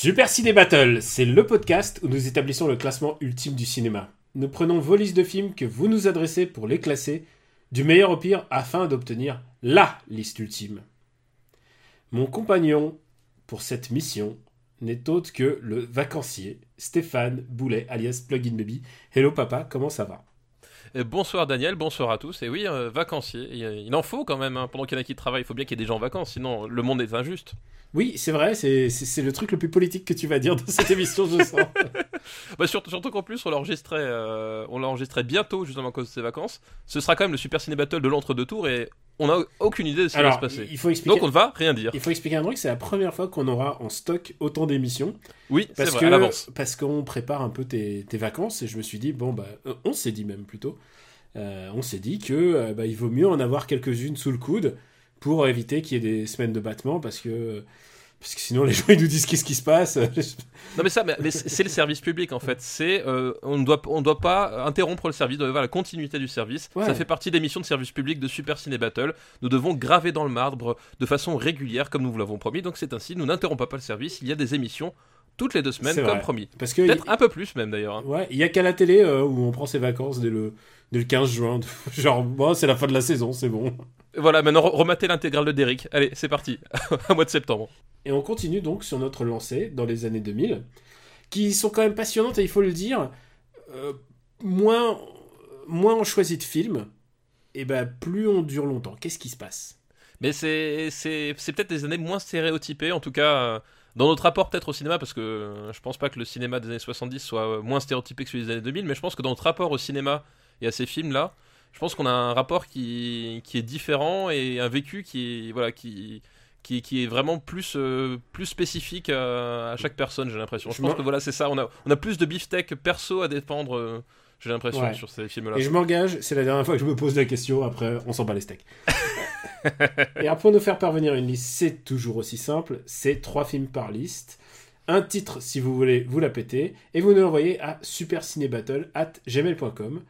Super Ciné Battle, c'est le podcast où nous établissons le classement ultime du cinéma. Nous prenons vos listes de films que vous nous adressez pour les classer du meilleur au pire afin d'obtenir LA liste ultime. Mon compagnon pour cette mission n'est autre que le vacancier Stéphane Boulet alias Plugin Baby. Hello papa, comment ça va? Euh, Bonsoir Daniel, bonsoir à tous. Et oui, euh, vacancier. Il, il en faut quand même, hein. pendant qu'il y en a qui travaillent, il faut bien qu'il y ait des gens en vacances, sinon le monde est injuste. Oui, c'est vrai, c'est- le truc le plus politique que tu vas dire dans cette émission, je sens. Bah, surtout surtout qu'en plus, on l'enregistrait euh, bientôt, justement à cause de ces vacances. Ce sera quand même le Super Ciné Battle de l'entre-deux tours et on n'a aucune idée de ce qui va se passer. il faut expliquer. Donc on ne va rien dire. Il faut expliquer un truc, c'est la première fois qu'on aura en stock autant d'émissions. Oui, Parce vrai, que à l'avance. parce qu'on prépare un peu tes, tes vacances et je me suis dit bon bah euh, on s'est dit même plutôt euh, on s'est dit que euh, bah, il vaut mieux en avoir quelques-unes sous le coude pour éviter qu'il y ait des semaines de battement parce que parce que sinon les gens ils nous disent qu'est-ce qui se passe? Non mais ça, mais, mais c'est le service public en fait. C'est euh, on ne doit on doit pas interrompre le service, on doit avoir la continuité du service. Ouais. Ça fait partie des missions de service public de Super Ciné Battle. Nous devons graver dans le marbre de façon régulière comme nous vous l'avons promis. Donc c'est ainsi, nous n'interrompons pas le service. Il y a des émissions toutes les deux semaines comme vrai. promis. parce que Peut-être un peu plus même d'ailleurs. hein. ouais il y a qu'à la télé euh, où on prend ses vacances dès le dès le 15 juin genre bon c'est la fin de la saison c'est bon. Voilà, maintenant re- rematez l'intégrale de Derrick. Allez, c'est parti. Un mois de septembre. Et on continue donc sur notre lancée dans les années 2000, qui sont quand même passionnantes et il faut le dire, euh, moins, moins on choisit de films, et ben plus on dure longtemps. Qu'est-ce qui se passe? Mais c'est peut-être des années moins stéréotypées, en tout cas euh, dans notre rapport peut-être au cinéma, parce que euh, je pense pas que le cinéma des années 70 soit euh, moins stéréotypé que celui des années 2000, mais je pense que dans notre rapport au cinéma et à ces films-là, je pense qu'on a un rapport qui, qui est différent et un vécu qui est voilà qui qui, qui est vraiment plus euh, plus spécifique à, à chaque personne, j'ai l'impression. Je pense que voilà c'est ça, on a on a plus de beefsteak perso à défendre. euh, j'ai l'impression Ouais. sur ces films-là. Et je m'engage, c'est la dernière fois que je me pose la question, après on s'en bat les steaks. et pour nous faire parvenir une liste, c'est toujours aussi simple, c'est trois films par liste. Un titre si vous voulez vous la péter, et vous nous l'envoyez à supercinébattle at gmail.com.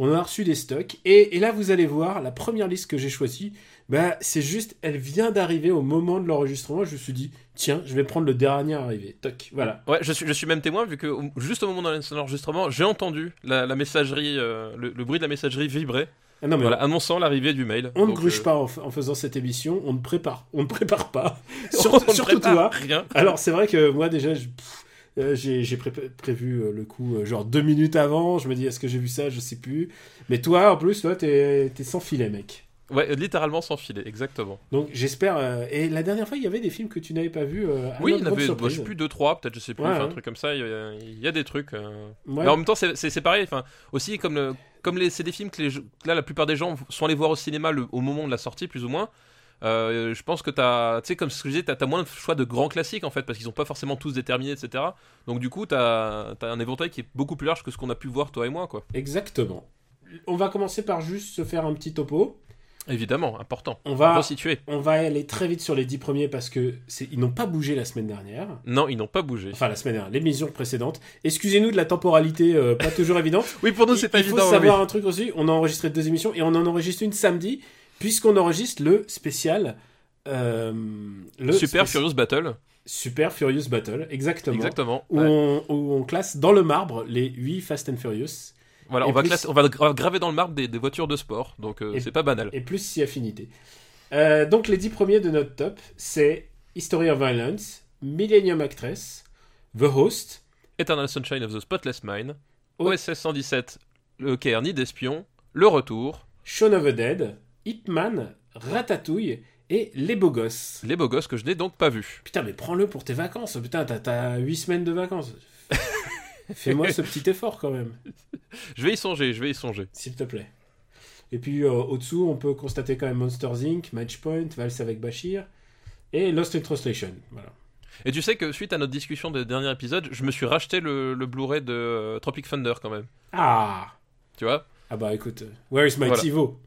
On a reçu des stocks, et, là vous allez voir, la première liste que j'ai choisie, bah, c'est juste, elle vient d'arriver au moment de l'enregistrement, je me suis dit, tiens, je vais prendre le dernier arrivé. Toc, voilà. Ouais, je suis, je suis même témoin vu que juste au moment de l'enregistrement, j'ai entendu la, messagerie, euh, le, bruit de la messagerie vibrer, non, mais voilà, annonçant l'arrivée du mail. on ne gruge euh, pas en, faisant cette émission, on ne prépare, on ne prépare pas. on Surtout, toi. Rien. Alors c'est vrai que moi déjà je- euh, j'ai j'ai pré- prévu euh, le coup euh, genre deux minutes avant, je me dis est-ce que j'ai vu ça, je sais plus. Mais toi en plus toi t'es t'es sans filet mec. Ouais, littéralement sans filet, exactement. Donc j'espère. euh, Et la dernière fois il y avait des films que tu n'avais pas vus. euh, oui, il y en avait, surprise. je sais plus, 2 3 peut-être, je sais plus, Ouais, un truc comme ça, il y a, il y a des trucs. euh. Ouais. Mais en même temps, c'est- pareil, enfin, aussi comme, le, comme les, c'est des films que les, là, la plupart des gens sont allés voir au cinéma le- au moment de la sortie, plus ou moins. Euh, je pense que t'as, tu sais, comme ce que je disais, t'as, t'as moins de choix de grands classiques en fait, parce qu'ils sont pas forcément tous déterminés, etc. Donc du coup, t'as, t'as un éventail qui est beaucoup plus large que ce qu'on a pu voir toi et moi, quoi. Exactement. On va commencer par juste se faire un petit topo. Évidemment, important. On va Resituer. on va aller très vite sur les dix premiers parce que ils n'ont pas bougé la semaine dernière. Non, ils n'ont pas bougé. Enfin la semaine dernière, l'émission précédente. Excusez-nous de la temporalité euh, pas toujours évidente. Oui, pour nous, Il- c'est pas il évident. faut oui, savoir oui. un truc aussi, on a enregistré deux émissions et on en enregistre une samedi, puisqu'on enregistre le spécial. euh, le Super Furious Battle. Super Furious Battle, exactement. Exactement. Où, Ouais. on, où on classe dans le marbre les 8 Fast and Furious Voilà, on va, plus- classer- on va gra- graver dans le marbre des, des voitures de sport, donc euh, c'est pas banal. et plus si affinité. Euh, donc les 10 premiers de notre top, c'est History of Violence, Millennium Actress, The Host, Eternal Sunshine of the Spotless Mind. OSS 117, Le Caire ni d'espion, Le Retour, Shaun of the Dead, Hitman, Ratatouille et Les Beaux Gosses. Les Beaux Gosses que je n'ai donc pas vus. Putain, mais prends-le pour tes vacances. Putain, t'as- t'as 8 semaines de vacances. Fais-moi ce petit effort quand même, Je vais y songer, je vais y songer. s'il te plaît. Et puis euh, au-dessous, on peut constater quand même Monsters Inc., Matchpoint, Valse avec Bashir et Lost in Translation. Voilà. Et tu sais que suite à notre discussion des derniers épisodes, je me suis racheté le, le Blu-ray de euh, Tropic Thunder quand même. Ah Tu vois? Ah bah écoute, euh, where is my Voilà. TiVo?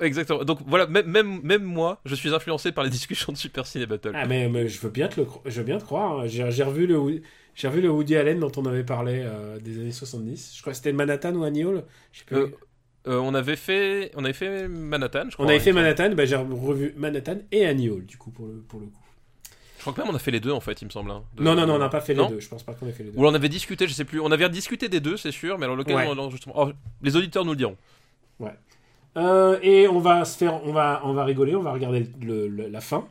Exactement. Donc voilà, même, même, même moi, je suis influencé par les discussions de Super Ciné Battle. Ah mais, mais je veux bien te le, je veux bien te croire. hein. J'ai revu le, j'ai revu le Woody Allen dont on avait parlé euh, des années 70. Je crois que c'était Manhattan ou Annie Hall. Je sais plus. Euh, Euh, on avait fait, on avait fait Manhattan, je crois. on avait fait. Manhattan, bah, j'ai revu Manhattan et Annie Hall du coup pour le, pour le coup. Je crois que même on a fait les deux en fait, il me semble. hein, de- Non non non, on n'a pas fait les deux. Je pense pas qu'on ait fait les deux. Ou on avait discuté, je sais plus. On avait discuté des deux, c'est sûr, mais alors lequel Ouais. on- justement. oh, les auditeurs nous le diront. Euh, et on va se faire, on va, on va rigoler, on va regarder le- le- la fin.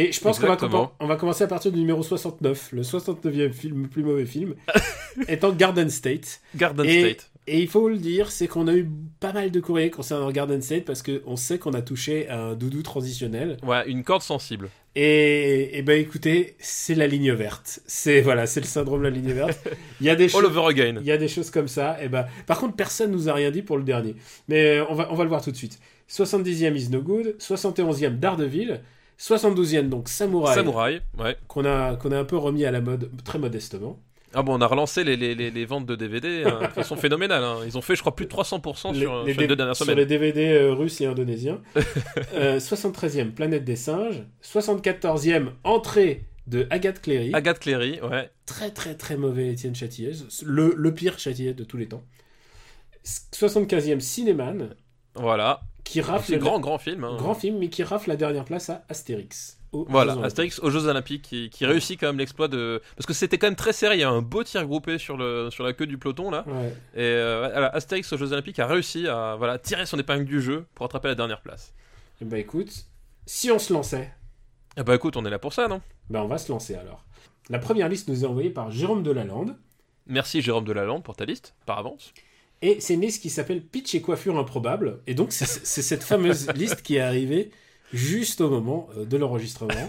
Et je pense qu'on va, on commencer à partir du numéro 69, le 69e film, le plus mauvais film, étant Garden State. Garden Et- State. Et il faut le dire, c'est qu'on a eu pas mal de courriers concernant Garden State parce qu'on sait qu'on a touché à un doudou transitionnel. Ouais, une corde sensible. Et, et ben écoutez, c'est la ligne verte. C'est voilà, c'est le syndrome de la ligne verte. Il y a des All over again. Il y a des choses comme ça. Et ben, par contre, personne nous a rien dit pour le dernier. Mais euh, on va, on va le voir tout de suite. 70e Is No Good, 71e Daredevil, 72e donc Samurai, Samouraï, ouais. qu'on a, qu'on a un peu remis à la mode très modestement. Ah bon, on a relancé les, les, les, les ventes de DVD hein, de façon phénoménale. hein. Ils ont fait, je crois, plus de 300% sur, Les- sur deux dernières sur semaines. les DVD euh, russes et indonésiens. Euh, 73e Planète des singes, 74e Entrée de Agathe Cléry. Agathe Cléry, ouais. très très très mauvais Étienne Châtillet, le, le pire Châtillet de tous les temps. 75e Cinéman, Voilà. Qui rafle C'est grand, grand film. hein. grand film, mais qui rafle la dernière place à Astérix. aux Voilà, Jeux. Astérix aux Jeux Olympiques qui, qui réussit quand même l'exploit de. Parce que c'était quand même très serré, il y a un beau tir groupé sur, le, sur la queue du peloton là. Ouais. Et euh, voilà, Astérix aux Jeux Olympiques a réussi à voilà, tirer son épingle du jeu pour attraper la dernière place. Et bah écoute, si on se lançait, Ah bah écoute, on est là pour ça, non? Ben on va se lancer alors. La première liste nous est envoyée par Jérôme Delalande. Merci Jérôme Delalande pour ta liste, par avance. Et c'est une liste qui s'appelle Pitch et coiffure improbable. Et donc, c'est cette fameuse liste qui est arrivée juste au moment euh, de l'enregistrement.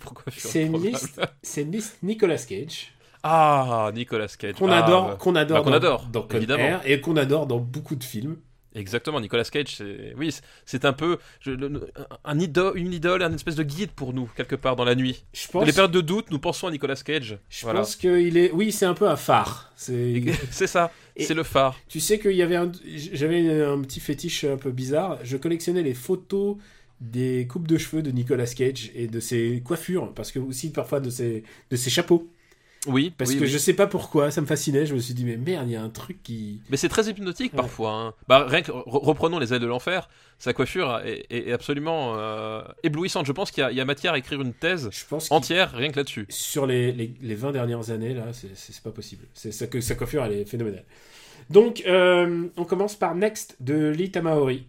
Pourquoi je suis C'est une liste, c'est une liste Nicolas Cage Ah, Nicolas Cage. qu'on Ah, adore, bah, qu'on adore, bah, qu'on adore, dans évidemment. Air et qu'on adore dans beaucoup de films. Exactement, Nicolas Cage, c'est oui, c'est- un peu je- le- un idole, une idole, un espèce de guide pour nous quelque part dans la nuit. Je Dans les périodes de doute, nous pensons à Nicolas Cage. je voilà. pense qu'il est, oui, c'est un peu un phare. C'est, ça, c'est le phare. tu sais qu'il y avait, un- j'avais un petit fétiche un peu bizarre. Je collectionnais les photos des coupes de cheveux de Nicolas Cage et de ses coiffures, parce que aussi parfois de ses, de ses chapeaux. Oui, Parce oui, que oui. je sais pas pourquoi, ça me fascinait. Je me suis dit, mais merde, il y a un truc qui. Mais c'est très hypnotique Ouais. parfois. hein. Bah, rien que, re- reprenons les ailes de l'enfer. Sa coiffure est, est- est absolument euh, éblouissante. Je pense qu'il y, a- il y a matière à écrire une thèse Je pense qu'il- entière rien que là-dessus. sur les, les, les 20 dernières années, là, c'est- pas possible. C'est sa, que- sa coiffure, elle est phénoménale. Donc, euh, on commence par Next de Lee Tamaori.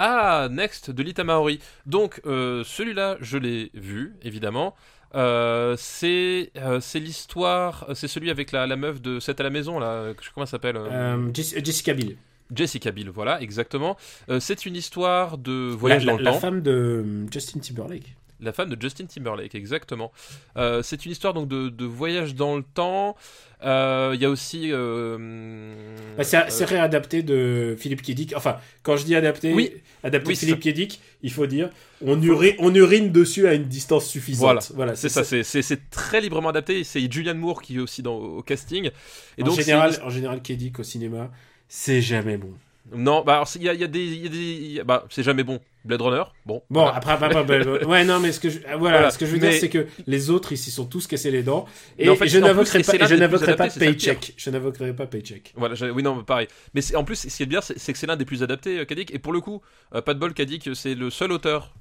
Ah, Next de Lita Maori. Donc, euh, celui-là, je l'ai vu, évidemment. Euh, c'est euh, c'est l'histoire, c'est celui avec la, la meuf de 7 à la maison, là. Comment elle s'appelle euh, Euh, Jess- Jessica Biel. Jessica Biel, voilà, exactement. Euh, c'est une histoire de voyage la, dans le la temps. femme de euh, Justin Timberlake. La femme de Justin Timberlake, exactement. Euh, c'est une histoire donc de, de voyage dans le temps. Euh, Il y a aussi. euh, Bah, c'est réadapté de Philippe Kédic. Enfin, quand je dis adapté, Oui. adapté Oui, de Philippe Kédic, il faut dire on, urine, on urine dessus à une distance suffisante. Voilà, c'est ça, c'est- très librement adapté. C'est Julianne Moore qui est aussi dans, au casting. Et en, donc, général, en général, Kédic au cinéma, c'est jamais bon. Non, bah alors, il y a, il y a des, il y a des, il y a- bah c'est jamais bon. Blade Runner, bon. Bon, voilà. après, après, après, après, ouais, non, mais ce que je, ah, voilà, Voilà, ce que je veux mais- dire, c'est que les autres, ils s'y sont tous cassés les dents. Et Mais en fait, je n'invoquerai pas, je n'invoquerai pas. Paycheck. Je n'invoquerai pas Paycheck. Voilà, oui, non, pareil. Mais en plus, ce qui est bien, c'est que c'est l'un des plus adaptés, euh, Kadik. Et pour le coup, euh, pas de bol, Kadik, c'est le seul auteur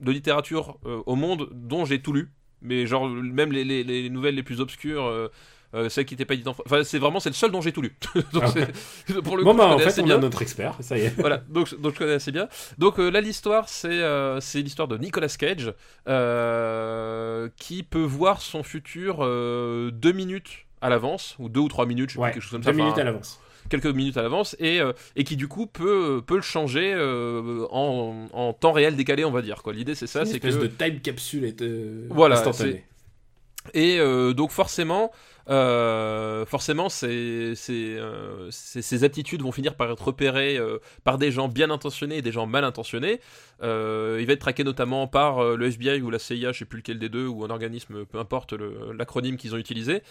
de littérature euh, au monde dont j'ai tout lu. Mais genre, même les, les- les nouvelles les plus obscures, euh, euh, celles qui n'étaient pas éditées en. Enfin, c'est vraiment, c'est le seul dont j'ai tout lu. donc, Ah. pour le Bon, coup, bah, en fait, on bien. a notre expert, ça y est. voilà, donc, donc je connais assez bien. Donc euh, là, l'histoire, c'est euh, c'est l'histoire de Nicolas Cage qui peut voir son futur deux minutes à l'avance, ou deux ou trois minutes, je sais plus, Ouais, quelque chose comme deux ça. minutes enfin, à l'avance. quelques minutes à l'avance et, euh, et qui du coup peut, peut le changer euh, en, en temps réel décalé on va dire quoi l'idée c'est ça c'est que de time capsule est, euh, Voilà, instantanée. et donc forcément forcément, ces, ces, euh, ces- ces aptitudes vont finir par être repérées euh, par des gens bien intentionnés et des gens mal intentionnés. Euh, il va être traqué notamment par euh, le FBI ou la CIA, je sais plus lequel des deux, ou un organisme, peu importe l'acronyme qu'ils ont utilisé,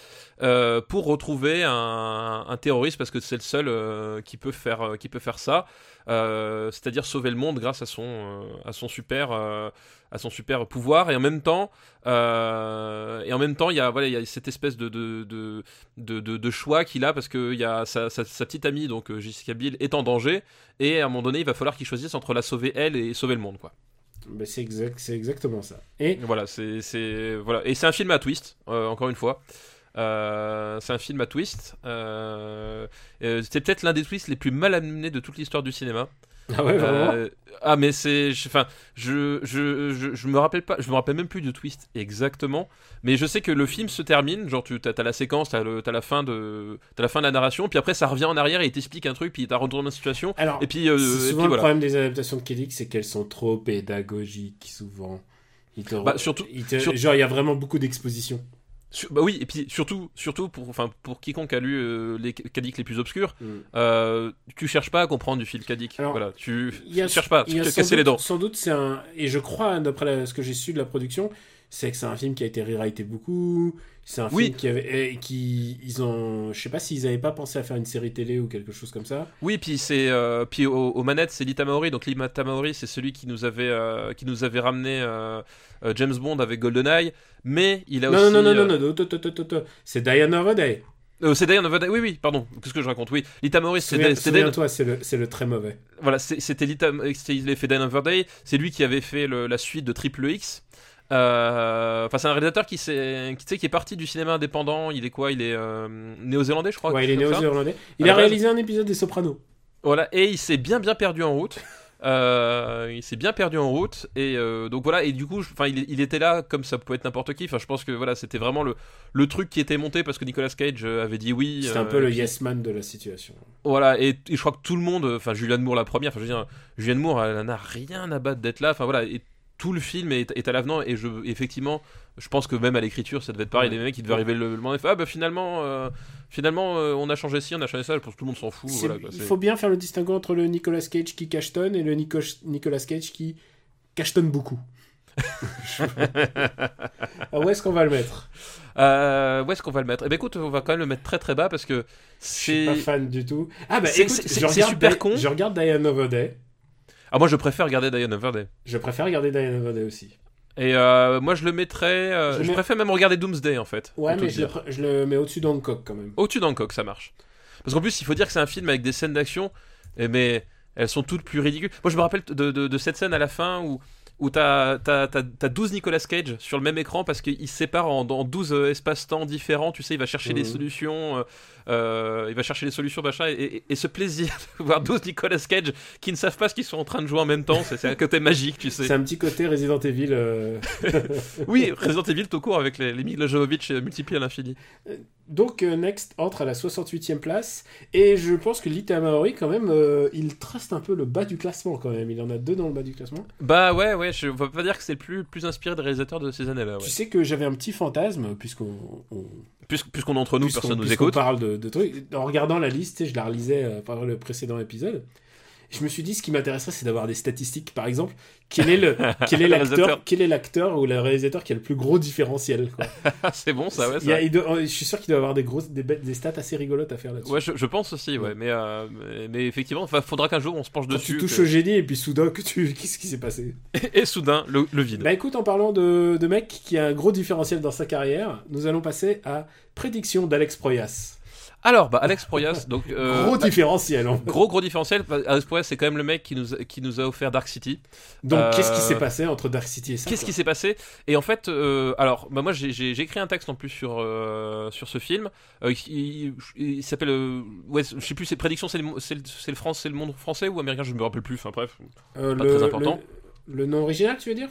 euh, pour retrouver un, un terroriste parce que c'est le seul euh, qui peut faire euh, qui peut faire ça, Euh, c'est-à-dire sauver le monde grâce à son euh, à son super euh, à son super pouvoir et en même temps euh, et en même temps il y a voilà il y a cette espèce de de, de, de, de- de choix qu'il a parce que il y a sa, sa, sa petite amie donc euh, Jessica Biel est en danger et à un moment donné il va falloir qu'il choisisse entre la sauver elle et sauver le monde quoi c'est exact, c'est exactement ça. Et voilà, c'est, c'est, voilà. Et c'est un film à twist, euh, encore une fois. Euh, c'est un film à twist. Euh, c'est peut-être l'un des twists les plus mal amenés de toute l'histoire du cinéma. Ah ouais, vraiment. Euh, ah mais c'est, je- enfin, je, je, je, je me rappelle pas, je me rappelle même plus du twist exactement. Mais je sais que le film se termine, genre tu as, la séquence, t'as, le, t'as la fin de, t'as la fin de la narration, puis après ça revient en arrière et il t'explique un truc, puis t'as retourné la situation. Alors, Et puis, euh, et souvent puis le voilà. problème des adaptations de Kelly, c'est qu'elles sont trop pédagogiques, souvent. Ils te- Bah, surtout- ils te- sur- Genre, il y a vraiment beaucoup d'exposition. Sur- bah oui, et puis surtout, surtout pour, enfin, pour quiconque a lu euh, les cadiques les plus obscurs, Mm. euh, tu cherches pas à comprendre du fil cadique. Alors, Voilà, tu Il y a- cherches pas, tu te sans casser les dents. Sans doute, c'est un. Et je crois, d'après la- ce que j'ai su de la production, c'est que c'est un film qui a été rewrité beaucoup. C'est un Oui. film qui avait. et qui. Ils ont. Je sais pas s'ils avaient pas pensé à faire une série télé ou quelque chose comme ça. Oui, puis c'est, euh, puis aux, aux manettes, c'est Lita Maori. Donc Lita Maori, c'est celui qui nous avait, euh, qui nous avait ramené euh, euh, James Bond avec GoldenEye. Mais il a Non, aussi. non, non, non, euh, non, non, non, non, non, non, non. c'est Diana Overday. euh, c'est Diane of Oui, oui, pardon. Qu'est-ce que je raconte? Oui, Lita Maori, c'est Diane- Souviens-toi, c'est le, le très mauvais. Voilà, c'était Lita, c'était- il avait fait Day, c'est lui qui avait fait le- la suite de Triple X. Euh, Enfin, c'est un réalisateur qui, s'est- qui, est parti du cinéma indépendant. Il est quoi? Il est euh, néo-zélandais, je crois. Ouais, il est néo-zélandais. Il À a réalisé un épisode des Sopranos. Voilà, et il s'est bien bien perdu en route. Euh, il s'est bien perdu en route et euh, donc voilà et du coup enfin il, il était là comme ça peut être n'importe qui enfin je pense que voilà c'était vraiment le, le truc qui était monté parce que Nicolas Cage avait dit oui C'est un peu le yes man de la situation. Voilà, et, et je crois que tout le monde, enfin Julianne Moore la première, enfin je veux dire, Julianne Moore, elle n'a rien à battre d'être là, enfin voilà, et tout le film est, est à l'avenant, et je, effectivement, je pense que même à l'écriture, ça devait être pareil, Ouais. les mecs, ils devaient arriver le, le moment, et faire, ah bah finalement, euh, finalement, euh, on a changé ci, on a changé ça, je pense que tout le monde s'en fout, C'est- voilà, quoi, il c'est- faut bien faire le distinguo entre le Nicolas Cage qui cachetonne et le Nico- Nicolas Cage qui cachetonne beaucoup. Ah, où est-ce qu'on va le mettre? Euh, où est-ce qu'on va le mettre? Eh ben écoute, on va quand même le mettre très très bas, parce que Je suis c'est... pas fan du tout. Ah bah c'est- écoute, c'est- je c'est regarde super con. Je regarde Diane Overday. Ah moi je préfère regarder Diane Overday. Je préfère regarder Diane Overday aussi. Et euh, moi je le mettrais, euh, Je je, le mets- préfère même regarder Doomsday en fait. Ouais, mais je le, je mets au-dessus d'Hancock quand même. Au-dessus d'Hancock, ça marche. Parce qu'en plus, il faut dire que c'est un film avec des scènes d'action, mais elles sont toutes plus ridicules. Moi, je me rappelle de, de- de cette scène à la fin où, où t'as as, 12 Nicolas Cage sur le même écran parce qu'il se sépare en, en 12 euh, espaces-temps différents. Tu sais, il va chercher Mhm. des solutions, euh, il va chercher des solutions, machin, et, et- et ce plaisir de voir 12 Nicolas Cage qui ne savent pas ce qu'ils sont en train de jouer en même temps, c'est un côté magique, tu sais. C'est un petit côté Resident Evil. euh. Oui, Resident Evil tout court avec les, les Mila Jovovich multipliés à l'infini. Donc euh, Next entre à la 68e place et je pense que Lita Maori quand même euh, il traste un peu le bas du classement quand même. Il en a deux dans le bas du classement. Bah ouais, ouais, je ne pas dire que c'est le plus, plus inspiré des réalisateurs de ces années-là. Ouais. Tu sais que j'avais un petit fantasme puisqu'on on- Puisqu'on entre nous, puisqu'on- personne nous écoute. parle de, de trucs. En regardant la liste, je la relisais euh, par le précédent épisode. Je me suis dit, ce qui m'intéresserait, c'est d'avoir des statistiques. Par exemple, quel est le, quel est Le l'acteur, quel est l'acteur ou le réalisateur qui a le plus gros différentiel. c'est bon, ça, ouais. Il a- Ça. il doit- je suis sûr qu'il doit avoir des grosses, des, stats assez rigolotes à faire là-dessus. Ouais, je, je pense aussi, ouais. Mais, euh, mais, mais effectivement, enfin, faudra qu'un jour on se penche Quand dessus. tu touches que- au génie et puis soudain que tu, qu'est-ce qui s'est passé? Et soudain, le, le vide. Bah écoute, en parlant de, de mec qui a un gros différentiel dans sa carrière, nous allons passer à prédiction d'Alex Proyas. Alors, bah, Alex Proyas, donc. euh, gros différentiel. en fait. Gros gros différentiel, bah, Alex Proyas c'est quand même le mec qui nous, a- qui nous a offert Dark City. Donc Euh, qu'est-ce qui s'est passé entre Dark City et ça Qu'est-ce qui s'est passé? Et en fait, euh, alors, bah moi j'ai- écrit un texte en plus sur, sur ce film. Il s'appelle. ouais, je sais plus, c'est Prédiction, c'est le, le, le France, c'est le monde français ou américain, je me rappelle plus. Enfin bref. Pas le, très important. Le nom original, tu veux dire?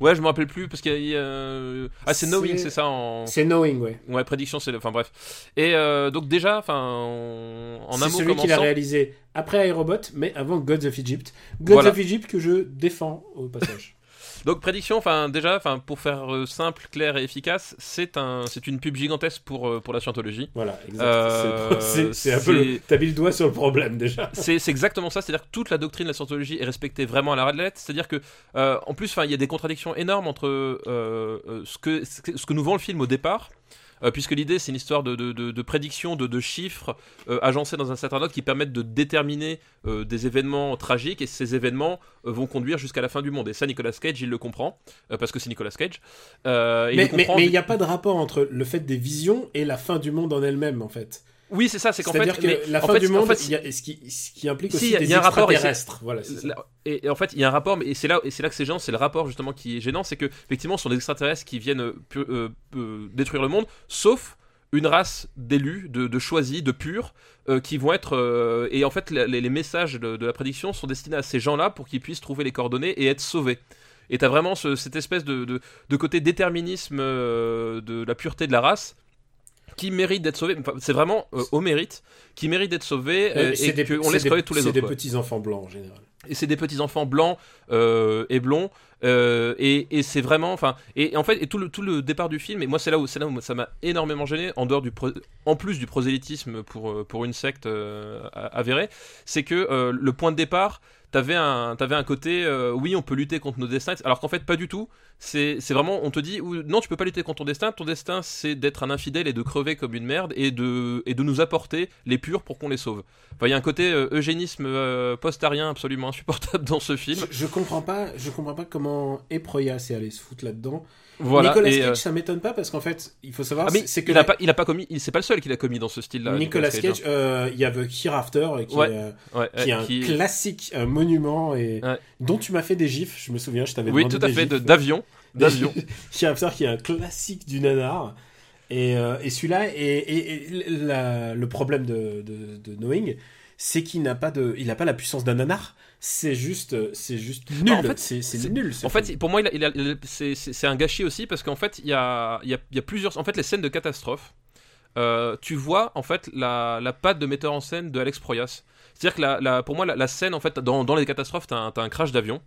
Ouais, je me rappelle plus parce qu'il y a. euh, Ah, c'est Knowing, C'est- ça en. C'est Knowing, ouais. Ouais, prédiction, c'est. le- Enfin bref. Et euh, donc déjà, enfin, en, en un C'est celui qu'il a réalisé après Aerobot, mais avant Gods of Egypt. Gods Voilà. of Egypt que je défends au passage. Donc prédiction, enfin déjà, enfin pour faire euh, simple, clair et efficace, c'est un, c'est une pub gigantesque pour euh, pour la scientologie. Voilà, exact. Euh, C'est- un peu. T'as mis le doigt sur le problème déjà. C'est c'est exactement ça, c'est-à-dire que toute la doctrine de la scientologie est respectée vraiment à la lettre. C'est-à-dire que, en plus, enfin, il y a des contradictions énormes entre ce que ce que nous vend le film au départ. Euh, puisque l'idée c'est une histoire de, de, de, de prédiction, de, de chiffres euh, agencés dans un certain ordre qui permettent de déterminer euh, des événements tragiques et ces événements vont conduire jusqu'à la fin du monde. Et ça, Nicolas Cage, il le comprend parce que c'est Nicolas Cage. Il comprend mais il n'y a pas de rapport entre le fait des visions et la fin du monde en elle-même, en fait. Oui, c'est ça, c'est qu'en fait, C'est-à-dire que mais la en fin fait, du en monde, fait, il y a- ce, qui, ce qui implique Si, aussi y a- des il y a un rapport, et extraterrestres. Voilà, Et, et en fait, il y a un rapport, mais et c'est là, et c'est là que c'est gênant, c'est le rapport justement qui est gênant, c'est que effectivement, ce sont des extraterrestres qui viennent euh, euh, euh, détruire le monde, sauf une race d'élus, de, de choisis, de purs, euh, qui vont être. euh, et en fait, les, les messages de, de la prédiction sont destinés à ces gens-là pour qu'ils puissent trouver les coordonnées et être sauvés. Et t'as vraiment ce- cette espèce de, de- de côté déterminisme euh, de la pureté de la race qui mérite d'être sauvé. Enfin, c'est vraiment euh, au mérite, qui mérite d'être sauvé euh, c'est et des- qu'on c'est laisse des- crever tous les C'est autres. des quoi petits enfants blancs en général. Et c'est des petits enfants blancs euh, et blonds euh, et, c'est vraiment enfin et, en fait et tout le tout le départ du film et moi c'est là où c'est là où ça m'a énormément gêné en dehors du en plus du prosélytisme pour euh, pour une secte avérée c'est que le point de départ T'avais un, t'avais un côté, oui, on peut lutter contre nos destins, alors qu'en fait, pas du tout. C'est, vraiment, on te dit, non, tu peux pas lutter contre ton destin. Ton destin, c'est d'être un infidèle et de crever comme une merde et de, et de nous apporter les purs pour qu'on les sauve. Enfin, il y a un côté eugénisme post-arien absolument insupportable dans ce film. Je, je comprends pas, je comprends pas comment Eproya s'est allé se foutre là-dedans. Voilà. Nicolas Cage, euh, ça m'étonne pas parce qu'en fait, il faut savoir, ah, c'est que il a pas, il a pas commis, il- c'est pas le seul qu'il a commis dans ce style-là. Nicolas Cage, hein. euh, il y a The Hereafter qui, Ouais. est, euh, Ouais, qui est un qui- classique, un monument et Ouais. dont tu m'as fait des gifs. Je me souviens, je t'avais Oui, demandé tout à des fait, d'avion, d'avion. Hereafter qui est un classique du nanar. Et, euh, et celui-là, et, et- et la- le problème de, de, de Knowing, c'est qu'il n'a pas de, il n'a pas la puissance d'un nanar. C'est juste, c'est juste nul. en fait, c'est nul. En film. fait, pour moi, il il c'est- un gâchis aussi parce qu'en fait, il y a, il y, a, il y a plusieurs. En fait, les scènes de catastrophe, euh, tu vois en fait la, la patte de metteur en scène de Alex Proyas. C'est-à-dire que la, la- pour moi, la, scène, en fait, dans, dans les catastrophes, t'as un, crash d'avion.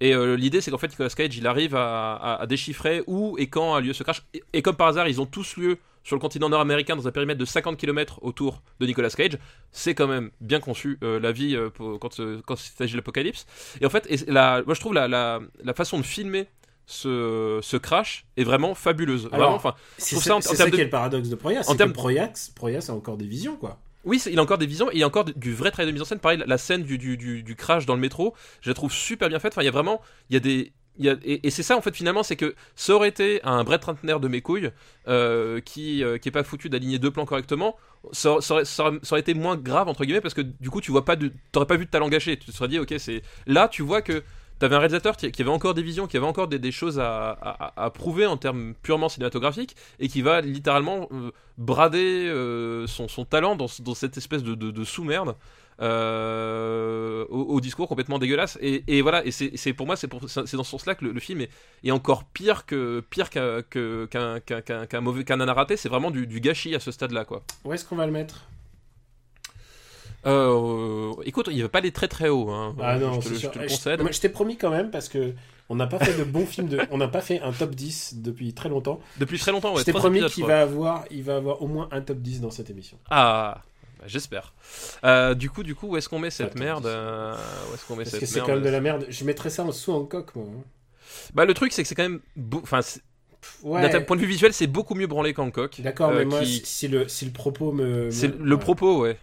Et euh, l'idée, c'est qu'en fait, Nicolas Cage, il arrive à, à- à déchiffrer où et quand a lieu ce crash. Et, et comme par hasard, ils ont tous lieu sur le continent nord-américain dans un périmètre de 50 km autour de Nicolas Cage. C'est quand même bien conçu, euh, la vie, euh, pour- quand, euh, quand il s'agit de l'apocalypse. Et en fait, et la, moi je trouve la, la, la façon de filmer ce, ce crash est vraiment fabuleuse. Alors, Vraiment, C'est ça, en- en ça termes qui de- est le paradoxe de Proyas. en termes- Proyas, Proyas a encore des visions, quoi. oui, il a encore des visions, et il y a encore du vrai travail de mise en scène. Pareil, la, scène du, du, du, du crash dans le métro, je la trouve super bien faite. Enfin, il y a vraiment, il y a des, et, c'est ça en fait finalement, c'est que ça aurait été un Brett Ratner de mes couilles euh, qui euh, qui pas foutu d'aligner deux plans correctement. Ça, aurait, été moins grave entre guillemets parce que du coup tu vois pas t'aurais pas vu de talent gâché. Tu te serais dit ok c'est là tu vois que T'avais un réalisateur qui avait encore des visions, qui avait encore des, choses à, prouver en termes purement cinématographiques, et qui va littéralement euh, brader euh, son, talent dans, ce- dans cette espèce de, de- de sous-merde euh, au, au discours complètement dégueulasse. Et, et voilà, et c'est pour moi, c'est dans ce sens-là que le, le film est, est encore pire que pire qu'un qu'un mauvais qu'un raté. C'est vraiment du, du gâchis à ce stade-là, quoi. Où est-ce qu'on va le mettre? Euh, écoute, il va pas aller très très haut. Hein. Ah non, je te, le- sûr. je te le Eh, je- concède. moi, Je t'ai promis quand même parce que on n'a pas fait de bons films de, on n'a pas fait un top 10 depuis très longtemps. Depuis très longtemps, ouais. je t'ai promis qu'il je va avoir, il va avoir au moins un top 10 dans cette émission. Ah, j'espère. Euh, du coup, du coup, où est-ce qu'on met cette Attends, merde euh, Où est-ce qu'on met Parce cette que c'est merde quand même de la merde. Je mettrais ça en sous Hancock, moi. hein. Bah, le truc, c'est que c'est quand même. beau- Enfin, Ouais. d'un point de vue visuel, c'est beaucoup mieux branlé qu'Hancock. D'accord, Euh, mais moi, qui- si, le, si le propos me. C'est le propos, ouais.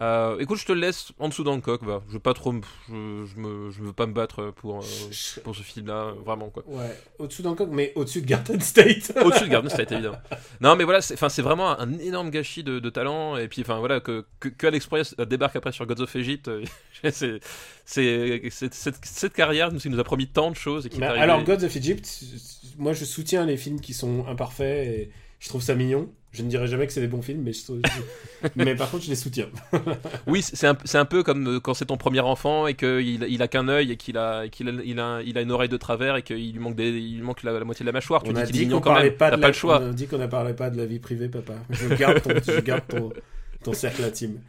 Euh, écoute, je te laisse en dessous d'Hancock, va. Je veux pas trop, me- je, je me, je veux pas me battre pour euh, pour ce film-là, vraiment quoi. Ouais, au-dessous d'Hancock, mais au-dessus de Garden State. Au-dessus de Garden State, évidemment. Non, mais voilà, c'est, vraiment un, énorme gâchis de, de talent. Et puis, enfin, voilà, que, que, que Alex Proyas débarque après sur Gods of Egypt, euh, c'est, c'est, c'est- cette, cette carrière qui nous a promis tant de choses et qui Bah, alors, Gods of Egypt, moi je soutiens les films qui sont imparfaits et je trouve ça mignon. Je ne dirais jamais que c'est des bons films, mais, je trouve- mais par contre, je les soutiens. Oui, c'est un, un peu comme euh, quand c'est ton premier enfant et qu'il il a qu'un œil et qu'il a, qu'il a, il a, il a une oreille de travers et qu'il lui manque, des, il lui manque la, la moitié de la mâchoire. Tu On dis a qu'il quand même. pas de pas la- le choix. On a dit qu'on ne parlait pas de la vie privée, papa. Je garde ton, je garde ton, ton cercle intime.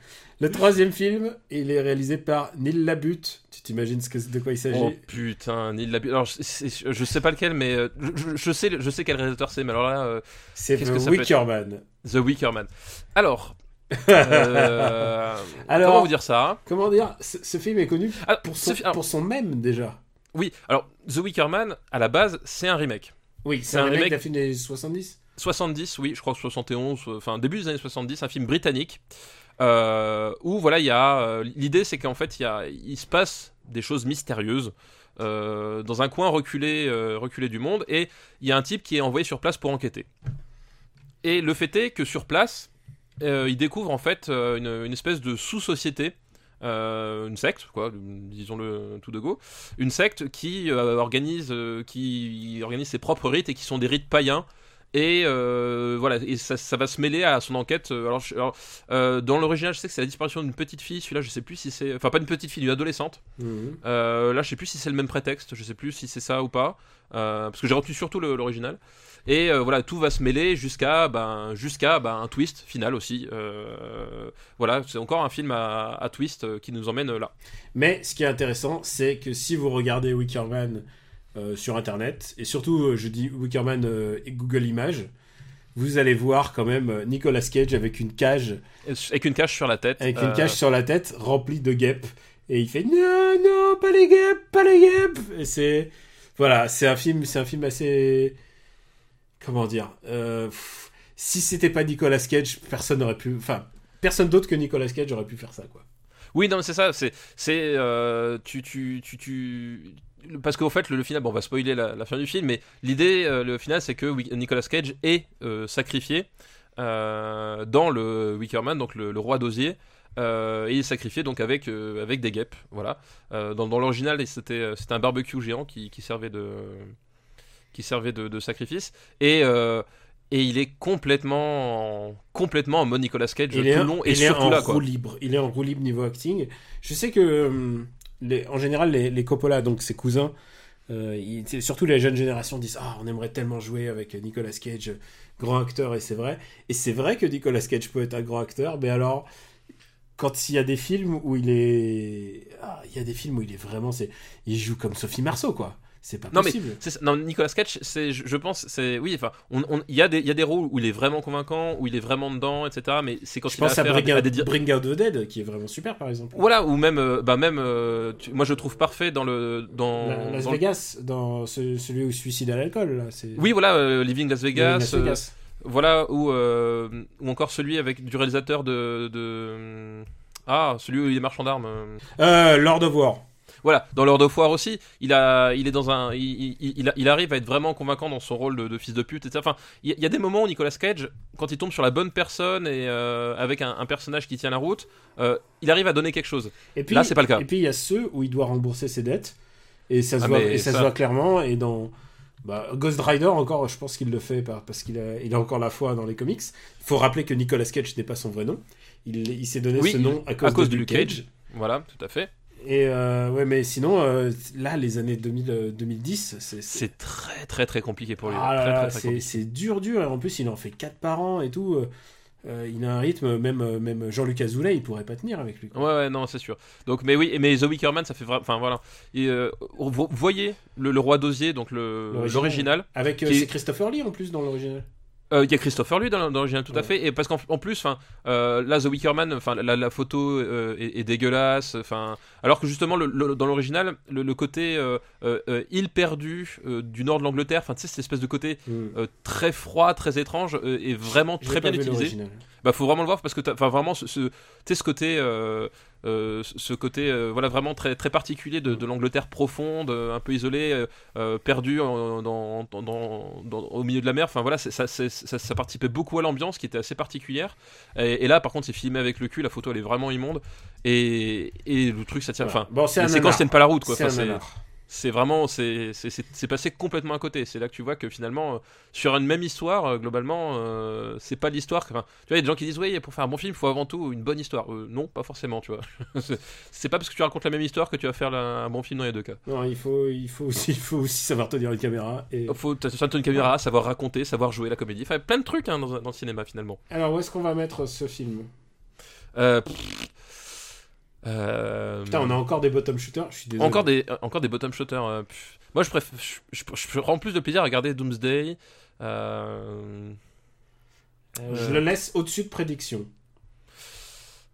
Le troisième film, il est réalisé par Neil Labute. T'imagines de quoi il s'agit Oh putain, Neil Labute. Alors, je, sais pas lequel, mais euh, je, je sais, je sais quel réalisateur c'est, mais alors là, euh, C'est The Wicker Man. The Wicker Man. Alors, euh, Alors- comment vous dire ça hein Comment dire ce, ce film est connu Ah, pour son, alors, pour son même déjà. Oui, alors The Wicker Man, à la base, c'est un remake. Oui, c'est un remake- d'un film des 70 70, oui, je crois que 71, euh, enfin début des années 70, un film britannique euh, où voilà, il y a euh, l'idée, c'est qu'en fait, il, y a, il se passe des choses mystérieuses euh, dans un coin reculé, euh, reculé du monde, et il y a un type qui est envoyé sur place pour enquêter. Et le fait est que sur place, euh, il découvre en fait une, une espèce de sous-société. une secte, quoi, disons-le tout de go, une secte qui organise, qui organise ses propres rites et qui sont des rites païens et euh, voilà, et ça, ça va se mêler à son enquête. Euh, Alors, je- alors, euh, dans l'original, je sais que c'est la disparition d'une petite fille. Celui-là, je sais plus si c'est, enfin pas une petite fille, d'une adolescente. Mhm. Euh, là, je sais plus si c'est le même prétexte. Je sais plus si c'est ça ou pas, parce que j'ai retenu surtout l'original. Et voilà, tout va se mêler jusqu'à ben, jusqu'à ben, un twist final aussi. Voilà, c'est encore un film à, à twist qui nous emmène là. Mais ce qui est intéressant, c'est que si vous regardez Wicker Man euh, sur Internet, et surtout, euh, je dis Wicker Man euh, et Google Images, vous allez voir quand même Nicolas Cage avec une cage, Avec une cage sur la tête. avec une cage sur la tête remplie de guêpes, et il fait non, non, pas les guêpes, pas les guêpes. Et c'est voilà, c'est un film, c'est un film assez, comment dire, pff, si c'était pas Nicolas Cage, personne n'aurait pu, enfin, personne d'autre que Nicolas Cage aurait pu faire ça, quoi. Oui, non, mais c'est ça. C'est, c'est, euh, tu, tu, tu, tu, parce qu'au fait, le, le final, bon, on va spoiler la, la fin du film, mais l'idée, euh, le final, c'est que Nicolas Cage est euh, sacrifié euh, dans le Wickerman, donc le, le roi d'osier. Et il est sacrifié donc avec, avec des guêpes, voilà. Dans dans l'original, c'était un barbecue géant qui, qui servait de qui servait de, de sacrifice et et il est complètement complètement en mode Nicolas Cage Il tout est, le long et il est surtout en là quoi. roue libre. Il est en roue libre niveau acting. Je sais que hum, en général les, les Coppola, donc ses cousins, euh, surtout les jeunes générations disent ah on aimerait tellement jouer avec Nicolas Cage, grand acteur et c'est vrai. Et c'est vrai que Nicolas Cage peut être un grand acteur, mais alors quand il y a des films où il est, ah, il y a des films où il est vraiment, c'est, il joue comme Sophie Marceau quoi. C'est pas Non, mais possible. Non, Nicolas Cage, c'est, je, je pense, c'est oui. Enfin, on- on- il y a des, il y a des rôles où il est vraiment convaincant, où il est vraiment dedans, etc. Mais c'est quand Je il a pense à affaire Bring, à Out, des, di- Bring Out the Dead qui est vraiment super par exemple. voilà, ou même, euh, bah même, euh, tu- moi je trouve parfait dans le, dans, La- Las dans le- Vegas, dans ce- celui où suicide à l'alcool. Oui, voilà, euh, Living Las Vegas, Las euh, voilà, ou euh, ou encore celui avec du réalisateur de, de ah, celui où il est marchand d'armes. Lord of War. Voilà, dans l'heure de foire aussi, il a, il est dans un, il, arrive à être vraiment convaincant dans son rôle de, de fils de pute, etc. Enfin, il y, a- des moments où Nicolas Cage, quand il tombe sur la bonne personne et euh, avec un, un personnage qui tient la route, euh, il arrive à donner quelque chose. Et puis, Là, c'est pas le cas. Et puis, il y a ceux où il doit rembourser ses dettes. Et ça se, Ah, voit, et ça ça- se voit clairement. Et dans bah, Ghost Rider, encore, je pense qu'il le fait par- parce qu'il a, il a encore la foi dans les comics. Il faut rappeler que Nicolas Cage n'est pas son vrai nom. Il, il s'est donné Oui, ce nom à cause, à cause de de Luke Luke Cage. Voilà, tout à fait. Et euh, ouais, mais sinon, euh, là, les années 2000, euh, 2010, c'est. c'est- C'est très très très compliqué pour lui. Ah c'est, dur, dur. Et en plus, il en fait 4 par an et tout. Euh, euh, il a un rythme, même, euh, même Jean-Luc Azoulay, il pourrait pas tenir avec lui. quoi. Ouais, ouais, non, c'est sûr. Donc, mais oui, mais The Wicker Man, ça fait vraiment. Enfin, voilà. Et, euh, vous voyez le, le roi d'osier, donc le- L'original. Avec euh, c'est Christopher Lee en plus dans l'original. Euh, Il y a Christopher Lee dans l'original, tout à fait. Et parce qu'en en plus, enfin, euh, là, The Wicker Man, enfin, la, la photo euh, est, est dégueulasse. Enfin, alors que justement, le, le- dans l'original, le, le côté île perdue du nord de l'Angleterre, enfin, tu sais, cette espèce de côté euh, très froid, très étrange, est vraiment très bien utilisé. Bah, faut vraiment le voir parce que, enfin, vraiment, ce, ce, tu sais, ce côté, ce côté, euh, voilà, vraiment très, très particulier de, de l'Angleterre profonde, euh, un peu isolée, euh, euh, perdue en- dans, dans, dans- dans- au milieu de la mer. Enfin, voilà, ça, ça, ça participait beaucoup à l'ambiance qui était assez particulière. Et, et là, par contre, c'est filmé avec le cul, la photo elle est vraiment immonde. Et, et le truc, ça tient. Enfin, bon, c'est les séquences tiennent pas la route, quoi. C'est Enfin, un c'est- vraiment c'est passé complètement à côté. C'est là que tu vois que finalement euh, sur une même histoire euh, globalement euh, c'est pas l'histoire tu vois il y a des gens qui disent oui pour faire un bon film il faut avant tout une bonne histoire. Euh, non pas forcément tu vois. C'est- pas parce que tu racontes la même histoire que tu vas faire la- un bon film dans les deux cas. Non, il faut, il faut aussi, il faut aussi savoir tenir une caméra. Et... il faut savoir tenir une caméra savoir raconter savoir jouer la comédie. Enfin plein de trucs hein, dans, dans le cinéma finalement. Alors, où est-ce qu'on va mettre ce film? Euh, pff, euh, Putain, on a encore des bottom shooters. Je suis désolé. encore des euh, encore des bottom shooters. euh, pff. Moi, je préfère. Je, je, je prends plus de plaisir à regarder Doomsday. Euh, Je le laisse au-dessus de prédiction.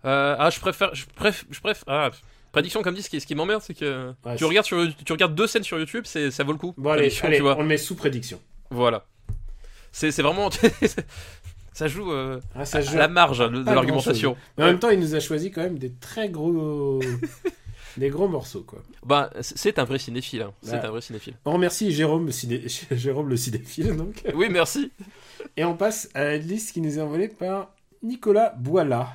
ah, je préfère. Je préfère. Je préfère ah, prédiction comme dit, ce qui, ce qui m'emmerde, c'est que Ouais, tu regardes sur, tu regardes deux scènes sur YouTube, ça vaut le coup. Bon, allez, Prédiction, allez, tu vois. on le met sous prédiction. Voilà. C'est vraiment. ça joue euh, Ah, ça à joue la marge de, de l'argumentation. Mais en même temps, il nous a choisi quand même des très gros. des gros morceaux, quoi. Bah, c'est un vrai cinéphile. hein. C'est Ouais. un vrai cinéphile. On remercie Jérôme, le ciné... Jérôme le cinéphile, donc. Oui, merci. Et on passe à la liste qui nous est envolée par Nicolas Boila.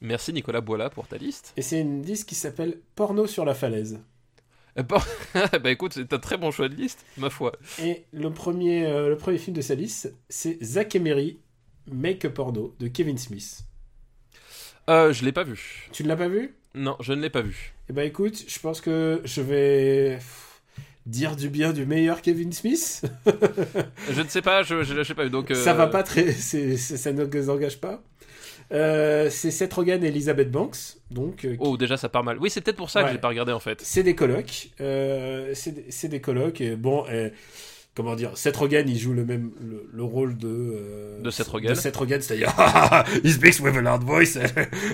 Merci Nicolas Boila pour ta liste. Et c'est une liste qui s'appelle Porno sur la falaise. Euh, bon, bah écoute, c'est un très bon choix de liste, ma foi. Et le premier, euh, le premier film de sa liste, c'est Zack Emery, Make a Porno, de Kevin Smith. Euh, je l'ai pas vu. Tu ne l'as pas vu? Non, je ne l'ai pas vu. Eh ben écoute, je pense que je vais dire du bien du meilleur Kevin Smith. Je ne sais pas, je je l'ai pas vu. Donc, euh, Ça va pas très, c'est- c'est- ça ne nous engage pas. Euh, c'est Seth Rogen et Elizabeth Banks, donc euh, Oh, déjà ça part mal. Oui, c'est peut-être pour ça que Ouais. j'ai pas regardé en fait. c'est des colocs. Euh, c'est des- colocs. Et bon, euh, comment dire, Seth Rogen, il joue le même le, le rôle de euh, De Seth Rogen. c'est-à-dire he speaks with a loud voice.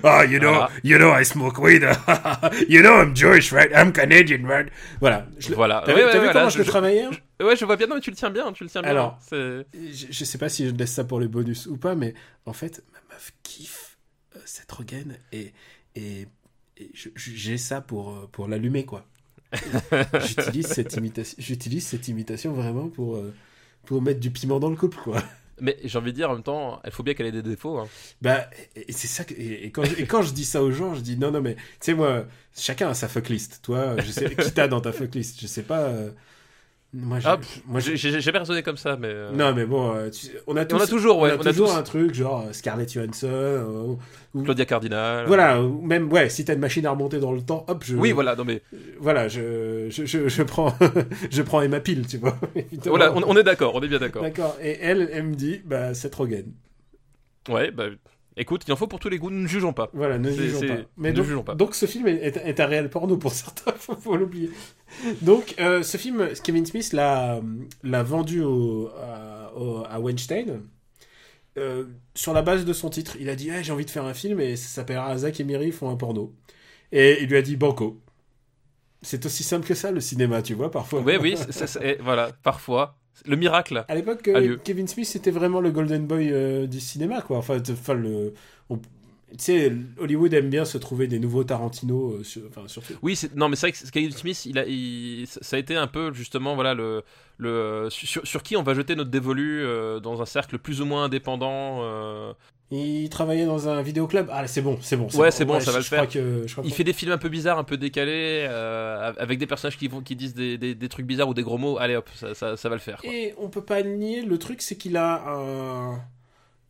oh, you know, Voilà. you know, I smoke weed. you know, I'm Jewish, right? I'm Canadian, right? Voilà. Je, le- Voilà. T'as Ouais, vu, ouais, t'as vu voilà, comment je, le je- travaillais hein Ouais, je vois bien. Non, mais tu le tiens bien. Tu le tiens bien. Alors. Je, je sais pas si je laisse ça pour les bonus ou pas, mais en fait, ma meuf kiffe euh, Seth Rogen et, et, et j'ai ça pour, euh, pour l'allumer, quoi. J'utilise cette, imitation, j'utilise cette imitation vraiment pour, euh, pour mettre du piment dans le couple, quoi. Mais j'ai envie de dire en même temps, il faut bien qu'elle ait des défauts. hein. Bah, c'est ça que, et, et quand, je- et quand je dis ça aux gens, je dis non, non, mais tu sais, moi, chacun a sa fuck list. Toi, je sais, qui t'as dans ta fuck list? Je sais pas. euh, moi, Ah, J'ai j'ai- j'ai jamais raisonné comme ça, mais. euh, non, mais bon, euh, tu- on a tous, on a toujours, ouais, on a on a toujours tous. un truc genre euh, Scarlett Johansson. euh, ou- Claudia Cardinal. Voilà, ou même, ouais, si t'as une machine à remonter dans le temps, hop, je. Oui, voilà. Non mais Voilà, je, je, je, je prends, je prends Emma Peel, tu vois. voilà, on, on est d'accord, on est bien d'accord. D'accord. Et elle, elle me dit, bah, Seth Rogen. Ouais, bah écoute, il en faut pour tous les goûts, nous ne jugeons pas. Voilà, ne jugeons pas. Mais ne donc, jugeons pas. donc ce film est, un réel porno pour certains, faut, faut l'oublier. Donc euh, ce film, Kevin Smith l'a vendu au, à, au- à Weinstein euh, sur la base de son titre. Il a dit, Eh, j'ai envie de faire un film et ça s'appellera Zach et Miri font un porno. Et il lui a dit banco. C'est aussi simple que ça le cinéma, tu vois, parfois. Oui, oui, voilà, parfois. Le miracle. À l'époque, euh. Kevin Smith c'était vraiment le golden boy euh, du cinéma, quoi. Enfin, enfin le, on- tu sais, Hollywood aime bien se trouver des nouveaux Tarantino, euh, sur- enfin surtout. Oui, non, mais c'est vrai que Kevin Smith, il a, il- ça a été un peu justement, voilà, le, le sur, sur qui on va jeter notre dévolu dans un cercle plus ou moins indépendant. Il travaillait dans un vidéoclub. Ah, c'est bon, c'est bon. Ouais, c'est bon, ça je- va le faire. crois que- je crois Il fait des films un peu bizarres, un peu décalés, euh, avec des personnages qui, vont, qui disent des, des- des trucs bizarres ou des gros mots. Allez hop, ça, ça, ça va le faire. quoi. Et on peut pas nier, le truc, c'est qu'il a un...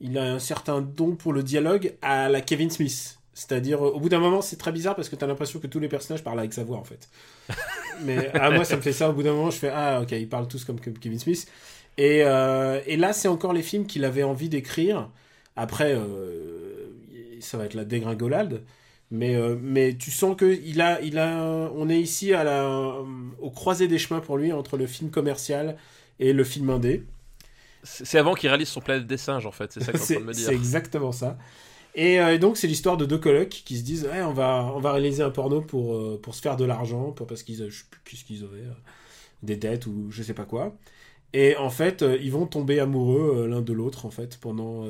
Il a un certain don pour le dialogue à la Kevin Smith. C'est-à-dire, au bout d'un moment, c'est très bizarre parce que t'as l'impression que tous les personnages parlent avec sa voix, en fait. Mais à moi, ça me fait ça. Au bout d'un moment, je fais Ah, ok, ils parlent tous comme, comme Kevin Smith. Et, euh, et là, c'est encore les films qu'il avait envie d'écrire. Après, euh, ça va être la dégringolade. Mais, euh, mais tu sens que il a, il a, on est ici à la, au croisé des chemins pour lui entre le film commercial et le film indé. C'est avant qu'il réalise son planète des singes, en fait. C'est ça que de me dire. c'est exactement ça. Et euh, donc c'est l'histoire de deux colocs qui se disent ouais, on va on va réaliser un porno pour euh, pour se faire de l'argent pour parce qu'ils qu'est-ce qu'ils avaient euh, des dettes ou je sais pas quoi. Et en fait ils vont tomber amoureux l'un de l'autre en fait pendant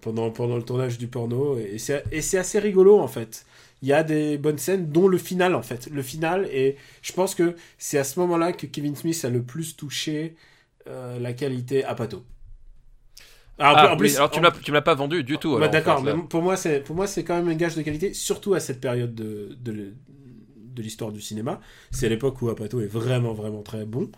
pendant pendant le tournage du porno et c'est assez rigolo en fait. Il y a des bonnes scènes dont le final en fait. Le final et je pense que c'est à ce moment-là que Kevin Smith a le plus touché euh, la qualité Apato. Alors, Ah, en oui, alors tu me l'as- pas vendu du tout. bah, alors, en D'accord, fait, là. mais pour moi, c'est pour moi c'est quand même un gage de qualité, surtout à cette période de, de, de l'histoire du cinéma. C'est l'époque où Apato est vraiment vraiment très bon.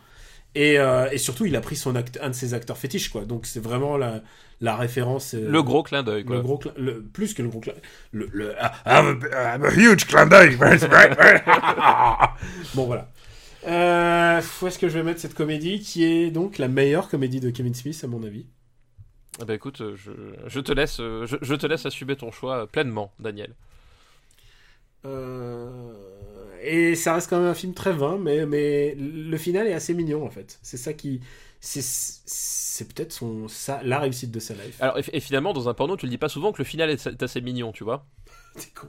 Et, euh, et surtout, il a pris son act- un de ses acteurs fétiches, quoi. Donc c'est vraiment la, la référence. euh, Le gros clin d'œil, quoi. le gros le- plus que le gros cla- le, le- ah, I'm a, I'm a huge clin d'œil, bon voilà. Euh, où est-ce que je vais mettre cette comédie qui est donc la meilleure comédie de Kevin Smith à mon avis? Ah bah écoute, je, je te laisse, je, je te laisse assumer ton choix pleinement, Daniel. Euh, Et ça reste quand même un film très vain, mais, mais le final est assez mignon en fait. C'est ça qui. C'est, peut-être son, ça, la réussite de sa life. Alors, et, et finalement, dans un porno, tu le dis pas souvent que le final est, est assez mignon, tu vois. T'es con.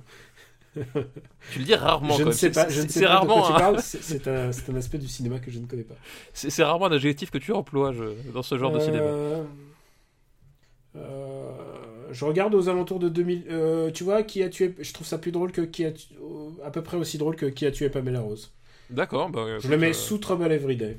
Tu le dis rarement. je quand ne sais pas, je ne sais pas rarement, parles. C'est, un, un aspect du cinéma que je ne connais pas. c'est rarement un adjectif que tu emploies je- dans ce genre de cinéma. Euh, euh, je regarde aux alentours de 2000. euh, tu vois, qui a tué. Je trouve ça plus drôle que qui a euh, à peu près aussi drôle que qui a tué Pamela Rose. D'accord. Bah, Je le mets euh, sous Trouble Everyday.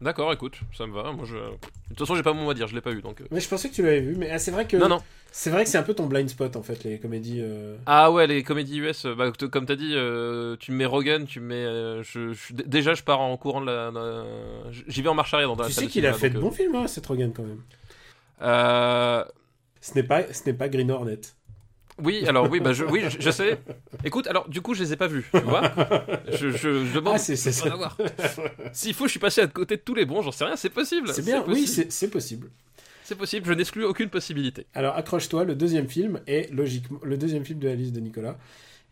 D'accord, écoute, ça me va. Moi, je... De toute façon, j'ai pas mon mot à dire, je l'ai pas eu donc. euh. Mais je pensais que tu l'avais vu. Mais ah, c'est vrai que Non, non. c'est vrai que c'est un peu ton blind spot en fait les comédies. euh, Ah ouais, les comédies US, euh, bah, comme t'as dit, euh, tu me mets Rogan, tu me mets. euh, je, je- d- déjà, je pars en courant de la. la- J'y vais en marche arrière dans la Tu sais qu'il a fait de bons films, hein, Seth Rogen quand même. Ce n'est pas, ce n'est pas Green Hornet. Oui, alors oui, bah je, oui, je, je sais. Écoute, alors du coup, je les ai pas vus, tu vois. Je, je, je demande. Ah, c'est ça. S'il faut, je suis passé à côté de tous les bons, j'en sais rien, c'est possible. C'est bien. Oui, possible. c'est c'est possible. c'est possible. Je n'exclus aucune possibilité. Alors accroche-toi, le deuxième film est logiquement le deuxième film de la liste de Nicolas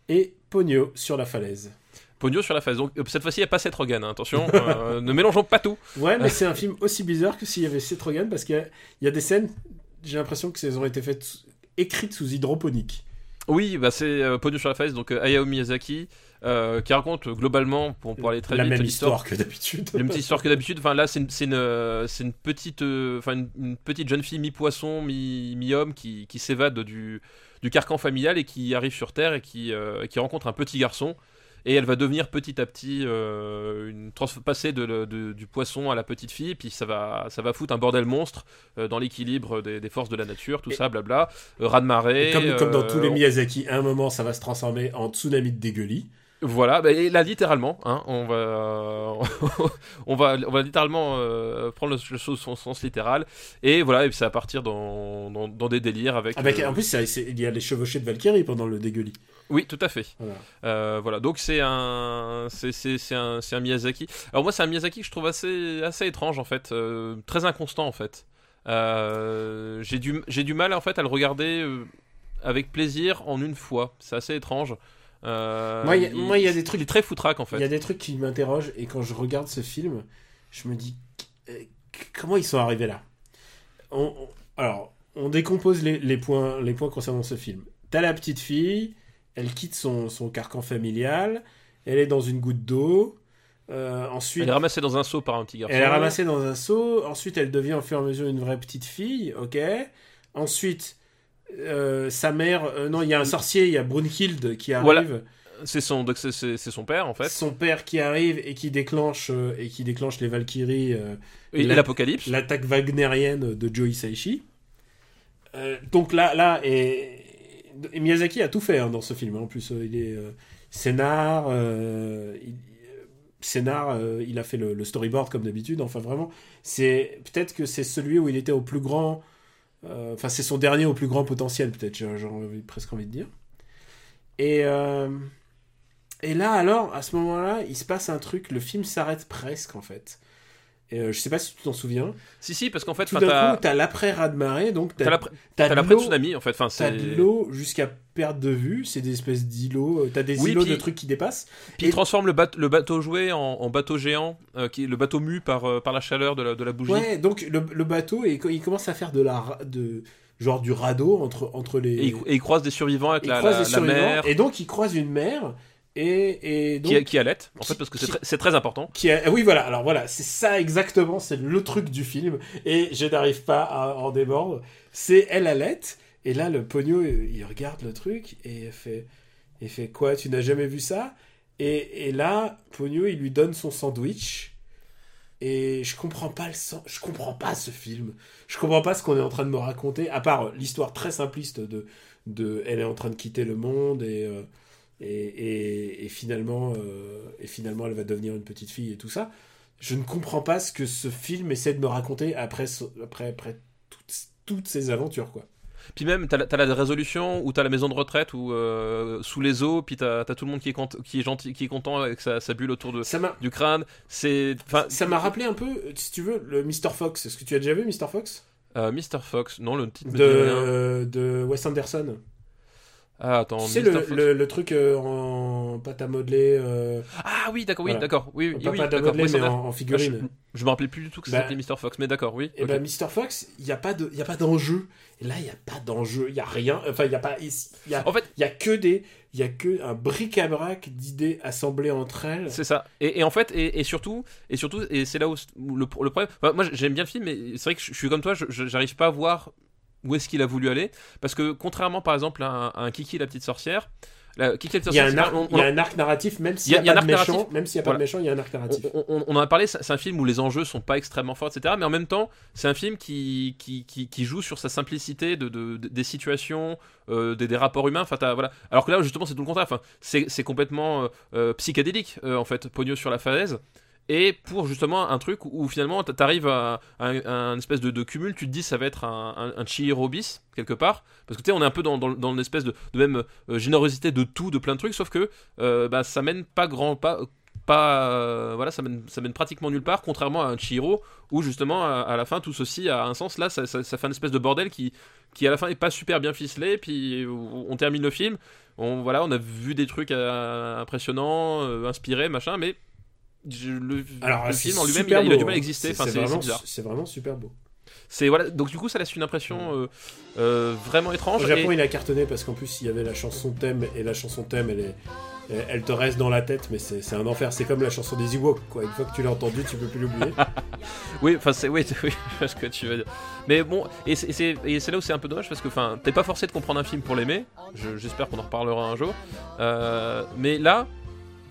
et Pogno sur la falaise. Pogno sur la face. Donc euh, cette fois-ci, il n'y a pas Seth Rogen. hein, Attention, euh, ne mélangeons pas tout. Ouais, mais c'est un film aussi bizarre que s'il y avait Seth Rogen parce qu'il y, a des scènes, j'ai l'impression que elles ont été faites sous- écrites sous hydroponique. Oui, bah c'est euh, Pogno sur la face, donc euh, Hayao Miyazaki, euh, qui raconte euh, globalement, pour, pour aller très la vite, même histoire que d'habitude. La même histoire que d'habitude. Enfin là, c'est une, euh, petite, euh, enfin une, une petite jeune fille mi-poisson, mi- mi-homme qui, qui s'évade du, du carcan familial et qui arrive sur Terre et qui, euh, qui rencontre un petit garçon. Et elle va devenir petit à petit euh, une passer de, le- de- du poisson à la petite fille. Puis ça va, ça va foutre un bordel monstre euh, dans l'équilibre des, des forces de la nature, tout Et- ça, blabla. Euh, ras de marée. Comme, comme dans euh, tous les Miyazaki, à un moment, ça va se transformer en tsunami de dégueulis. voilà, bah, et là littéralement, hein, on va, on va, on va littéralement euh, prendre le, chose son sens littéral, et voilà, et puis ça va partir dans, dans, dans des délires avec. Avec, euh, En plus, c'est- il y a les chevauchés de Valkyrie pendant le dégueulis. Oui, tout à fait. Voilà. Euh, voilà, donc c'est un, c'est, c'est, c'est un, c'est un Miyazaki. Alors moi, c'est un Miyazaki que je trouve assez, assez étrange en fait, euh, très inconstant en fait. Euh, j'ai du, j'ai du mal en fait à le regarder avec plaisir en une fois. C'est assez étrange. Moi, il y a- y des trucs- Il est très foutraque en fait. Il y a des trucs qui m'interrogent et quand je regarde ce film, je me dis comment ils sont arrivés là? On- on- alors, on décompose les, les points, les points concernant ce film. T'as la petite fille, elle quitte son, son carcan familial, elle est dans une goutte d'eau. euh, ensuite, Elle est ramassée dans un seau par un petit garçon. elle est ramassée dans un seau. Ensuite, elle devient au fur et à mesure une vraie petite fille. Ok. Ensuite, euh, sa mère. euh, non, il y a un sorcier. Il y a Brunhild qui arrive. Voilà. C'est son, donc c'est, son père en fait. Son père qui arrive et qui déclenche et qui déclenche les Valkyries. Et, et la- l'apocalypse. L'attaque wagnérienne de Joe Hisaishi. Donc là, là et, Miyazaki a tout fait hein, dans ce film. hein. En plus, euh, il est euh, scénar, euh, il, scénar, il a fait le, storyboard comme d'habitude. Enfin, vraiment, c'est peut-être que c'est celui où il était au plus grand. Enfin, c'est son dernier au plus grand potentiel, peut-être. J'ai presque envie de dire. Et et là, alors, à ce moment-là, il se passe un truc. Le film s'arrête presque, en fait. Euh, je sais pas si tu t'en souviens. Si, si, parce qu'en fait, Tout d'un coup, t'as l'après raz de marée, donc t'as l'après, tsunami en fait. Enfin, t'as de l'eau jusqu'à perte de vue. C'est des espèces d'îlots. euh, T'as des Oui, îlots puis- de trucs qui dépassent. Puis Et- il transforme le, bateau le bateau jouet en, en bateau géant, euh, qui le bateau mu par, euh, par la chaleur de la, de la bougie. Ouais, donc le, le bateau, et il commence à faire de la de genre du radeau entre entre les. Et, il, et il croise des survivants avec il la, la, des la survivants, mer Et donc il croise une mer. Et, et donc qui, qui allait, en qui- fait, parce que c'est très, important. qui a- Oui, voilà. Alors voilà, c'est ça exactement. C'est le truc du film. Et je n'arrive pas à en démordre. C'est elle allait. Et là, le pogno, il regarde le truc et il fait, il fait quoi Tu n'as jamais vu ça? Et, et là, pogno, il lui donne son sandwich. Et je comprends pas le sens. Je comprends pas ce film. Je comprends pas ce qu'on est en train de me raconter. À part l'histoire très simpliste de, de, elle est en train de quitter le monde et. euh, et, et, et finalement, euh, et finalement, elle va devenir une petite fille et tout ça. Je ne comprends pas ce que ce film essaie de me raconter après, après, après toutes, toutes ces aventures, quoi. Puis même, t'as la, t'as la résolution où t'as la maison de retraite où euh, sous les eaux, puis t'as, t'as tout le monde qui est, qui est gentil, qui est content avec sa, sa bulle autour de, Ça du crâne. C'est, ça m'a rappelé un peu, si tu veux, le Mr. Fox. Est-ce que tu as déjà vu Mr. Fox? Euh, Mr. Fox, non, le titre de, de Wes Anderson. Ah, attends, Tu sais, le, Fox. le, le truc euh, en pâte à modeler. Euh, Ah oui, d'accord, oui, Voilà. d'accord. Oui, oui, oui, pâte à modeler, oui, mais en, figurine. Ah, je, je me rappelais plus du tout que Bah, s'appelait Mr. Fox, mais d'accord, oui. Et ok. ben Mr. Fox, il n'y a pas de, d'enjeu. Et là, il n'y a pas d'enjeu. Il y a rien. Enfin, il y a pas. Y a, En fait, il y a que des, il y a que un bric-à-brac d'idées assemblées entre elles. C'est ça. Et, et en fait, et, et surtout, et surtout, et c'est là où, le, le problème. enfin, moi, j'aime bien le film, mais c'est vrai que je, je suis comme toi, j'arrive pas à voir où est-ce qu'il a voulu aller, parce que contrairement, par exemple, à un, à un Kiki la petite sorcière, la, Il y, a un arc, on- il y a un arc narratif, même s'il n'y a, il y a pas de méchant, narratif. même s'il n'y a pas Voilà. de méchant, il y a un arc narratif. on, en a parlé, c'est un film où les enjeux sont pas extrêmement forts, etc. Mais en même temps, c'est un film qui, qui, qui, qui joue sur sa simplicité de, de- de- des situations, euh, des, des rapports humains. Enfin, t'as- voilà. Alors que là, justement, c'est tout le contraire. Enfin, c'est complètement euh, euh, psychédélique, euh, en fait, Pogno sur la falaise. Et pour justement un truc où finalement t'arrives à, à un, un espèce de, cumul, tu te dis ça va être un, un, un Chihiro bis quelque part, parce que tu sais on est un peu dans, dans, dans une espèce de, même euh, générosité de tout, de plein de trucs, sauf que euh, bah, ça mène pas grand pas pas euh, voilà ça mène, ça mène pratiquement nulle part contrairement à un Chihiro où justement à, la fin tout ceci a un sens. Là ça, ça, fait une espèce de bordel qui qui à la fin est pas super bien ficelé puis on termine le film. On voilà on a vu des trucs impressionnants inspirés machin mais je- le, Alors, le film en lui-même il, a- il a beau, du mal à hein. exister C'est enfin vraiment, super beau. c'est voilà donc du coup ça laisse une impression euh, euh, vraiment étrange Au Japon, et- il a cartonné parce qu'en plus, il y avait la chanson thème et la chanson thème, elle est, elle- te reste dans la tête, mais c'est un enfer. C'est comme la chanson des Ewoks, quoi. Une fois que tu l'as entendue, tu peux plus l'oublier. Oui, enfin c'est oui, oui, ce que tu veux dire. Mais bon, et c'est- là où c'est un peu dommage parce que enfin, t'es pas forcé de comprendre un film pour l'aimer. Je- J'espère qu'on en reparlera un jour. Euh, mais là,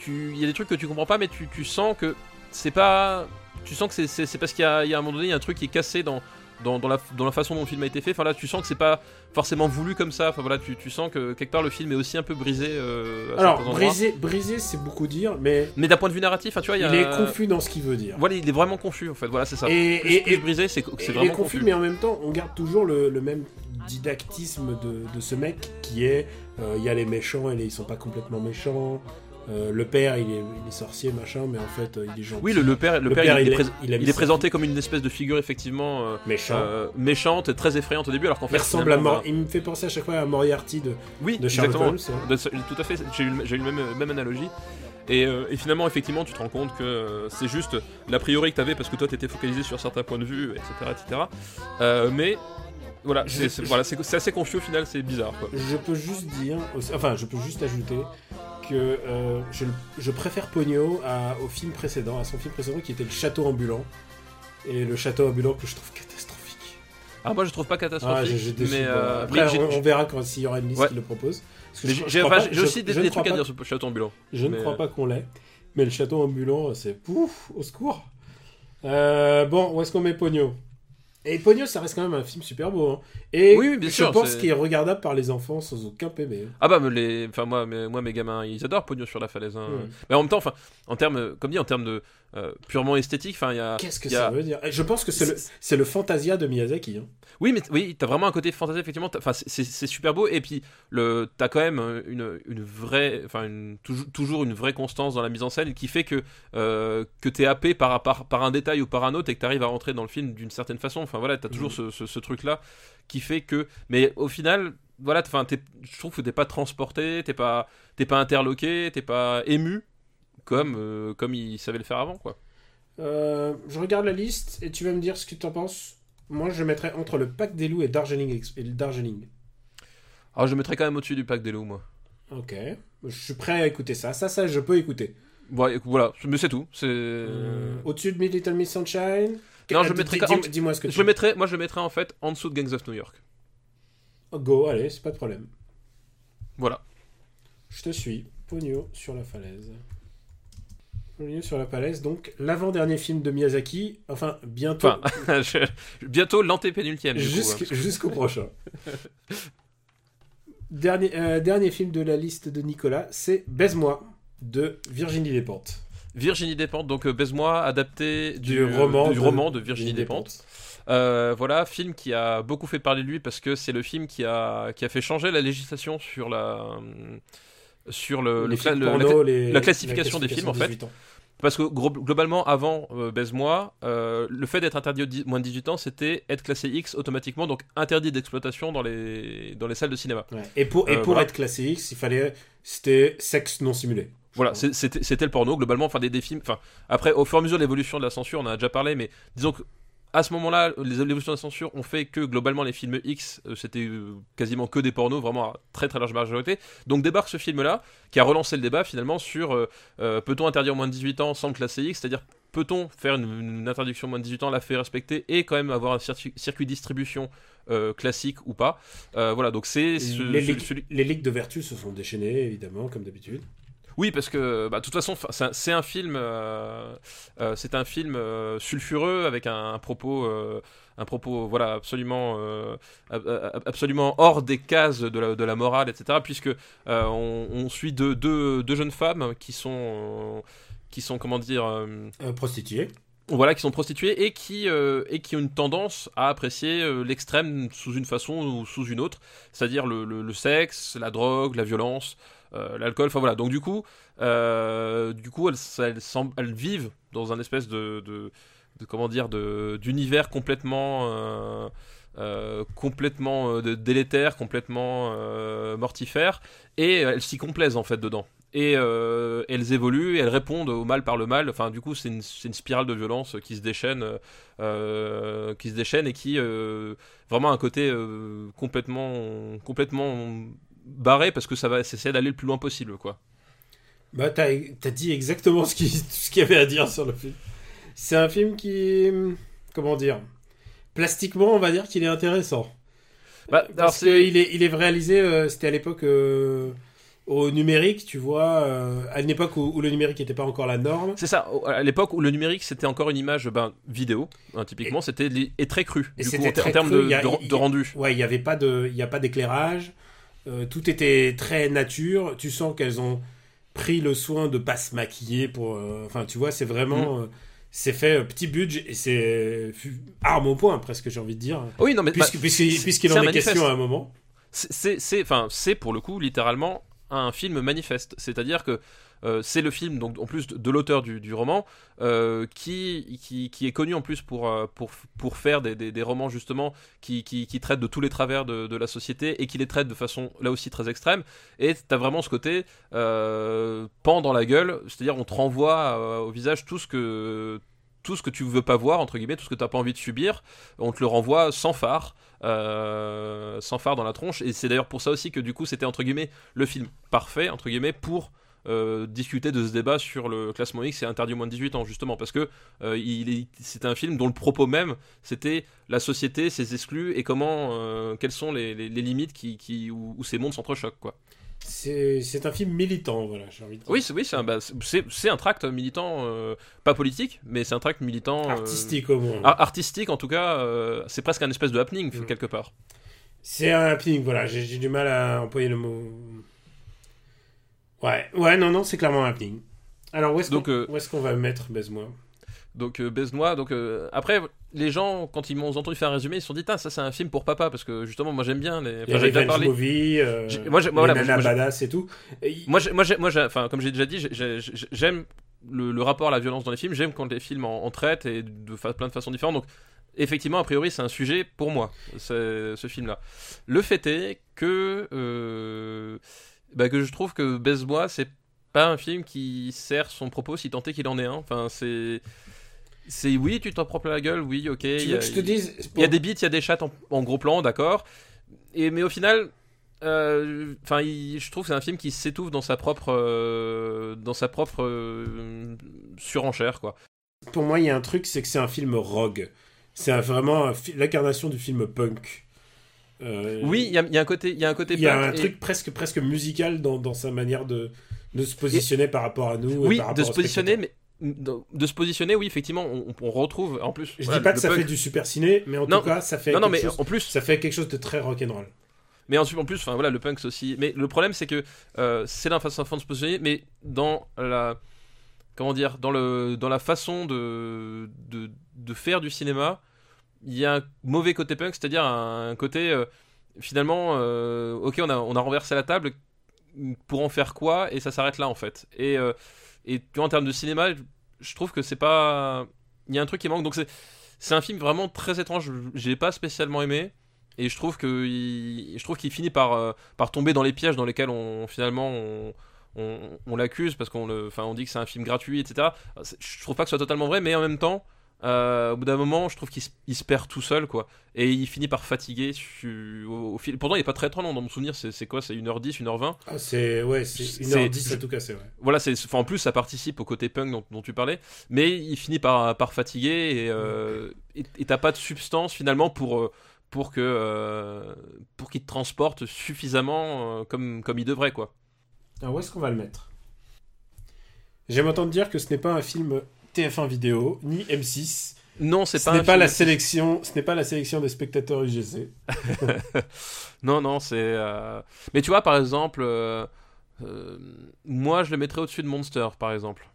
tu, il y a des trucs que tu comprends pas, mais tu, tu sens que c'est pas, tu sens que c'est- parce qu'il y y a un moment donné, il y a un truc qui est cassé dans dans, dans la, dans la façon dont le film a été fait. Enfin là, tu sens que c'est pas forcément voulu comme ça. Enfin voilà, tu, tu sens que quelque part le film est aussi un peu brisé. euh, à Alors, brisé, brisé c'est beaucoup dire, mais Mais d'un point de vue narratif, enfin, tu vois, il y a il est confus dans ce qu'il veut dire. Voilà, il est vraiment confus en fait. Voilà, c'est ça. Et- plus, et- plus et- brisé, c'est vraiment est confus, mais en même temps, on garde toujours le, le même didactisme de, de ce mec qui est euh, il y a les méchants et les, ils sont pas complètement méchants. Euh, le père, il est, il est sorcier, machin, mais en fait, euh, il est gentil. Oui, le, le père, le Le père, père, il, est, il il présenté comme une espèce de figure effectivement euh, méchant. euh, méchante et très effrayante au début, alors qu'en fait, il ressemble à finalement, Mor- bah, il me fait penser à chaque fois à Moriarty de, oui, de Sherlock exactement. Holmes. hein. Tout à fait. J'ai eu, le même, même analogie. Et, et finalement, effectivement, tu te rends compte que c'est juste l'a priori que t'avais parce que toi t'étais focalisé sur certains points de vue, etc., etc. Mais voilà, c'est voilà, assez confus au final, c'est bizarre. Quoi. Je peux juste dire, enfin, je peux juste ajouter que euh, je, je préfère Pogno à- au film précédent, à son film précédent qui était le Château ambulant. Et le Château ambulant que je trouve catastrophique. Ah, moi je trouve pas Ah, catastrophique, mais, euh, Après, mais j'ai- on, on verra quand s'il y aura une liste Ouais. qui le propose. J'ai aussi des, je des trucs à dire sur le château ambulant. Je ne crois euh, pas qu'on l'ait. Mais le château ambulant, c'est pouf, au secours. Euh, bon, où est-ce qu'on met Pogno Et Pogno, ça reste quand même un film super beau. hein. Et Oui, oui, bien je sûr, pense qu'il est regardable par les enfants sans aucun PB. Ah bah mais les, enfin moi, mes, moi mes gamins ils adorent Pogno sur la falaise. hein. Ouais. Mais en même temps, enfin en termes, comme dit en termes de euh, purement esthétique, enfin il y a. Qu'est-ce que il y a- ça veut dire? Je pense que c'est le, le Fantasia de Miyazaki. hein. Oui, mais oui, t'as vraiment un côté fantasy effectivement. Enfin c'est- super beau et puis le, t'as quand même euh, une, une vraie, enfin une toujours, toujours une vraie constance dans la mise en scène qui fait que euh, que t'es happé par, par par un détail ou par un autre et que t'arrives à rentrer dans le film d'une certaine façon. Enfin voilà, t'as toujours ce, ce, truc là qui fait que, mais au final. Voilà, enfin, je trouve que t'es pas transporté, t'es pas, t'es pas interloqué, t'es pas ému, comme, euh, comme il savait le faire avant, quoi. Euh, je regarde la liste et tu vas me dire ce que tu en penses. Moi, je mettrais entre le Pack des loups et Darjeeling. Et le Darjeeling. Alors je le mettrais quand même au-dessus du pack des loups, moi. Ok. Je suis prêt à écouter ça. Ça, ça, je peux écouter. Écoute, voilà, mais c'est tout. C'est. Euh, Au-dessus de Little Miss Sunshine Non, je mettrais Dis-moi ce que Je mettrais, moi je mettrais en fait en dessous de Gangs of New York. Go, allez, c'est pas de problème. Voilà. Je te suis. Pogno sur la falaise. Pogno sur la falaise, donc l'avant-dernier film de Miyazaki. Enfin, bientôt. Enfin, je- bientôt l'antépénultième. Jusqu'- hein. Jusqu'au prochain. dernier, euh, dernier film de la liste de Nicolas, c'est Baise-moi de Virginie Despentes. Virginie Despentes, donc euh, Baise-moi, adapté du, Du roman du de roman de Virginie Despentes. Euh, voilà, film qui a beaucoup fait parler de lui parce que c'est le film qui a, qui a fait changer la législation sur la. Sur le, cla- la porno, les- la classification des films, en fait. 18 ans. parce que globalement, avant euh, Baise-moi, euh, le fait d'être interdit aux moins de 18 ans, c'était être classé X automatiquement, donc interdit d'exploitation dans les, dans les salles de cinéma. Ouais. Et pour, et Euh, pour voilà. être classé X, il fallait. C'était sexe non simulé. Voilà, c'était le porno, globalement, enfin des, des films. Enfin, après, au fur et à mesure de l'évolution de la censure, on en a déjà parlé, mais disons que. À ce moment-là, les évolutions de la censure ont fait que globalement les films X, euh, c'était euh, quasiment que des pornos, vraiment à très très large majorité. Donc débarque ce film-là, qui a relancé le débat finalement sur euh, euh, peut-on interdire au moins de 18 ans sans le classer X, c'est-à-dire peut-on faire une, une interdiction au moins de 18 ans, la faire respecter et quand même avoir un circuit, circuit distribution euh, classique ou pas. Euh, voilà, donc c'est ce- les, ce- ligues, celui- les ligues de vertu se sont déchaînées, évidemment, comme d'habitude. Oui, parce que bah, de toute façon, c'est un- film, euh, euh, c'est un film euh, sulfureux avec un, un propos, un propos, voilà, absolument, euh, ab- ab- absolument hors des cases de la, de la morale, etc. Puisque euh, on, on suit deux, deux, deux jeunes femmes qui sont, euh, qui sont, comment dire, prostituées. voilà, qui sont prostituées et qui, et qui ont une tendance à apprécier l'extrême sous une façon ou sous une autre, c'est-à-dire le, le- le sexe, la drogue, la violence, l'alcool, enfin voilà. Donc du coup, euh, du coup, elles, vivent dans un espèce de, de, comment dire, d'univers complètement euh, euh, complètement euh, délétère, complètement euh, mortifère, et elles s'y complaisent en fait dedans. Et euh, elles évoluent, elles répondent au mal par le mal. Enfin, du coup, c'est une, spirale de violence qui se déchaîne, euh, qui se déchaîne et qui euh, vraiment un côté euh, complètement, complètement barré parce que ça va essayer d'aller le plus loin possible, quoi. Bah, t'as as dit exactement ce qu'il ce y avait à dire sur le film. C'est un film qui. Comment dire Plastiquement, on va dire qu'il est intéressant. Bah, Parce qu'il est, il est réalisé, euh, c'était à l'époque euh, au numérique, tu vois, euh, à une époque où, où le numérique n'était pas encore la norme. C'est ça, à l'époque où le numérique c'était encore une image ben, vidéo, hein, typiquement, c'était et très cru, et du coup, en, termes de, rendu. Ouais, il n'y avait pas d'éclairage. Euh, tout était très nature. Tu sens qu'elles ont pris le soin de pas se maquiller pour. euh, Enfin, tu vois, c'est Mm. vraiment. euh, c'est fait petit budget et c'est arme au point presque, j'ai envie de dire. Oui, non, mais Puisque- bah, puisqu'il c'est en est question à un moment. C'est- enfin c'est pour le coup littéralement un film manifeste c'est à dire que euh, c'est le film donc en plus de, l'auteur du, roman euh, qui, qui qui est connu en plus pour euh, pour pour faire des, des, romans justement qui, qui, traitent de tous les travers de, de la société et qui les traitent de façon là aussi très extrême et t'as vraiment ce côté euh, pan dans la gueule c'est à dire on te renvoie au visage tout ce que tout ce que tu veux pas voir entre guillemets tout ce que t'as pas envie de subir on te le renvoie sans phare sans phare dans la tronche. Et c'est d'ailleurs pour ça aussi que du coup c'était entre guillemets le film parfait entre guillemets pour euh, discuter de ce débat sur le classement X et interdit aux moins de 18 ans justement parce que euh, il est, c'était un film dont le propos même c'était la société, ses exclus et comment euh, quelles sont les, les- les limites qui, qui où, où ces mondes s'entrechoquent quoi. C'est c'est un film militant, voilà, j'ai envie de dire. Oui, c'est oui, c'est un, bah, c'est, c'est un tract militant, euh, pas politique, mais c'est un tract militant euh, Artistique au moins. ar- artistique en tout cas. euh, c'est presque un espèce de happening Mm. quelque part. C'est un happening, voilà, j'ai du mal à employer le mot. Ouais, ouais, non, non, c'est clairement un happening. Alors, où est-ce qu'on euh, qu'on va mettre, baise-moi? Donc euh, baise-moi. Donc euh, après, les gens quand ils m'ont entendu faire un résumé, ils se sont dit, ça c'est un film pour papa parce que justement moi j'aime bien les. Les Enfin, j'avais déjà parlé. movie, euh, moi, les voilà, moi, badass et tout. Et Moi, moi, moi, enfin, comme j'ai déjà dit, j'ai- j'ai- j'ai- j'aime le, le rapport à la violence dans les films. J'aime quand les films en, en traitent et de plein de façons différentes. Donc, effectivement, a priori, c'est un sujet pour moi, ce, ce film-là. Le fait est que, euh, bah, que je trouve que Baise-moi, c'est pas un film qui sert son propos si tant est qu'il en est un. Enfin, c'est. C'est oui, tu t'en prends plein la gueule, oui, ok. tu il y veux a- que je te dise il y a des bits, il y a des chats en, en gros plan, d'accord. Et mais au final, euh, enfin, je trouve que c'est un film qui s'étouffe dans sa propre, euh, dans sa propre euh, surenchère, quoi. Pour moi, il y a un truc, c'est que c'est un film rogue. C'est vraiment l'incarnation du film punk. Euh, Oui, il y a, il y a un côté, il y a un côté. il y a un et- truc presque, presque musical dans, dans sa manière de, de se positionner par rapport à nous. Oui, par de se positionner, mais de, de se positionner, oui, effectivement, on, on retrouve en plus. Je voilà, dis pas que ça punk. fait du super ciné, mais en Non. tout cas, ça fait Non, non, mais chose- en plus, ça fait quelque chose de très rock'n'roll. Mais ensuite, en plus, enfin voilà, le punk c'est aussi. Mais le problème, c'est que euh, c'est la façon de se positionner, mais dans la comment dire, dans le dans la façon de de, de faire du cinéma, il y a un mauvais côté punk, c'est-à-dire un, côté euh, finalement, euh, ok, on a on a renversé la table pour en faire quoi et ça s'arrête là en fait. Et euh, et tu vois, en termes de cinéma, je trouve que c'est pas. Il y a un truc qui manque. Donc c'est, c'est un film vraiment très étrange. Je l'ai pas spécialement aimé. Et je trouve que je trouve qu'il finit par, par tomber dans les pièges dans lesquels on finalement on, on, on l'accuse parce qu'on le, on dit que c'est un film gratuit, etc. Je trouve pas que ce soit totalement vrai, mais en même temps, euh, au bout d'un moment, je trouve qu'il se, perd tout seul, quoi. Et il finit par fatiguer su- au, au fil. Pourtant, il est pas très très long dans mon souvenir. C'est c'est quoi? C'est 1h10, 1h20 Ah, c'est ouais, c'est C'est- 1h10 à tout voilà, c'est, enfin, en plus, ça participe au côté punk dont, dont tu parlais, mais il finit par, par fatiguer et euh, et- t'as pas de substance finalement pour, euh, pour, que, euh, pour qu'il te transporte suffisamment comme, comme il devrait, quoi. Alors, où est-ce qu'on va le mettre? J'aime entendre dire que ce n'est pas un film TF1 vidéo, ni M6. Non, c'est Ce pas n'est pas la sélection, ce n'est pas la sélection des spectateurs UGC. Non, non, c'est. euh, Mais tu vois, par exemple, euh, euh, moi, je le mettrais au-dessus de Monster, par exemple.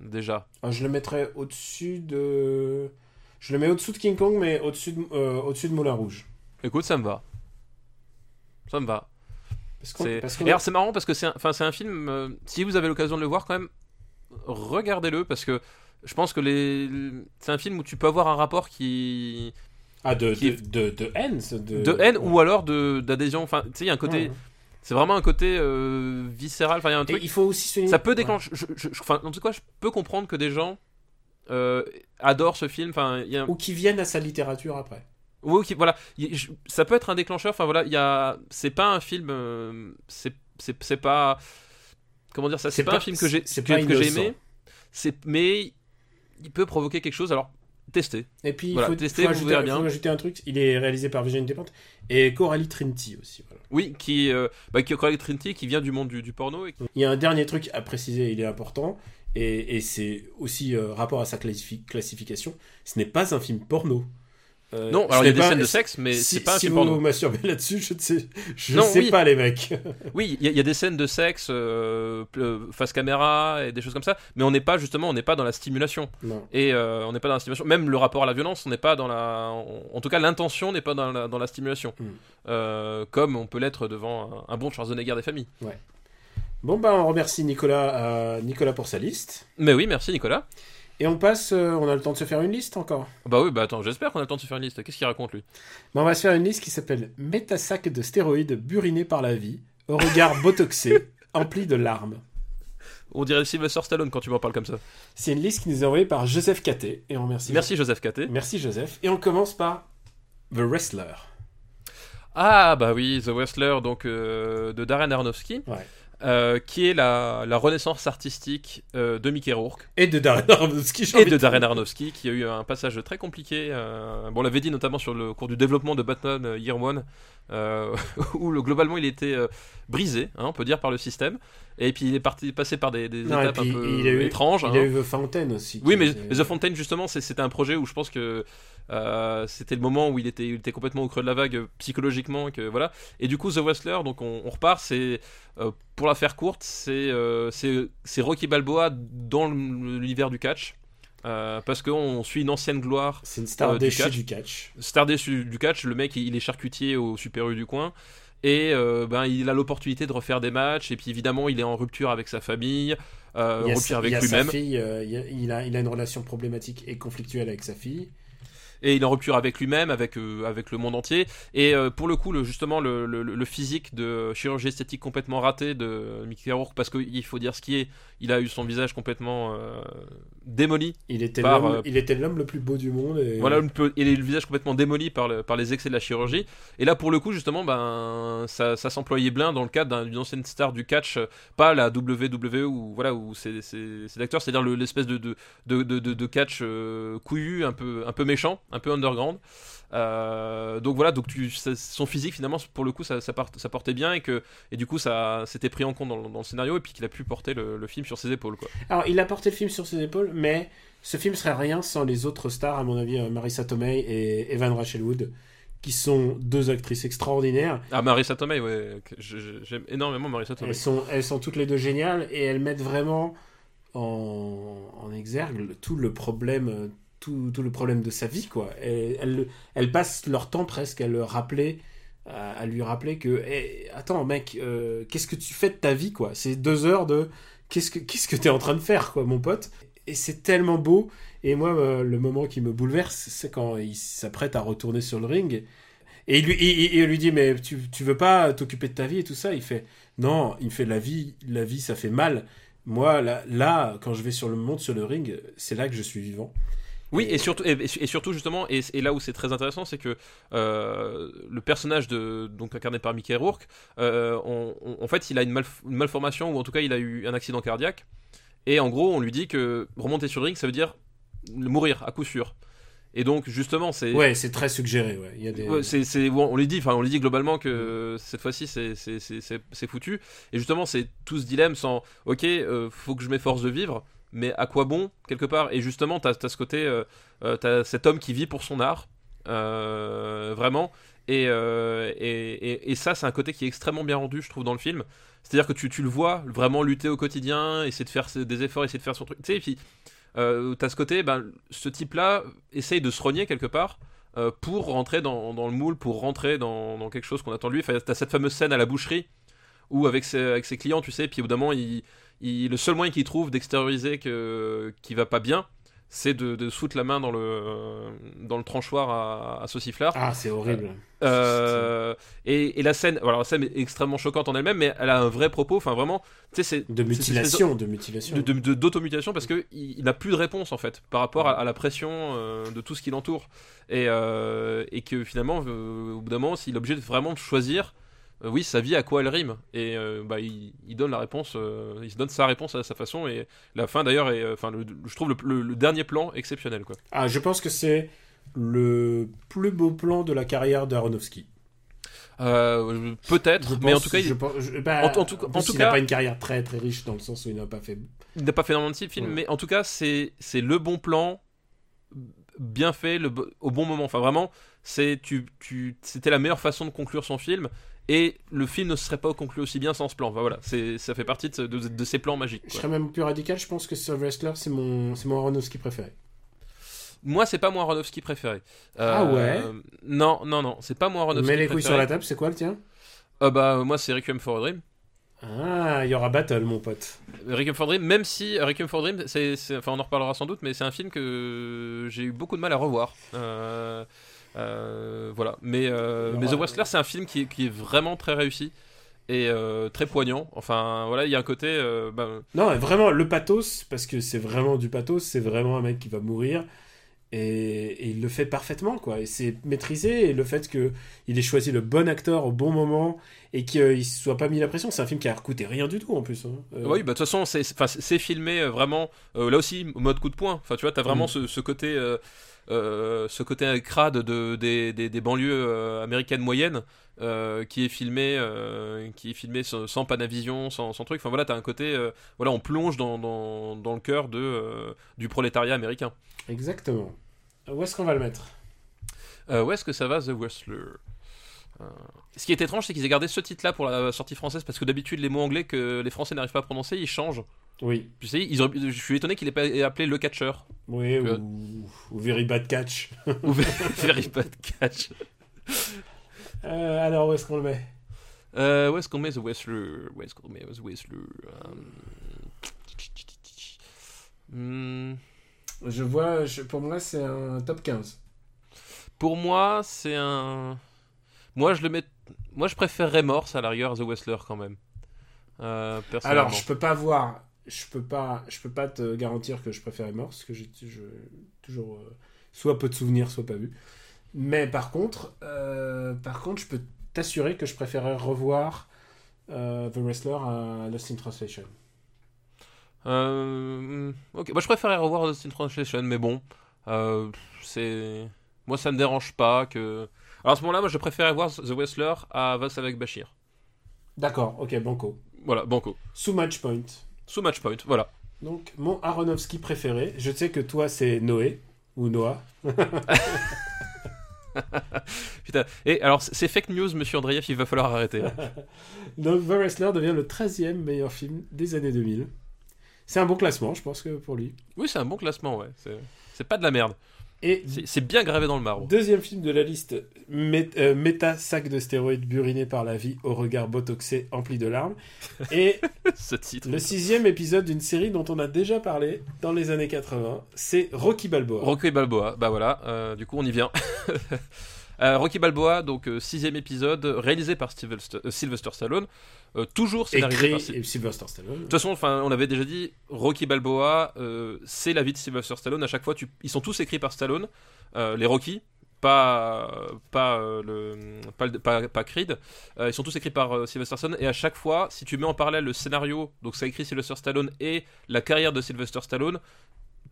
Déjà. Ah, je le mettrais au-dessus de. Je le mets au-dessous de King Kong, mais au-dessus de, au-dessus de Moulin Rouge. Écoute, ça me va. Ça me va. Parce C'est- parce alors c'est marrant parce que c'est un, enfin, c'est un film, si vous avez l'occasion de le voir quand même, regardez-le parce que je pense que les... c'est un film où tu peux avoir un rapport qui... Ah, de, qui- de, de, de haine de... de haine ou alors d'adhésion. Enfin, tu sais, il y a un côté... Ouais. C'est vraiment un côté euh, viscéral. Enfin, il y a un Et truc... il faut aussi. Ça peut Ouais. déclencher... je- je- je- Enfin, en tout cas, je peux comprendre que des gens euh, adorent ce film. Enfin, y a... Ou qui viennent à sa littérature après. Oui, voilà. Ça peut être un déclencheur. Enfin voilà, il y a. C'est pas un film. euh, C'est pas. Comment dire ça C'est pas, pas- un film que j'ai que, aimé. Mais il peut provoquer quelque chose. Alors testez. Et puis, il faut, vous ajouter, verrez bien. faut ajouter un truc. Il est réalisé par Virginie Despentes et Coralie Trinity aussi. Voilà. Oui, qui euh, bah, qui Craig Trinity, qui vient du monde du, du porno. Et qui- Il y a un dernier truc à préciser, il est important, et, et c'est aussi euh, rapport à sa classifi- classification. Ce n'est pas un film porno. Euh, Non, alors il y a des scènes de sexe, mais si, c'est pas un si film vous porno. masturbez là-dessus, je ne sais, je Non, sais oui. pas les mecs. Oui, il y, a- il y a des scènes de sexe euh, face caméra et des choses comme ça, mais on n'est pas justement, on n'est pas dans la stimulation. non. Et euh, on n'est pas dans la stimulation. Même le rapport à la violence, on n'est pas dans la. En, en tout cas, l'intention n'est pas dans la, dans la stimulation. Mm. Euh, comme on peut l'être devant un, un bon Schwarzenegger des familles. Bon, bah, on remercie Nicolas, Nicolas pour sa liste. Mais oui, merci Nicolas. Et on passe, euh, on a le temps de se faire une liste encore. Bah oui, bah attends, j'espère qu'on a le temps de se faire une liste. Qu'est-ce qu'il raconte lui? Bah, on va se faire une liste qui s'appelle Métasac de stéroïdes burinés par la vie, au regard botoxé, empli de larmes. On dirait Sylvester Stallone quand tu m'en parles comme ça. C'est une liste qui nous est envoyée par Joseph Caté, et on remercie. Merci Joseph Caté. Merci Joseph. Et on commence par The Wrestler. Ah bah oui, The Wrestler donc euh, de Darren Aronofsky, Ouais. Euh, qui est la, la renaissance artistique euh, de Mickey Rourke. Et de Darren Aronofsky. et de Darren Aronofsky qui a eu un passage très compliqué. euh, bon, on l'avait dit notamment sur le cours du développement de Batman Year One, où le- globalement il était euh, brisé, hein, on peut dire, par le système. Et puis il est parti, passé par des, des Non, et étapes puis un peu il a eu- étranges. Il hein. a eu The Fountain aussi. Oui, mais, The Fontaine, justement, c'était un projet où je pense que euh, c'était le moment où il était, il était complètement au creux de la vague euh, psychologiquement. Que, voilà. Et du coup, The Wrestler, donc on, on repart, c'est, euh, pour la faire courte, euh, c'est Rocky Balboa dans l'univers du catch. Euh, parce qu'on suit une ancienne gloire, C'est une star euh, du déchue catch. du catch. star déçu du catch. Le mec, il est charcutier au Super U du coin. Et euh, ben, il a l'opportunité de refaire des matchs. Et puis évidemment, il est en rupture avec sa famille, rupture avec lui-même. il, a, il a- il a une relation problématique et conflictuelle avec sa fille. et il est en rupture avec lui-même, avec, euh, avec le monde entier. Et euh, pour le coup, le, justement, le, le- le physique de chirurgie esthétique complètement raté de Mickey Rourke, parce qu'il faut dire ce qui est, il a eu son visage complètement euh, démoli. Il était Par, l'homme euh, il était l'homme le plus beau du monde. Et... Voilà, il a eu le visage complètement démoli par, le- par les excès de la chirurgie. Et là, pour le coup, justement, ben, ça, ça s'employait bien dans le cadre d'un- d'une ancienne star du catch, pas la WWE ou voilà où c'est c'est c'est d'acteurs, c'est-à-dire le- l'espèce de de, de, de, de- catch euh, couillu, un peu un peu méchant, un peu underground. Euh, donc voilà, donc tu, son physique finalement pour le coup ça, ça, part- ça portait bien et que et du coup ça s'était pris en compte dans, le- dans le scénario et puis qu'il a pu porter le, le film sur ses épaules quoi. Alors, il a porté le film sur ses épaules, mais ce film serait rien sans les autres stars, à mon avis, euh, Marissa Tomei et Evan Rachel Wood, qui sont deux actrices extraordinaires. Ah Marissa Tomei ouais, j'aime énormément Marissa Tomei. Elles sont, elles sont toutes les deux géniales et elles mettent vraiment en, en exergue tout le problème, euh, tout, tout le problème de sa vie, quoi. Elles, elles passent leur temps presque à le rappeler, à, à lui rappeler que, Eh, attends, mec, euh, qu'est-ce que tu fais de ta vie, quoi? C'est deux heures de, qu'est-ce que, qu'est-ce que t'es en train de faire, quoi, mon pote? Et c'est tellement beau. Et moi, euh, le moment qui me bouleverse, c'est quand il s'apprête à retourner sur le ring. Et il lui, dit, mais tu, veux pas t'occuper de ta vie et tout ça? Il fait, non, il fait la vie, la vie, ça fait mal. Moi, là, quand je vais sur le monde, sur le ring, c'est là que je suis vivant. Oui, et surtout, et, surtout justement, et, là où c'est très intéressant, c'est que euh, le personnage de donc incarné par Mickey Rourke, euh, en fait, il a une, malformation ou en tout cas, il a eu un accident cardiaque. Et en gros, on lui dit que remonter sur le ring, ça veut dire mourir à coup sûr. Et donc justement, c'est ouais, c'est très suggéré. Ouais. Il y a des... ouais, on lui dit, enfin, on lui dit globalement que cette fois-ci, c'est, c'est, c'est, c'est foutu. Et justement, c'est tout ce dilemme sans, ok, euh, faut que je m'efforce de vivre, mais à quoi bon quelque part? Et justement, t'as, as ce côté, euh, euh, t'as cet homme qui vit pour son art, euh, vraiment. Et, et, ça, c'est un côté qui est extrêmement bien rendu, je trouve, dans le film. C'est-à-dire que tu, le vois vraiment lutter au quotidien, essayer de faire des efforts, essayer de faire son truc. Tu sais, et puis euh, t'as ce côté, ben, ce type-là essaye de se renier quelque part euh, pour rentrer dans, le moule, pour rentrer dans, quelque chose qu'on attend de lui. Enfin, t'as cette fameuse scène à la boucherie où avec ses, clients, tu sais, puis au le seul moyen qu'il trouve d'extérioriser que qui va pas bien, c'est de, de foutre la main dans le, dans le tranchoir à, à sauciflard. Ah, c'est horrible. Euh, et, et, la scène, alors la scène est extrêmement choquante en elle-même, mais elle a un vrai propos. Enfin, vraiment, tu sais, c'est de mutilation, de mutilation, de, de, d'automutilation, parce que il, n'a plus de réponse en fait par rapport à, à la pression euh, de tout ce qui l'entoure, et, euh, et que finalement, euh, au bout d'un moment, s'il est obligé de vraiment choisir euh, oui, sa vie à quoi elle rime Et euh, bah, il, il, donne la réponse, euh, il se donne sa réponse à sa façon. Et la fin d'ailleurs est, enfin, je trouve le, le, le, dernier plan exceptionnel. Quoi. Ah, je pense que c'est le plus beau plan de la carrière d'Aronofsky. Peut-être, mais en tout cas, il, je pense, je, bah, en, en, tout, en, en tout il cas, n'a pas une carrière très très riche dans le sens où il n'a pas fait. Il n'a pas fait énormément de films, ouais. mais en tout cas, c'est c'est le bon plan, bien fait, le, au bon moment. Enfin, vraiment, c'est tu, tu, c'était la meilleure façon de conclure son film et le film ne serait pas conclu aussi bien sans ce plan. Enfin, voilà, c'est, ça fait partie de, de, de ces plans magiques. Quoi. Je serais même plus radical, je pense que The Wrestler, c'est mon, c'est mon Aronofsky préféré. Moi, c'est pas mon Aronofsky préféré. Euh, ah ouais Non, non, non, c'est pas mon Aronofsky Mets les préféré. couilles sur la table, c'est quoi le tien? Euh, Bah, moi, c'est Requiem for a Dream. Ah, il y aura battle, mon pote. Requiem for Dream, même si Requiem for Dream, c'est, c'est, enfin, on en reparlera sans doute, mais c'est un film que j'ai eu beaucoup de mal à revoir. Euh, voilà. Mais, euh, mais The Wrestler, c'est un film qui, qui, est vraiment très réussi et euh, très poignant. Enfin, voilà, il y a un côté. Bah... Non, vraiment, le pathos, parce que c'est vraiment du pathos, c'est vraiment un mec qui va mourir. Et, et, il le fait parfaitement, quoi. Et c'est maîtrisé. Et le fait qu'il ait choisi le bon acteur au bon moment et qu'il ne soit pas mis la pression, c'est un film qui a coûté rien du tout en plus. Hein. Euh... Oui, bah de toute façon, c'est filmé vraiment. Euh, là aussi, mode coup de poing. Enfin, tu vois, t'as vraiment mm. ce, ce, côté. Euh, ce côté crade de, des, des, des banlieues euh, américaines moyennes euh, qui est filmé qui est filmé sans, sans Panavision sans, sans, truc. Enfin voilà t'as un côté voilà on plonge dans, dans, dans le cœur de du prolétariat américain. Exactement. Où est-ce qu'on va le mettre? Où est-ce que ça va The Wrestler? Ce qui est étrange, c'est qu'ils aient gardé ce titre-là pour la sortie française, parce que d'habitude, les mots anglais que les Français n'arrivent pas à prononcer, ils changent. Oui. Tu sais, ils ont... je suis étonné qu'il ait pas appelé le catcheur. Oui, ou... ou... ou Very Bad Catch. ou Very Bad Catch. Euh, alors, où est-ce qu'on le met? Euh, Où est-ce qu'on met The Wrestler? Où est-ce qu'on met The Wrestler? Um... Je vois, je... pour moi, c'est un top 15. Pour moi, c'est un. Moi, je le mets. Moi, je préférerais Morse à la rigueur The Wrestler quand même. Euh, Alors, je peux pas voir je peux pas je peux pas te garantir que je préférais Morse que j'ai toujours euh, soit peu de souvenirs soit pas vu mais par contre euh, par contre je peux t'assurer que je préférais revoir The Wrestler à Lost in Translation ok moi je préférais revoir Lost in Translation mais bon c'est moi ça me dérange pas que alors à ce moment-là moi je préférais voir The Wrestler à Vas avec Bashir d'accord ok banco voilà banco sous match point sous match point, voilà. Donc, mon Aronofsky préféré, je sais que toi, c'est Noé, ou Noah. Putain, et alors, c'est fake news, monsieur Andreev, il va falloir arrêter. Donc, The Wrestler devient le 13e meilleur film des années 2000. C'est un bon classement, je pense que pour lui. Oui, c'est un bon classement, ouais. C'est pas de la merde. Et C'est bien gravé dans le marbre. deuxième film de la liste, euh, méta sac de stéroïdes buriné par la vie au regard botoxé empli de larmes. Et Ce titre. le sixième épisode d'une série dont on a déjà parlé dans les années 80, c'est Rocky Balboa. Rocky Balboa, bah voilà, euh, du coup on y vient. Euh, Rocky Balboa, donc euh, sixième épisode, réalisé par Sylvester, euh, Sylvester Stallone, toujours scénarisé Écrit par et Sylvester Stallone. De toute façon, enfin, on avait déjà dit, Rocky Balboa, c'est la vie de Sylvester Stallone. À chaque fois, tu... ils sont tous écrits par Stallone, les Rocky, pas pas le pas, le- pas, pas Creed. Ils sont tous écrits par Sylvester Stallone. Et à chaque fois, si tu mets en parallèle le scénario, donc ça écrit Sylvester Stallone et la carrière de Sylvester Stallone,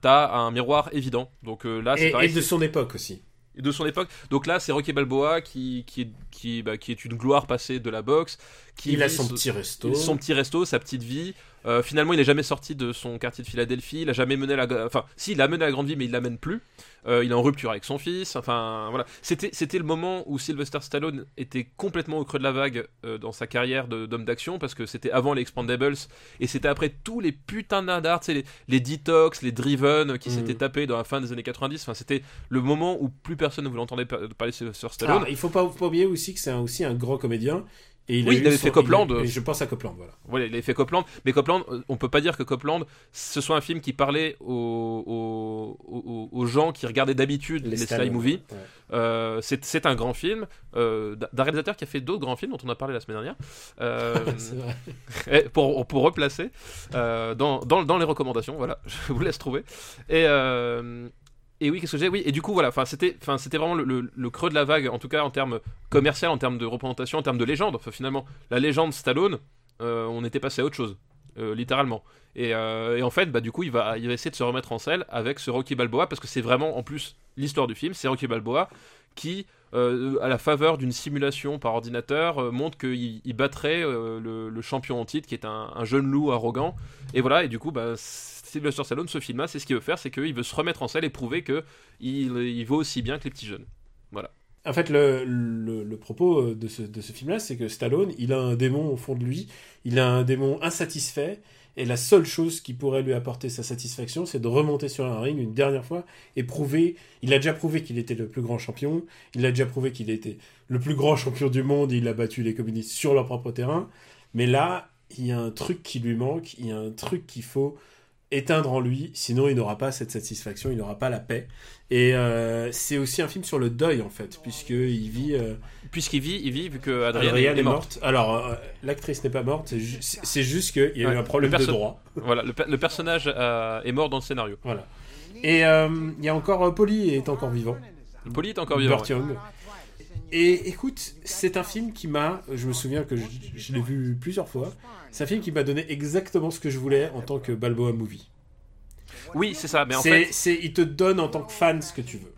t'as un miroir évident. Donc euh, là, c'est et de son époque aussi. De son époque. Donc là, c'est Rocky Balboa qui qui est qui, bah, qui est une gloire passée de la boxe. Qui il a son ce- petit resto. son petit resto, sa petite vie. Euh, finalement, il n'est jamais sorti de son quartier de Philadelphie. Il a jamais mené la, enfin, si, il a mené la grande vie, mais il l'amène plus. Euh, il est en rupture avec son fils. Enfin, voilà. C'était, c'était le moment où Sylvester Stallone était complètement au creux de la vague euh, dans sa carrière d'homme d'action parce que c'était avant les Expandables et c'était après tous les putains sais, les, les detox, les driven qui Mhm. s'étaient tapés dans la fin des années 90. Enfin, c'était le moment où plus personne ne voulait entendre par- parler de Sylvester Stallone. Ah, il faut pas, faut pas oublier aussi que c'est aussi un grand comédien. Et Oui, a il avait son- fait Copland. et je pense à Copland, voilà. Voilà, il avait fait Copland, mais Copland, euh, on peut pas dire que Copland, ce soit un film qui parlait aux, aux, aux- aux gens qui regardaient d'habitude les, Stallone, Sly Movies. ouais. Euh, c'est un grand film euh, d'un réalisateur qui a fait d'autres grands films dont on a parlé la semaine dernière. Euh, vrai. et pour, pour replacer euh, dans, dans, dans les recommandations, voilà, je vous laisse trouver. Et, euh, et oui, qu'est-ce que j'ai? Oui, et du coup, voilà, c'était vraiment le, le- le creux de la vague, en tout cas en termes commercial, en termes de représentation, en termes de légende. Enfin, finalement, la légende Stallone, euh, on était passé à autre chose, euh, littéralement. Et, euh, et en fait, bah, du coup, il va, il va essayer de se remettre en selle avec ce Rocky Balboa, parce que c'est vraiment, en plus, l'histoire du film, c'est Rocky Balboa qui, à la faveur d'une simulation par ordinateur, montre qu'il il battrait le, le champion en titre, qui est un, un jeune loup arrogant. Et voilà, et du coup, bah, Sylvester Stallone, ce film-là, c'est ce qu'il veut faire, c'est qu'il veut se remettre en selle et prouver que il, vaut aussi bien que les petits jeunes. En fait, le propos euh, de ce, de ce film-là, c'est que Stallone, il a un démon au fond de lui, il a un démon insatisfait, et la seule chose qui pourrait lui apporter sa satisfaction, c'est de remonter sur un ring une dernière fois et prouver, il a déjà prouvé qu'il était le plus grand champion, il a déjà prouvé qu'il était le plus grand champion du monde, il a battu les communistes sur leur propre terrain, mais là, il y a un truc qui lui manque, il y a un truc qu'il faut éteindre en lui, sinon il n'aura pas cette satisfaction, il n'aura pas la paix. Et euh, c'est aussi un film sur le deuil en fait, puisqu'il vit. Euh, Puisqu'il vit, il vit vu que Adrienne Adrienne est, est morte. morte. Alors, euh, l'actrice n'est pas morte, c'est ju- c'est c'est juste qu'il y a eu un problème le de droit. Voilà, le, le personnage euh, est mort dans le scénario. Voilà. Et euh, il y a encore Polly est encore vivant. Polly est encore vivant. Et écoute, c'est un film qui m'a, je me souviens que je, je l'ai vu plusieurs fois, c'est un film qui m'a donné exactement ce que je voulais en tant que Balboa movie. Oui, c'est ça. Mais en fait, c'est, il te donne en tant que fan ce que tu veux.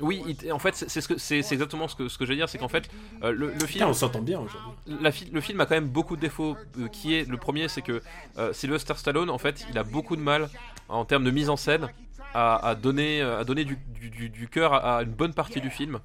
oui, il- en fait, c'est ce que c'est c'est exactement ce que ce que je veux dire, c'est qu'en fait, euh, le, le film, Putain, on s'entend bien aujourd'hui. le film a quand même beaucoup de défauts. euh, qui est le premier, c'est que euh, Sylvester Stallone, en fait, il a beaucoup de mal en termes de mise en scène à, à donner, à donner du, du, du- du cœur à, à une bonne partie du film.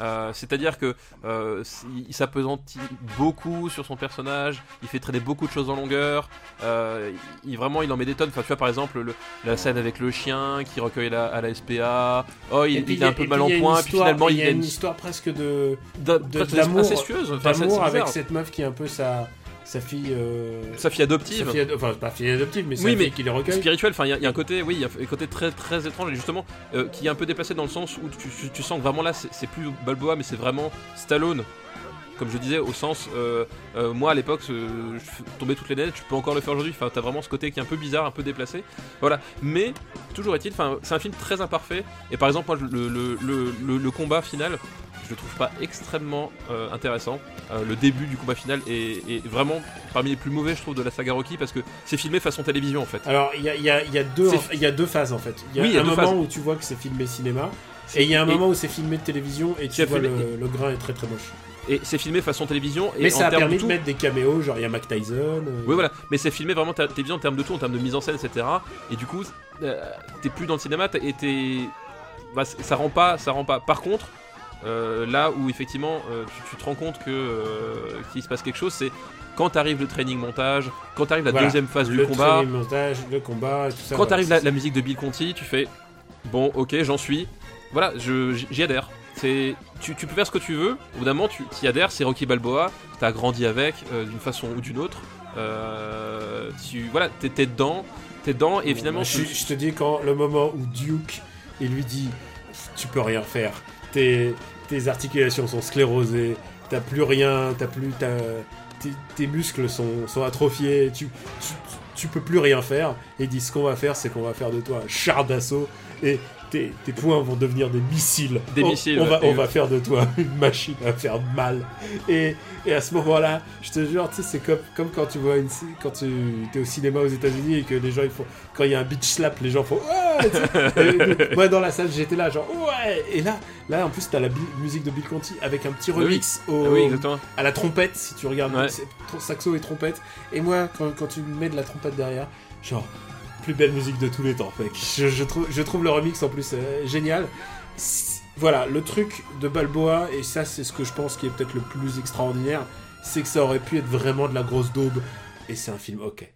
Euh, C'est-à-dire que euh, il s'apesantit beaucoup sur son personnage, il fait traîner beaucoup de choses en longueur, euh, il, vraiment il en met des tonnes. Enfin, tu vois par exemple le- la scène avec le chien qui recueille la, à la SPA. Oh, il, puis, il est un peu mal en a point, puis finalement il y a a une une histoire presque de, d'amour, avec cette meuf qui est un peu sa, sa fille. euh, sa fille adoptive. sa fille ado- enfin, pas fille adoptive, mais sa Oui, fille mais qui les recueille. spirituel. Enfin, il y, y a un côté, oui, il y a un côté très très étrange et justement euh, qui est un peu déplacé dans le sens où tu, tu- tu sens que vraiment là, c'est plus Balboa, mais c'est vraiment Stallone. Comme je disais, au sens, euh, euh, moi à l'époque, euh, je tombais toutes les nettes, je peux encore le faire aujourd'hui. Enfin, t'as vraiment ce côté qui est un peu bizarre, un peu déplacé. Voilà. Mais toujours est-il, c'est un film très imparfait. Et par exemple, moi, le, le, le, le- le combat final, je le trouve pas extrêmement euh, intéressant. Le début du combat final est, est vraiment parmi les plus mauvais, je trouve, de la saga Rocky parce que c'est filmé façon télévision en fait. Alors, il y a, il y a- il y a deux, C'est- il y a deux phases en fait. Il y a Oui, il y a un moment phases. où tu vois que c'est filmé cinéma, et il y a un Et- moment où c'est filmé de télévision et tu vois le, le grain est très très moche. Et c'est filmé façon télévision. Et Mais en ça a termes permis de mettre des caméos, genre il y a Mac Tyson. euh, Oui, voilà. Mais c'est filmé vraiment télévision en termes de tout, en termes de mise en scène, etc. Et du coup, euh, t'es plus dans le cinéma et t'es. bah, ça rend pas, ça rend pas. Par contre, euh, là où effectivement tu, tu te rends compte que qu'il se passe quelque chose, c'est quand t'arrive le training montage, quand t'arrive la Voilà. deuxième phase le du combat, training, montage, le combat, tout ça. quand voilà, t'arrive c'est la, la musique de Bill Conti, tu fais bon, ok, j'en suis. voilà, je- j'y adhère. C'est, tu, tu peux faire ce que tu veux. Au bout d'un moment, tu y adhères. C'est Rocky Balboa. T'as grandi avec euh, d'une façon ou d'une autre. Euh, tu, voilà, t'es dedans, t'es dedans, et finalement, je, tu- je te dis quand le moment où Duke il lui dit tu peux rien faire, tes, tes articulations sont sclérosées, t'as plus rien, t'as plus t'as- tes, tes muscles sont, sont atrophiés, tu, tu, tu peux plus rien faire. Et il dit ce qu'on va faire, c'est qu'on va faire de toi un char d'assaut et tes, tes poings vont devenir des missiles. Des on, missiles, On va, ouais. on va faire de toi une machine à faire mal. Et, et à ce moment-là, je te jure, tu sais, c'est comme, comme quand tu vois une, quand tu es au cinéma aux États-Unis et que les gens, ils font, quand il y a un beach slap, les gens font ouais. Et Moi, dans la salle, j'étais là, genre ouais. Et là, là, en plus, t'as la musique de Bill Conti avec un petit Oui. remix au, Ah oui, à la trompette, si tu regardes, Ouais. saxo et trompette. Et moi, quand, quand tu mets de la trompette derrière, genre, plus belle musique de tous les temps, mec. Je, je trouve, je trouve le remix en plus euh, génial. Voilà, le truc de Balboa, et ça, c'est ce que je pense qui est peut-être le plus extraordinaire, c'est que ça aurait pu être vraiment de la grosse daube. Et c'est un film ok.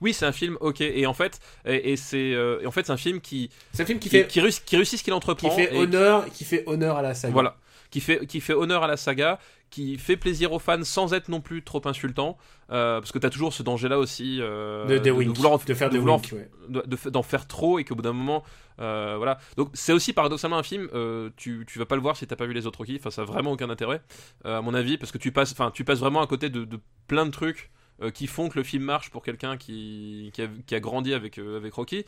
Oui, c'est un film, ok. Et en fait, et, et c'est, euh, en fait, c'est un film qui, C'est un film qui, qui, fait, qui, réussit, qui réussit ce qu'il qui entreprend. fait et- honneur, qui fait honneur à la saga. Voilà. Qui fait, qui fait honneur à la saga, qui fait plaisir aux fans sans être non plus trop insultant. euh, parce que t'as toujours ce danger-là aussi. euh, De, vouloir de faire de des vouloir ouais. d'en faire trop et qu'au bout d'un moment euh, voilà donc c'est aussi paradoxalement un film tu, tu vas pas le voir si t'as pas vu les autres Rocky enfin ça a vraiment aucun intérêt à mon avis parce que tu passes enfin tu passes vraiment à côté de, plein de trucs qui font que le film marche pour quelqu'un qui, qui, a, qui a grandi avec, avec Rocky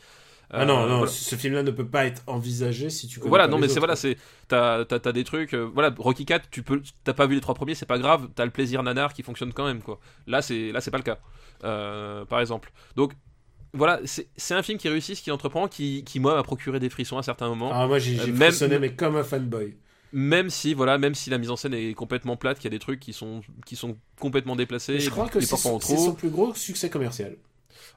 Ah non, Euh, non, voilà. ce film-là ne peut pas être envisagé si tu Voilà, pas non, les mais c'est voilà, c'est t'as t'as t'as des trucs. euh, voilà, Rocky 4, tu peux, t'as pas vu les trois premiers, c'est pas grave. T'as le plaisir nanar qui fonctionne quand même, quoi. Là, c'est là, c'est pas le cas, euh, par exemple. Donc voilà, c'est c'est un film qui réussit ce qu'il entreprend, qui, qui moi m'a procuré des frissons à certains moments. Ah, moi j'ai frissonné, mais comme un fanboy. Même si voilà, même si la mise en scène est complètement plate, qu'il y a des trucs qui sont qui sont complètement déplacés. Et je crois que c'est son plus gros succès commercial.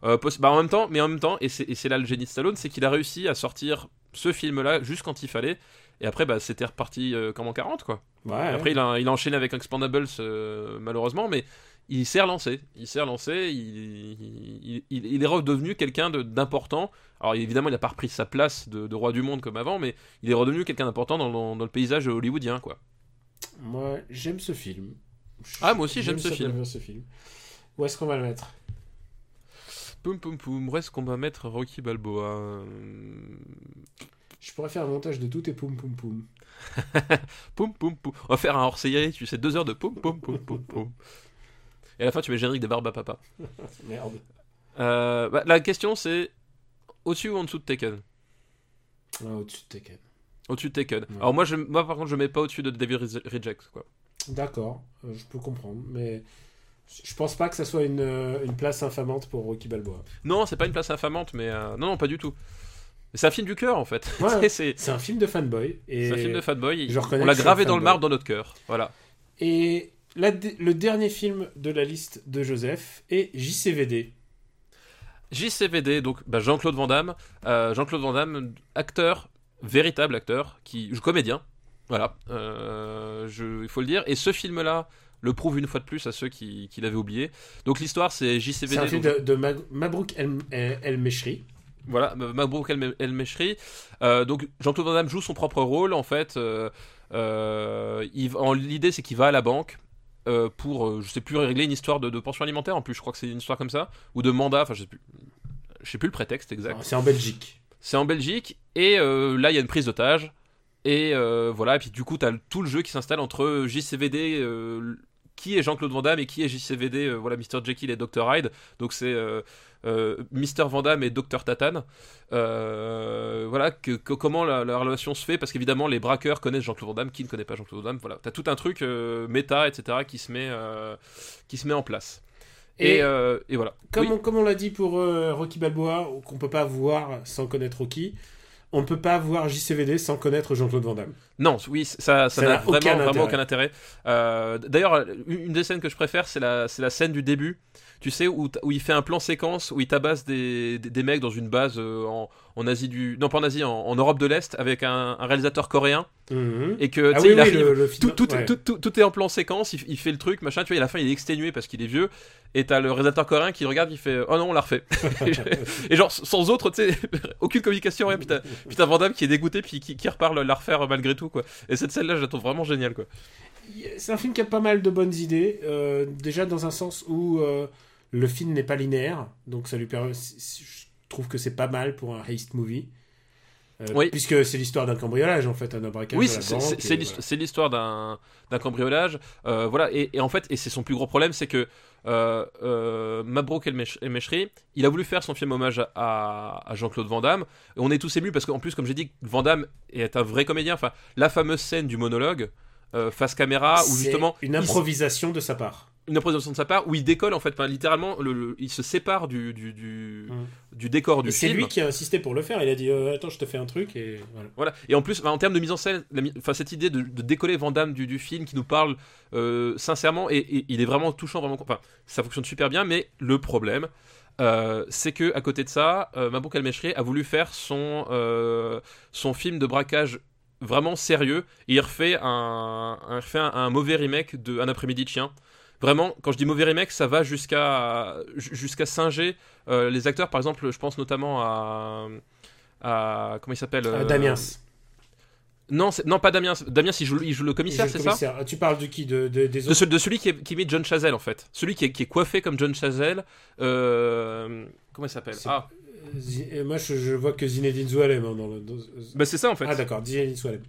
Euh, bah, en même temps, mais en même temps, et c'est là le génie de Stallone, c'est qu'il a réussi à sortir ce film-là juste quand il fallait. Et après, bah, c'était reparti euh, comme en 40, quoi. Ouais. Après, il a, il a enchaîné avec Expandables, euh, malheureusement, mais il s'est relancé. Il s'est relancé, il, il, il- il est redevenu quelqu'un de- d'important. Alors, évidemment, il n'a pas repris sa place de, de roi du monde comme avant, mais il est redevenu quelqu'un d'important dans, le- dans le paysage hollywoodien, quoi. Moi, j'aime ce film. Ah, moi aussi, j'aime ce ce film. Où est-ce qu'on va le mettre? Poum poum poum, où est-ce qu'on va mettre Rocky Balboa Euh, Je pourrais faire un montage de tout et poum poum poum. Poum poum poum. On va faire un hors-série, tu sais, deux heures de poum poum poum poum poum. Et à la fin, tu mets le générique de Barba Papa. Merde. Euh, bah, la question, c'est au-dessus ou en dessous de Taken Ah, au-dessus de Tekken. Au-dessus de Taken. Alors moi, je, moi, par contre, je mets pas au-dessus de Devil Re- Rejects, quoi. D'accord, euh, je peux comprendre, mais je pense pas que ça soit une, euh, une place infamante pour Rocky Balboa. Non, c'est pas une place infamante, mais euh, non, non, pas du tout. C'est un film du cœur, en fait. Ouais. c'est un film de fanboy. Et, c'est un film de fanboy. je On l'a gravé dans le marbre dans notre cœur. Voilà. et la- le dernier film de la liste de Joseph est JCVD. JCVD, donc bah, Jean-Claude Van Damme. Euh, Jean-Claude Van Damme, acteur, véritable acteur, qui, comédien. Voilà, euh, je- il faut le dire. Et ce film-là le prouve une fois de plus à ceux qui, qui l'avaient oublié. Donc l'histoire, c'est JCVD. C'est un film donc- de, de Mag- Mabrouk El, El, El Meshri. Voilà, Mabrouk El, El Meshri. Euh, donc Jean-Claude Van Damme joue son propre rôle en fait. Euh, euh, L'idée c'est qu'il va à la banque pour, je sais plus, régler une histoire de, de pension alimentaire. En plus, je crois que c'est une histoire comme ça ou de mandat. Enfin, je sais plus. Je sais plus le prétexte exact. C'est en Belgique. C'est en Belgique et là il y a une prise d'otage et euh, voilà et puis du coup t'as le- tout le jeu qui s'installe entre JCVD euh, qui est Jean-Claude Van Damme et qui est JCVD euh, voilà Mr Jekyll et Dr Hyde. Donc c'est euh, euh, Mr Van Damme et Dr Tatane. Euh, voilà que, que- comment la, la relation se fait parce qu'évidemment les braqueurs connaissent Jean-Claude Van Damme qui ne connaît pas Jean-Claude Van Damme. Voilà t'as tout un truc méta etc qui se met qui se met en place. Et, Et, euh, et voilà. comme, Oui. on, comme on l'a dit pour euh, Rocky Balboa, qu'on peut pas voir sans connaître Rocky, on ne peut pas voir JCVD sans connaître Jean-Claude Van Damme. Non, oui, ça, ça Ça n'a vraiment, aucun vraiment intérêt. aucun intérêt. Euh, D'ailleurs, une des scènes que je préfère, c'est la, scène du début. Tu sais, où, il fait un plan séquence, où il tabasse des, des, des mecs dans une base euh, en, en Asie du, non pas en Asie, en, en Europe de l'Est avec un, un réalisateur coréen Mhm. et que tu Ah sais, oui, il oui, arrive, le- le film- tout, tout, ouais. tout, tout- tout est en plan séquence, il, il fait le truc, machin, tu vois, et à la fin il est exténué parce qu'il est vieux, et t'as le réalisateur coréen qui regarde, il fait Oh non, on l'a refait. et genre, sans autre, tu sais, aucune communication, rien, puis t'as Van Damme qui est dégoûté, puis qui, qui repart la refaire malgré tout, quoi. Et cette scène-là, je la trouve vraiment géniale, quoi. C'est un film qui a pas mal de bonnes idées. euh, déjà dans un sens où euh, le film n'est pas linéaire, donc ça lui permet. Je trouve que c'est pas mal pour un heist movie. Euh, Oui. Puisque c'est l'histoire d'un cambriolage en fait, un abraquage Oui, c'est- voilà. l'histoire d'un cambriolage. voilà, et, et en fait, et c'est son plus gros problème, c'est que euh, euh, Mabrouk El Mesh- El Meshri, il a voulu faire son film hommage à, à Jean-Claude Van Damme. Et on est tous émus parce qu'en plus, comme j'ai dit, Van Damme est un vrai comédien. Enfin, la fameuse scène du monologue euh, face caméra, où justement une il improvisation de sa part. Une improvisation de sa part, où il décolle en fait, enfin, littéralement, le- le- il se sépare du, du, du, Mm. du décor du Et c'est lui qui a insisté pour le faire. Il a dit euh, attends, je te fais un truc et voilà. Voilà. Et en plus, enfin, en termes de mise en scène, la mi- enfin, cette idée de, de décoller Van Damme du, du film qui nous parle euh, sincèrement, et, et il est vraiment touchant, vraiment. Enfin, ça fonctionne super bien, mais le problème, euh, c'est que à côté de ça, Mabrouk El-Meshri a voulu faire son, son film de braquage vraiment sérieux, et il refait un, un- il refait un, un mauvais remake de Un après-midi de chien. Vraiment, quand je dis mauvais remake, ça va jusqu'à jusqu'à singer euh, les acteurs. Par exemple, je pense notamment à, à comment il s'appelle Euh, euh, Damiens. non, non, pas Damien. Damien, il joue, il joue le commissaire, c'est ça? commissaire. Tu parles de qui? De, de- des de, autres ce- de celui qui, est- qui imite John Chazelle, en fait. Celui qui est, qui est coiffé comme John Chazelle. euh, comment il s'appelle? Ah, euh, Moi, je, je vois que Zinedine Zoualem hein, dans le. dans- bah c'est ça, en fait. Ah d'accord, Zinedine Zoualem.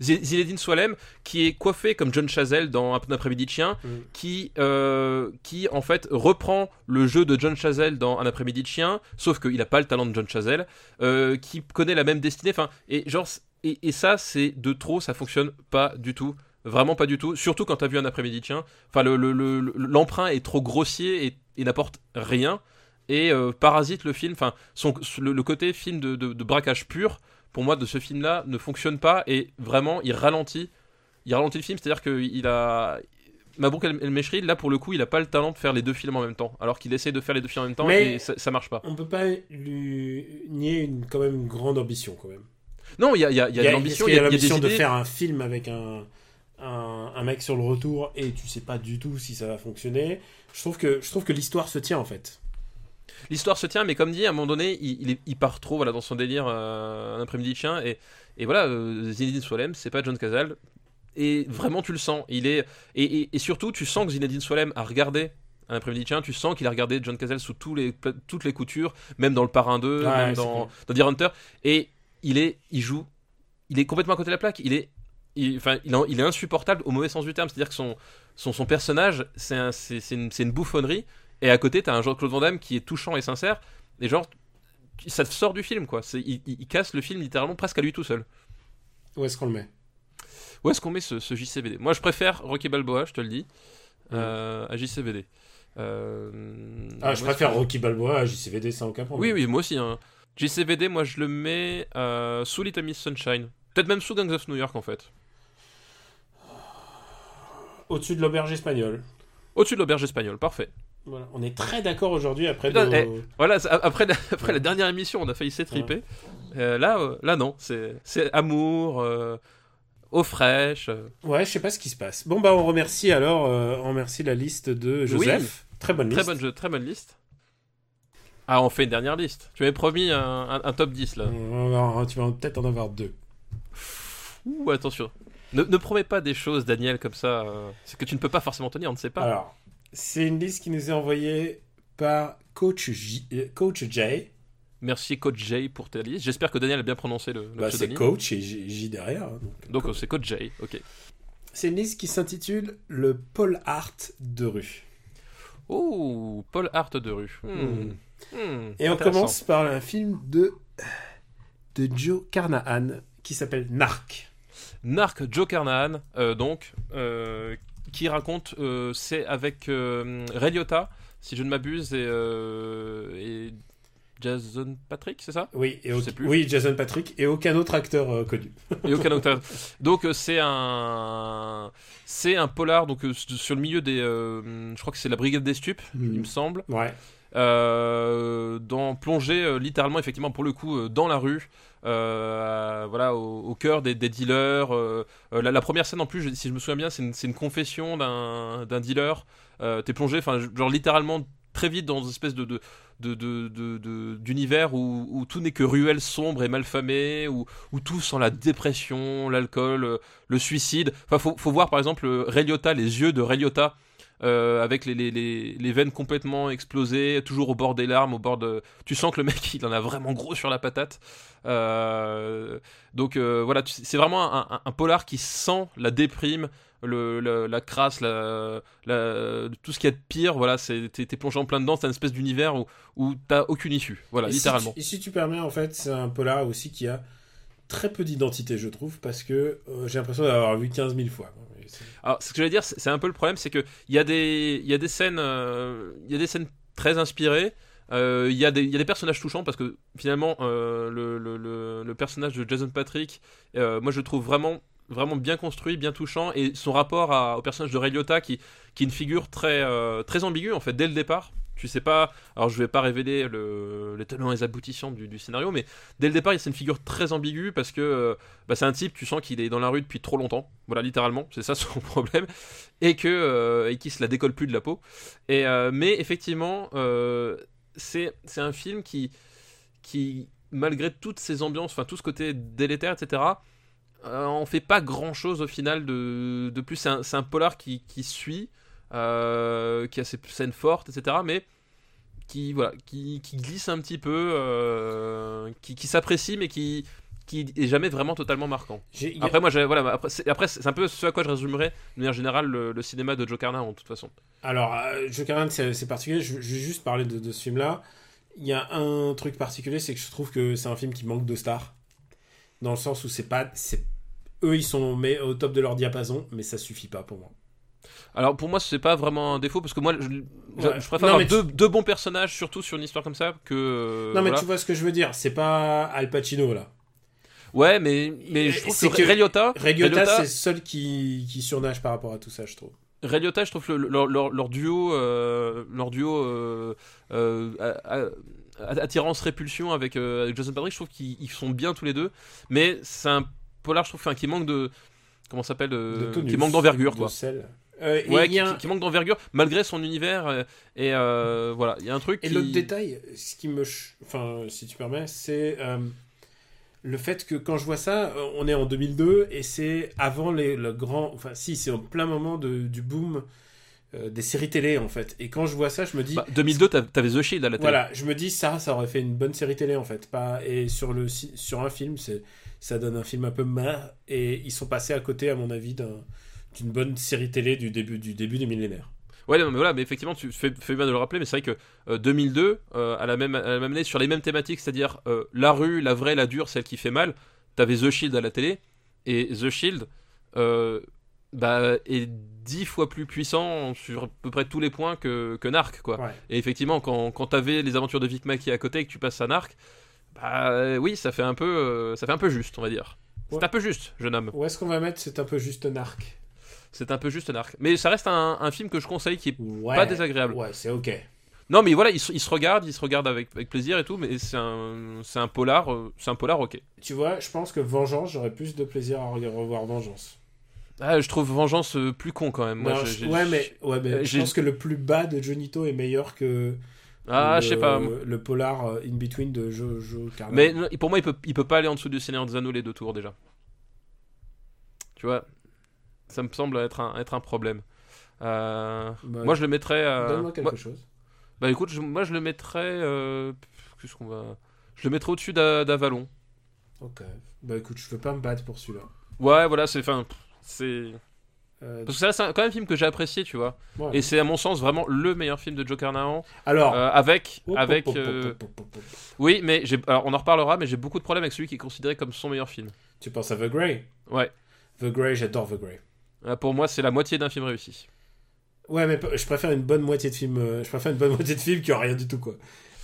Zinedine Swalem, qui est coiffé comme John Chazelle dans Un après-midi de chien, Mm. qui, euh, qui, en fait, reprend le jeu de John Chazelle dans Un après-midi de chien, sauf qu'il n'a pas le talent de John Chazelle, euh, qui connaît la même destinée. Enfin, et genre, et, et ça, c'est de trop, ça fonctionne pas du tout. Vraiment pas du tout. Surtout quand t'as vu un après-midi de chien. Enfin, le- le- le- le- l'emprunt est trop grossier et, et n'apporte rien. Et euh, parasite le film. Enfin, son, le, le côté film de, de- de braquage pur, pour moi, de ce film-là, ne fonctionne pas. Et vraiment, il ralentit. Il ralentit le film. C'est-à-dire qu'il a. Mabrouk El Meshri, là pour le coup, il a pas le talent de faire les deux films en même temps. Alors qu'il essaie de faire les deux films en même temps Mais- et ça, ça marche pas. On peut pas lui nier une, quand même une grande ambition quand même. Non, il y a, il y a, il y a de l'ambition, il y a, de idées. faire un film avec un, un, un mec sur le retour et tu sais pas du tout si ça va fonctionner. Je trouve que, je trouve que l'histoire se tient en fait. L'histoire se tient, mais comme dit, à un moment donné, il, il est- il part trop voilà, dans son délire euh, un après-midi chien. Et, et voilà, euh, Zinedine Swalem, c'est pas John Cazale. Et vraiment, tu le sens. Il est, et, et- et surtout, tu sens que Zinedine Swalem a regardé un après-midi chien. Tu sens qu'il a regardé John Cazale sous tous les, toutes les coutures, même dans le Parrain 2, Ouais, même c'est dans, Deer Hunter. Et il, est, il joue. Il est complètement à côté de la plaque. Il est. il- Enfin, il, est insupportable au mauvais sens du terme. C'est-à-dire que son, son, son personnage, c'est un- une bouffonnerie. Et à côté, t'as un Jean-Claude Van Damme qui est touchant et sincère. Et genre, ça te sort du film, quoi. Il, il- il casse le film littéralement presque à lui tout seul. Où est-ce qu'on le met? Où est-ce qu'on met ce, ce JCVD Moi, je préfère Rocky Balboa, je te le dis, euh, à JCVD. Euh, Ah, je préfère Rocky Balboa à JCVD sans aucun Oui, problème. oui, moi aussi. Hein. JCVD, moi, je le mets euh, sous Little Miss Sunshine. Peut-être même sous Gangs of New York, en fait. Au-dessus de l'auberge espagnole. Au-dessus de l'auberge espagnole, parfait. Voilà. On est très d'accord aujourd'hui après. Putain, nos- eh, Voilà, après, la, après la dernière émission, on a failli s'étriper. Euh, là, euh, là, non. C'est, amour, euh, eau fraîche. Ouais, je sais pas ce qui se passe. Bon bah on remercie alors, on remercie la liste de Joseph. Très bonne Très liste. bonne, jeu- très bonne liste. Ah, on fait une dernière liste. Tu m'avais promis un, un- un top 10 là. Tu vas peut-être en avoir deux. Ouh, attention. Ne, ne promets pas des choses, Daniel, comme ça. c'est que tu ne peux pas forcément tenir, on ne sait pas. Alors, c'est une liste qui nous est envoyée par Coach, J, euh, Coach Jay. Merci Coach Jay pour ta liste. J'espère que Daniel a bien prononcé le, le Bah, c'est. Coach et J, J derrière. hein, donc. C'est Coach Jay, ok. C'est une liste qui s'intitule Le Paul Art de rue. Oh, Paul Hart de rue. Hmm. Hmm. Hmm, Et on commence par un film de, de Joe Carnahan qui s'appelle Narc. Narc Joe Carnahan, euh, donc, euh, qui raconte, euh, c'est avec euh, Ray Liotta, si je ne m'abuse, et, euh, et Jason Patrick, c'est ça? Oui, et Je au- sais plus. oui, Jason Patrick et aucun autre acteur connu. Et aucun autre. Donc c'est un, c'est un polar donc sur le milieu des, je crois que c'est la brigade des stupes, il me semble. Ouais. Euh, dans plonger euh, littéralement, effectivement, pour le coup, euh, dans la rue. voilà, au, cœur des, dealers. la, première scène, en plus, si je me souviens bien, c'est une, confession d'un dealer. Euh, T'es plongé, enfin, genre littéralement très vite dans une espèce de, d'univers où, tout n'est que ruelle sombre et malfamée, où, où tout sent la dépression, l'alcool, le suicide. Enfin, faut, faut voir par exemple Ray les yeux de Ray euh, avec les, les, les, les veines complètement explosées, toujours au bord des larmes, au bord de. Tu sens que le mec, il en a vraiment gros sur la patate. Euh, donc euh, voilà, c'est vraiment un, un- un polar qui sent la déprime, le, le- la crasse, la, la- tout ce qu'il y a de pire. Voilà, t'es t'es plongé en plein dedans. C'est un espèce d'univers où, où t'as aucune issue. Voilà, Et si littéralement. tu- et si tu permets, en fait, c'est un polar aussi qui a très peu d'identité, je trouve, parce que euh, j'ai l'impression d'avoir vu 15 000 fois. Alors, ce que j'allais dire, c'est un peu le problème, c'est que il y a des, il y a des scènes, euh, y a des scènes très inspirées. euh, Il y, a des- personnages touchants parce que finalement euh, le, personnage de Jason Patrick, moi je le trouve vraiment bien construit, bien touchant et son rapport au personnage de Ray Liotta qui, est une figure très très ambiguë en fait dès le départ. Tu sais pas, alors je vais pas révéler le, les tenants et les aboutissants du, scénario, mais dès le départ, c'est une figure très ambiguë parce que euh, bah, c'est un type, tu sens qu'il est dans la rue depuis trop longtemps, voilà, littéralement, c'est ça son problème, et que euh, se la décolle plus de la peau. Euh, mais effectivement, c'est un film qui malgré toutes ces ambiances, enfin tout ce côté délétère, etc. On fait pas grand chose au final de, plus. C'est un, polar qui, suit, qui a ses scènes fortes, etc. Mais qui voilà, qui, qui glisse un petit peu, euh, qui, qui s'apprécie, mais qui qui est jamais vraiment totalement marquant. Après moi, voilà, après c'est un peu ce à quoi je résumerais de manière générale le, le cinéma de Joe Carnahan, de toute façon. Alors, euh, Joker Hunt, c'est particulier. Je, je vais juste parler de, de ce film-là. Il y a un truc particulier, c'est que je trouve que c'est un film qui manque de stars. Dans le sens où c'est pas. Eux, ils sont mais, au top de leur diapason, mais ça suffit pas pour moi. Alors pour moi, c'est pas vraiment un défaut parce que moi, je, je- Ouais. je préfère Non, avoir deux, deux bons personnages, surtout sur une histoire comme ça, que. euh, non, mais voilà. tu vois ce que je veux dire. C'est pas Al Pacino, là. Ouais, mais, mais je trouve que, que- Ray Liotta, Ray Ray Liotta, Liotta- c'est le seul qui, qui surnage par rapport à tout ça, je trouve. Ray Liotta, je trouve le- leur, leur, leur duo, euh, leur duo euh, euh, attirance-répulsion avec, avec Jason Patrick, je trouve qu'ils ils sont bien tous les deux, mais c'est un polar, je trouve, qui manque de. Comment ça s'appelle Qui manque d'envergure, de quoi. sel. Euh, et Ouais, qui, un- qui manque d'envergure malgré son univers euh, et euh, voilà il y a un truc Et qui... l'autre détail, ce qui me. ch- Enfin, si tu permets, c'est euh, le fait que quand je vois ça, on est en 2002 et c'est avant les, le grand. Enfin, si, c'est au plein moment de- du boom des séries télé, en fait. Et quand je vois ça, je me dis. Bah, 2002 t'as- t'avais The Shield à la télé Voilà, je me dis ça, ça aurait fait une bonne série télé en fait. Pas et sur le sur un film, c'est ça donne un film un peu marre et ils sont passés à côté à mon avis d'un- d'une bonne série télé du début du début du millénaire. Ouais, non, mais voilà, mais effectivement, tu fais, fais bien de le rappeler, mais c'est vrai que euh, 2002, euh, à, la même, à la même année, sur les mêmes thématiques, c'est-à-dire euh, la rue, la vraie, la dure, celle qui fait mal, t'avais The Shield à la télé, et The Shield euh, bah, est dix fois plus puissant sur à peu près tous les points que, que Narc, quoi. Ouais. Et effectivement, quand, quand t'avais les aventures de Vic Mackey à côté et que tu passes à Narc, bah euh, oui, ça fait un peu, euh, ça fait un peu juste, on va dire. C'est un peu juste, jeune homme. Où est-ce qu'on va mettre C'est un peu juste narc? C'est un peu juste Narc. Mais ça reste un, un film que je conseille qui est Ouais. pas désagréable. Ouais, c'est ok. Non, mais voilà, il se, il se regarde, il se regarde avec, avec plaisir et tout, mais c'est un, c'est un polar, euh, c'est un polar, ok. Tu vois, je pense que Vengeance, j'aurais plus de plaisir à re- revoir Vengeance. Ah, je trouve Vengeance euh, plus con quand même. Moi, Non, j'ai- je- j'ai- ouais, mais, ouais, mais je pense que le plus bas de Jonito est meilleur que Ah, le, je sais pas. le polar euh, in between de Jojo Carnahan. Mais pour moi, il peut, il peut pas aller en dessous du Seigneur des Anneaux les deux tours déjà. Tu vois, ça me semble être un, être un problème. Euh, Bah, moi, je le mettrais. euh, Donne-moi quelque moi- chose. bah écoute, je- moi, je le mettrais. euh, Qu'est-ce qu'on va. Je le mettrais au-dessus d'A- d'Avalon. Ok. Bah écoute, je veux pas me battre pour celui-là. Ouais, voilà, c'est. Enfin, c'est. Parce que ça, c'est quand même un film que j'ai apprécié, tu vois. ouais. Et c'est à mon sens vraiment le meilleur film de Joe Carnahan. Alors, Euh, avec. avec euh. Oui, mais j'ai- alors, on en reparlera, mais j'ai beaucoup de problèmes avec celui qui est considéré comme son meilleur film. tu penses à The Grey? Ouais. The Grey, j'adore The Grey. Euh, Pour moi, c'est la moitié d'un film réussi. Ouais, mais je préfère une bonne moitié de film. euh, Je préfère une bonne moitié de film qui a rien du tout quoi.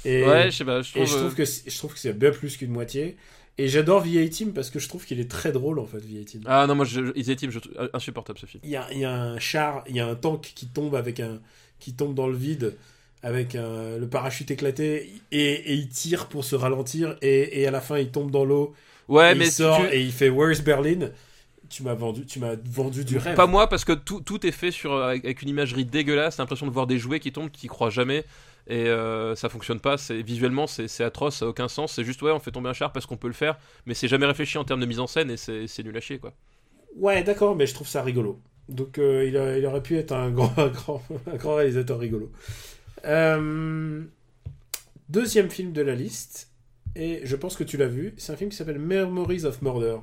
Et, Ouais, je sais pas, je et trouve. je trouve euh, que c'est- je trouve que c'est bien plus qu'une moitié. Et j'adore V18 parce que je trouve qu'il est très drôle en fait V18. Ah non, moi, je, Easy Team, je trouve insupportable ce film. Il y a, il y a un char, il y a un tank qui tombe avec un qui tombe dans le vide avec un- le parachute éclaté et, et il tire pour se ralentir et, et à la fin il tombe dans l'eau. Ouais, et mais il sort tu- et il fait Where's Berlin Tu m'as vendu, tu m'as vendu du rêve. Pas moi, parce que tout, tout est fait sur, avec, avec une imagerie dégueulasse. L'impression de voir des jouets qui tombent, qui croient jamais. Et euh, ça fonctionne pas. C'est visuellement, c'est atroce, ça a aucun sens. C'est juste ouais, on fait tomber un char parce qu'on peut le faire, mais c'est jamais réfléchi en termes de mise en scène et c'est c'est nul à chier quoi. Ouais, d'accord, mais je trouve ça rigolo. Donc euh, il, a- il aurait pu être un grand, un grand, un grand réalisateur rigolo. Euh, deuxième film de la liste, et je pense que tu l'as vu, c'est un film qui s'appelle Memories of Murder.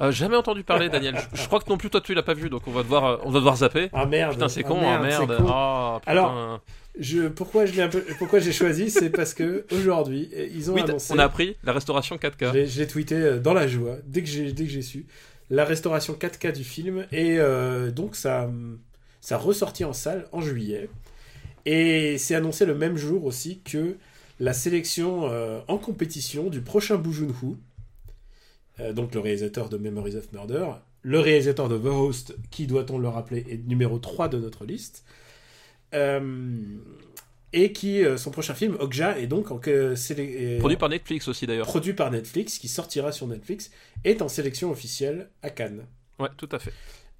Euh, jamais entendu parler, Daniel. Je, je crois que non plus toi tu l'as pas vu, donc on va devoir, euh, on va devoir zapper. Ah merde Putain, c'est ah, con, hein, merde, merde. con. Ah, putain. Alors, Je, pourquoi je l'ai un peu, pourquoi j'ai choisi, c'est parce que aujourd'hui ils ont oui, annoncé. on a appris la restauration 4K. Je l'ai- je l'ai tweeté euh, dans la joie dès que j'ai dès que j'ai su la restauration 4K du film et euh, donc ça ça ressorti en salle en juillet et c'est annoncé le même jour aussi que la sélection euh, en compétition du prochain euh, donc le réalisateur de Memories of Murder le réalisateur de The Host qui doit-on le rappeler est numéro 3 de notre liste Euh, et qui euh, son prochain film Okja est donc en que sélé- est- Produit par Netflix aussi d'ailleurs. produit par Netflix, qui sortira sur Netflix, est en sélection officielle à Cannes. Ouais, tout à fait.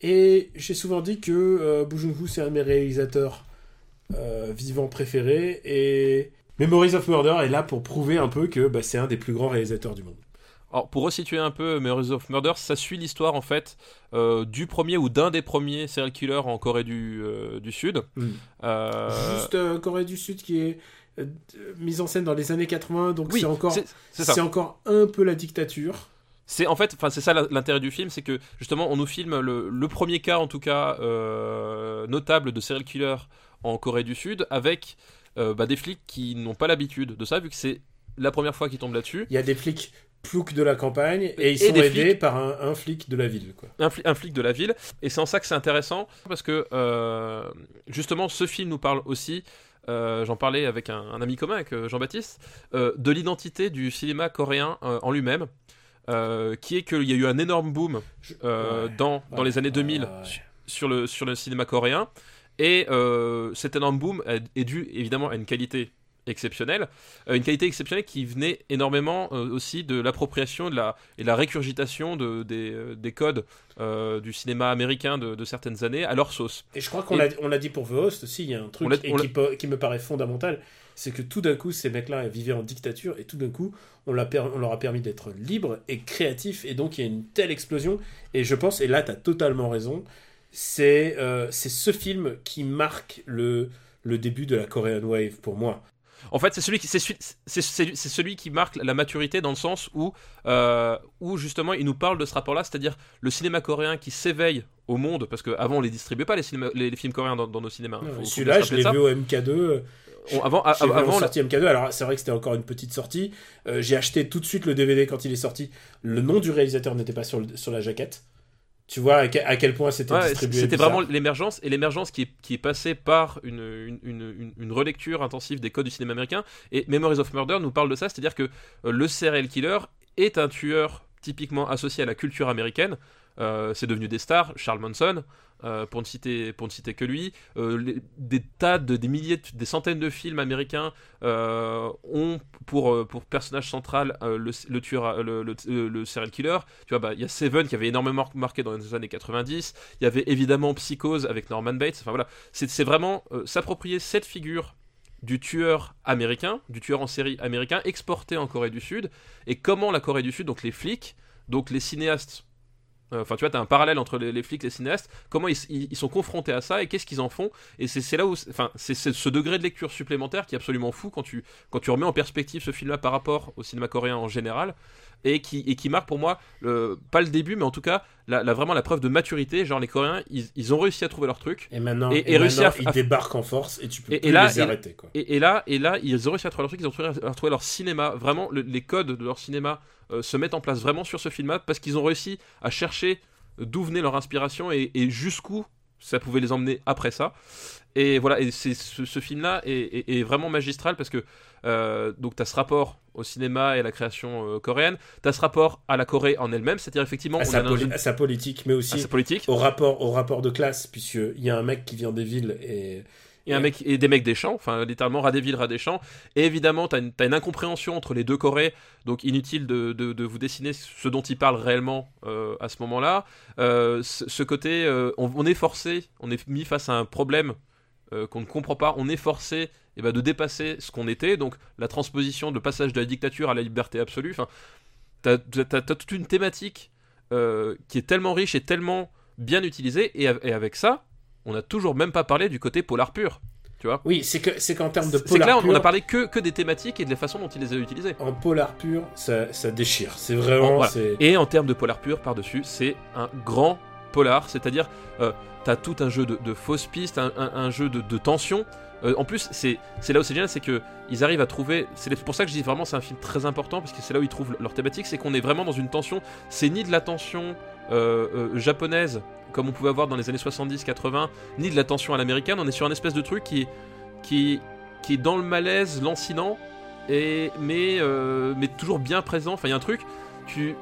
Et j'ai souvent dit que euh, c'est un de mes réalisateurs euh, vivants préférés, et Memories of Murder est là pour prouver un peu que bah, c'est un des plus grands réalisateurs du monde. Alors, pour resituer un peu Memories of Murder, ça suit l'histoire en fait euh, du premier ou d'un des premiers serial killers en Corée du, euh, du Sud. Mm. Euh, Juste euh, Corée du Sud qui est euh, mise en scène dans les années 80, donc oui, c'est encore, c'est c'est ça. c'est encore un peu la dictature. C'est en fait, enfin c'est ça l'intérêt du film, c'est que justement on nous filme le, le premier cas en tout cas euh, notable de serial killer en Corée du Sud avec euh, bah, des flics qui n'ont pas l'habitude de ça vu que c'est la première fois qu'ils tombent là-dessus. Il y a des flics ploucs de la campagne, et ils sont aidés par un, un flic de la ville. Quoi. un, fli- un flic de la ville. Et c'est en ça que c'est intéressant, parce que euh, justement, ce film nous parle aussi, euh, j'en parlais avec un, un ami commun, avec euh, Jean-Baptiste, euh, de l'identité du cinéma coréen en lui-même, qui est qu'il y a eu un énorme boom Je- ouais. dans, dans les années 2000 ouais, ouais. su- sur, le, sur le cinéma coréen. Et cet énorme boom est dû évidemment à une qualité exceptionnelle, Euh, une qualité exceptionnelle qui venait énormément euh, aussi de l'appropriation de la, et de la récurgitation de, des, euh, des codes euh, du cinéma américain de, de certaines années à leur sauce. Et je crois qu'on Et- l'a on l'a dit pour The Host aussi, il y a un truc et qui, me paraît fondamental, c'est que tout d'un coup, ces mecs-là vivaient en dictature et tout d'un coup, on, per- on leur a permis d'être libres et créatifs et donc il y a une telle explosion. Et je pense, et là, tu as totalement raison, c'est euh, c'est ce film qui marque le, le début de la Korean Wave pour moi. En fait, c'est celui qui c'est celui, marque la maturité dans le sens où euh, où justement il nous parle de ce rapport-là, c'est-à-dire le cinéma coréen qui s'éveille au monde parce qu'avant on les distribuait pas les, cinémas- les, les films coréens dans, dans nos cinémas. Faut Celui-là, je l'ai vu au MK2. ça. On- avant, la- sortie MK2. Alors, c'est vrai que c'était encore une petite sortie. Euh, J'ai acheté tout de suite le DVD quand il est sorti. Le nom du réalisateur n'était pas sur, le- sur la jaquette. Tu vois à, que- à quel point c'était Ouais, distribué. C'était vraiment l'émergence, et l'émergence qui est, qui est passée par une, une, une, une- une relecture intensive des codes du cinéma américain. Et Memories of Murder nous parle de ça, c'est-à-dire que euh, le serial killer est un tueur typiquement associé à la culture américaine. Euh, c'est devenu des stars, Charles Manson, euh, pour, ne citer, que lui. Euh, des tas de, des milliers, de- des centaines de films américains euh, ont pour, personnage central le, tueur, le, serial killer. Tu vois, bah, il y a Seven qui avait énormément marqué dans les années 90. Il y avait évidemment Psychose avec Norman Bates. Enfin voilà, c'est vraiment s'approprier cette figure du tueur américain, du tueur en série américain, exporté en Corée du Sud, et comment la Corée du Sud, donc les flics, donc les cinéastes, enfin tu vois, tu as un parallèle entre les, flics et les cinéastes, comment ils, ils- sont confrontés à ça et qu'est-ce qu'ils en font, et c'est là où, enfin, c'est ce degré de lecture supplémentaire qui est absolument fou quand tu, quand tu remets en perspective ce film-là par rapport au cinéma coréen en général, et qui, et qui marque pour moi, le, pas le début, mais en tout cas, la, la- vraiment la preuve de maturité, genre les Coréens, ils, ils ont réussi à trouver leur truc, Et maintenant, Et- et, et réussi maintenant, à- ils à- débarquent en force et tu peux plus là- les arrêter. Quoi. Et, et là, et là, ils ont réussi à trouver leur truc, ils ont trouvé, à trouver leur cinéma. Vraiment, le- les codes de leur cinéma euh, se mettent en place vraiment sur ce film-là parce qu'ils ont réussi à chercher d'où venait leur inspiration et, et jusqu'où ça pouvait les emmener après ça. Et voilà, et c'est ce, ce film-là est, est- est vraiment magistral parce que euh, donc tu as ce rapport au cinéma et à la création euh, coréenne, tu as ce rapport à la Corée en elle-même, c'est-à-dire effectivement À on sa, est dans poli- une- à sa politique, mais aussi à sa politique. au rapport, au rapport de classe, puisqu'il y a un mec qui vient des villes et, et, un Ouais. mec, et des mecs des champs, enfin littéralement ras des villes, ras des champs. Et évidemment, une, t'as une incompréhension entre les deux Corées, donc inutile de, de- de vous dessiner ce dont ils parlent réellement euh, à ce moment-là. Euh, ce, ce côté, euh, on, on est forcé, on est mis face à un problème euh, qu'on ne comprend pas, on est forcé eh ben, de dépasser ce qu'on était, donc la transposition, le passage de la dictature à la liberté absolue. Enfin, t'as, t'as toute une thématique euh, qui est tellement riche et tellement bien utilisée, et, av- et avec ça, on n'a toujours même pas parlé du côté polar pur. Tu vois Oui, c'est que c'est qu'en termes de C'est que là, polar on pur, a parlé que, que des thématiques et de la façon dont ils les ont utilisées. en polar pur, ça, ça déchire. C'est vraiment, Voilà. Et en termes de polar pur, par-dessus, c'est un grand polar, c'est-à-dire, euh, t'as tout un jeu de, de fausses pistes, un, un- jeu de, de tension. Euh, en plus, c'est là où c'est génial, c'est que ils arrivent à trouver. C'est pour ça que je dis vraiment c'est un film très important parce que c'est là où ils trouvent leur thématique, c'est qu'on est vraiment dans une tension. C'est ni de la tension euh, euh, japonaise comme on pouvait avoir dans les années 70-80, ni de la tension à l'américaine. On est sur un espèce de truc qui qui qui est dans le malaise, lancinant, et mais mais toujours bien présent. Enfin, il y a un truc. Tu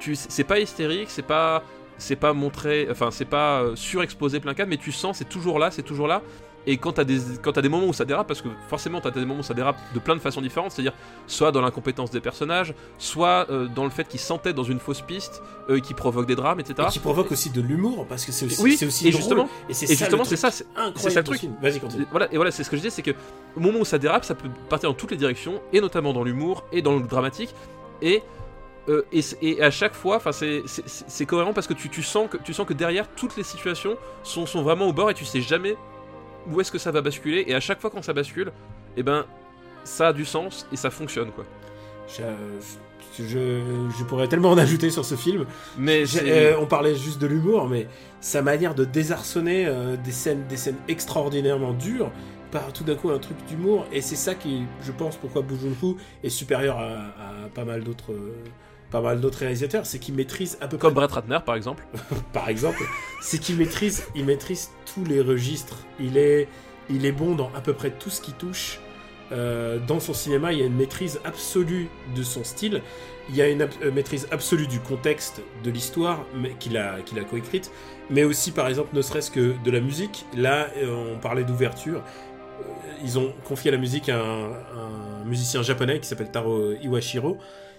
tu c'est pas hystérique, c'est pas c'est pas montré, enfin c'est pas euh, surexposé plein cadre, mais tu sens c'est toujours là, c'est toujours là. Et quand t'as des quand des moments où ça dérape, parce que forcément t'as des moments où ça dérape de plein de façons différentes, c'est-à-dire soit dans l'incompétence des personnages, soit euh, dans le fait qu'ils s'entêtent dans une fausse piste, euh, qui provoque des drames, etc. et qui provoque aussi de l'humour parce que c'est aussi, Oui, aussi et drôle. justement- et c'est justement c'est ça, c'est- ça le truc. Vas-y continue. Voilà, et voilà, c'est ce que je disais, c'est que au moment où ça dérape, ça peut partir dans toutes les directions, et notamment dans l'humour et dans le dramatique, et euh, et, à chaque fois, enfin c'est cohérent parce que tu, tu sens que tu sens que derrière toutes les situations sont, sont vraiment au bord et tu sais jamais où est-ce que ça va basculer, et à chaque fois quand ça bascule, et ben ça a du sens et ça fonctionne quoi. Je, je, pourrais tellement en ajouter sur ce film. Mais euh, on parlait juste de l'humour, mais sa manière de désarçonner euh, des scènes, des scènes extraordinairement dures par tout d'un coup un truc d'humour, et c'est ça qui, je pense, pourquoi Joon-ho est supérieur à, à pas mal d'autres, euh, pas mal d'autres réalisateurs, c'est qu'il maîtrise à peu comme près, Brett Ratner par exemple. par exemple, c'est qu'il maîtrise, il maîtrise tous les registres. Il est, il est bon dans à peu près tout ce qui touche. Euh, dans son cinéma, il y a une maîtrise absolue de son style. Il y a une ab- euh, maîtrise absolue du contexte de l'histoire qu'il a, qu'il a coécrite, mais aussi, par exemple, ne serait-ce que de la musique. Là, euh, on parlait d'ouverture. Euh, Ils ont confié à la musique à un, un musicien japonais qui s'appelle Taro Iwashiro,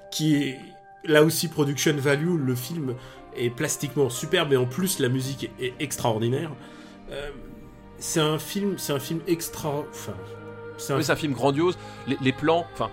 qui là aussi production value. Le film est plastiquement superbe et en plus la musique est, extraordinaire. Euh, c'est un film, c'est un film extra. Enfin, c'est un film grandiose. Les, plans, enfin,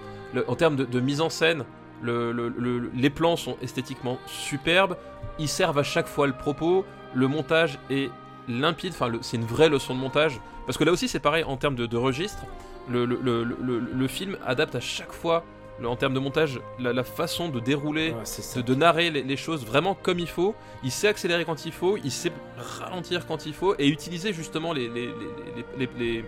en termes de, mise en scène, le- le- le- les plans sont esthétiquement superbes. Ils servent à chaque fois le propos. Le montage est limpide. Enfin, c'est une vraie leçon de montage. Parce que là aussi, c'est pareil en termes de, registre. Le, film adapte à chaque fois, en termes de montage, la, la façon de dérouler. Ouais, de, de narrer les, les choses vraiment comme il faut. Il sait accélérer quand il faut, il sait ralentir quand il faut et utiliser justement les, les, les,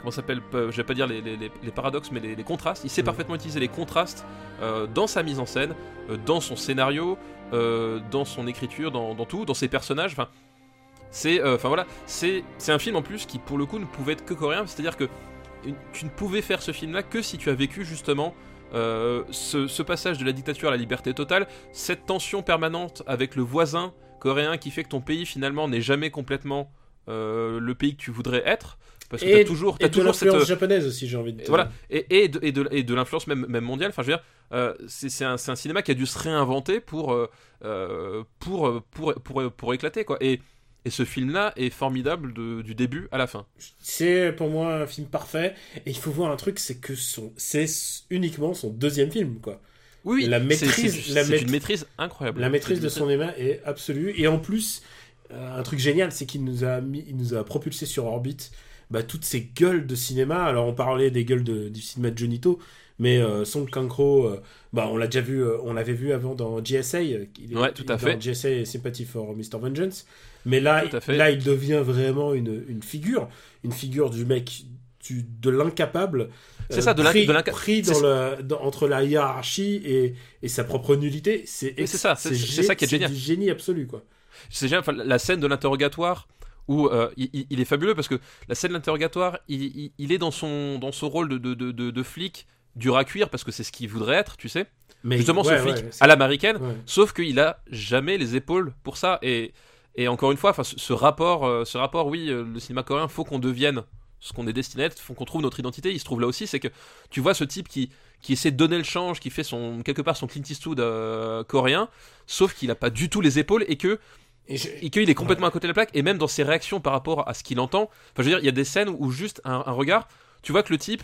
comment ça s'appelle euh, Je vais pas dire les, les- les- les paradoxes, mais les, les contrastes. Il sait Mm. parfaitement utiliser les contrastes euh, dans sa mise en scène, euh, dans son scénario, euh, dans son écriture, dans, dans tout, dans ses personnages. Enfin, c'est, enfin voilà, c'est un film en plus qui pour le coup ne pouvait être que coréen. C'est-à-dire que tu ne pouvais faire ce film-là que si tu as vécu justement euh, ce, ce passage de la dictature à la liberté totale, cette tension permanente avec le voisin coréen qui fait que ton pays finalement n'est jamais complètement euh, le pays que tu voudrais être. Parce que Et- t'as toujours, Et t'as de toujours cette, l'influence japonaise aussi, j'ai envie de et te voilà, dire. et, et de, et de, et de l'influence même, même mondiale. Enfin, je veux dire, euh, c'est un, cinéma qui a dû se réinventer pour, euh, euh, pour, euh, pour, pour, pour éclater, quoi. Et, et ce film-là est formidable de- du début à la fin. C'est pour moi un film parfait. Et il faut voir un truc, c'est que son, c'est uniquement son deuxième film, quoi. Oui, La maîtrise- c'est- maît- une maîtrise incroyable. La maîtrise de son cinéma est absolue. Et en plus, euh, un truc génial, c'est qu'il nous a mis, il nous a propulsé sur orbite bah, toutes ces gueules de cinéma. Alors on parlait des gueules de, du cinéma de Jonito, mais euh, Song euh, bah, on l'a déjà vu, euh, on l'avait vu avant dans GSA. euh, il est- Ouais, tout à dans fait. GSA et Sympathy for Mr. Vengeance. Mais là, fait. là, il devient vraiment une, une figure, une figure du mec, du, de l'incapable. C'est ça, de l'in- pris, de c'est dans dans- entre la hiérarchie et, et sa propre nullité. C'est c'est ça, c'est- c'est ça qui est génial. du génie absolu, quoi. C'est génial, enfin, la scène de l'interrogatoire où euh, il, il- il est fabuleux parce que la scène de l'interrogatoire, il, il- il est dans son, dans son rôle de, de- de flic dur à cuire parce que c'est ce qu'il voudrait être, tu sais. Mais Justement, ouais, ce flic ouais, à l'américaine, sauf qu'il a jamais les épaules pour ça. Et, et encore une fois, ce, ce rapport, euh, ce rapport, oui, euh, le cinéma coréen, faut qu'on devienne ce qu'on est destiné à être, font qu'on trouve notre identité. Il se trouve là aussi, c'est que tu vois ce type qui, qui essaie de donner le change, qui fait son quelque part son Clint Eastwood euh, coréen, sauf qu'il a pas du tout les épaules et que Et je- et qu'il est complètement à côté de la plaque, et même dans ses réactions par rapport à ce qu'il entend. Enfin, je veux dire, il y a des scènes où juste un, un regard, tu vois que le type,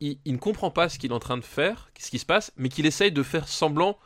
il, il ne comprend pas ce qu'il est en train de faire, ce qui se passe, mais qu'il essaye de faire semblant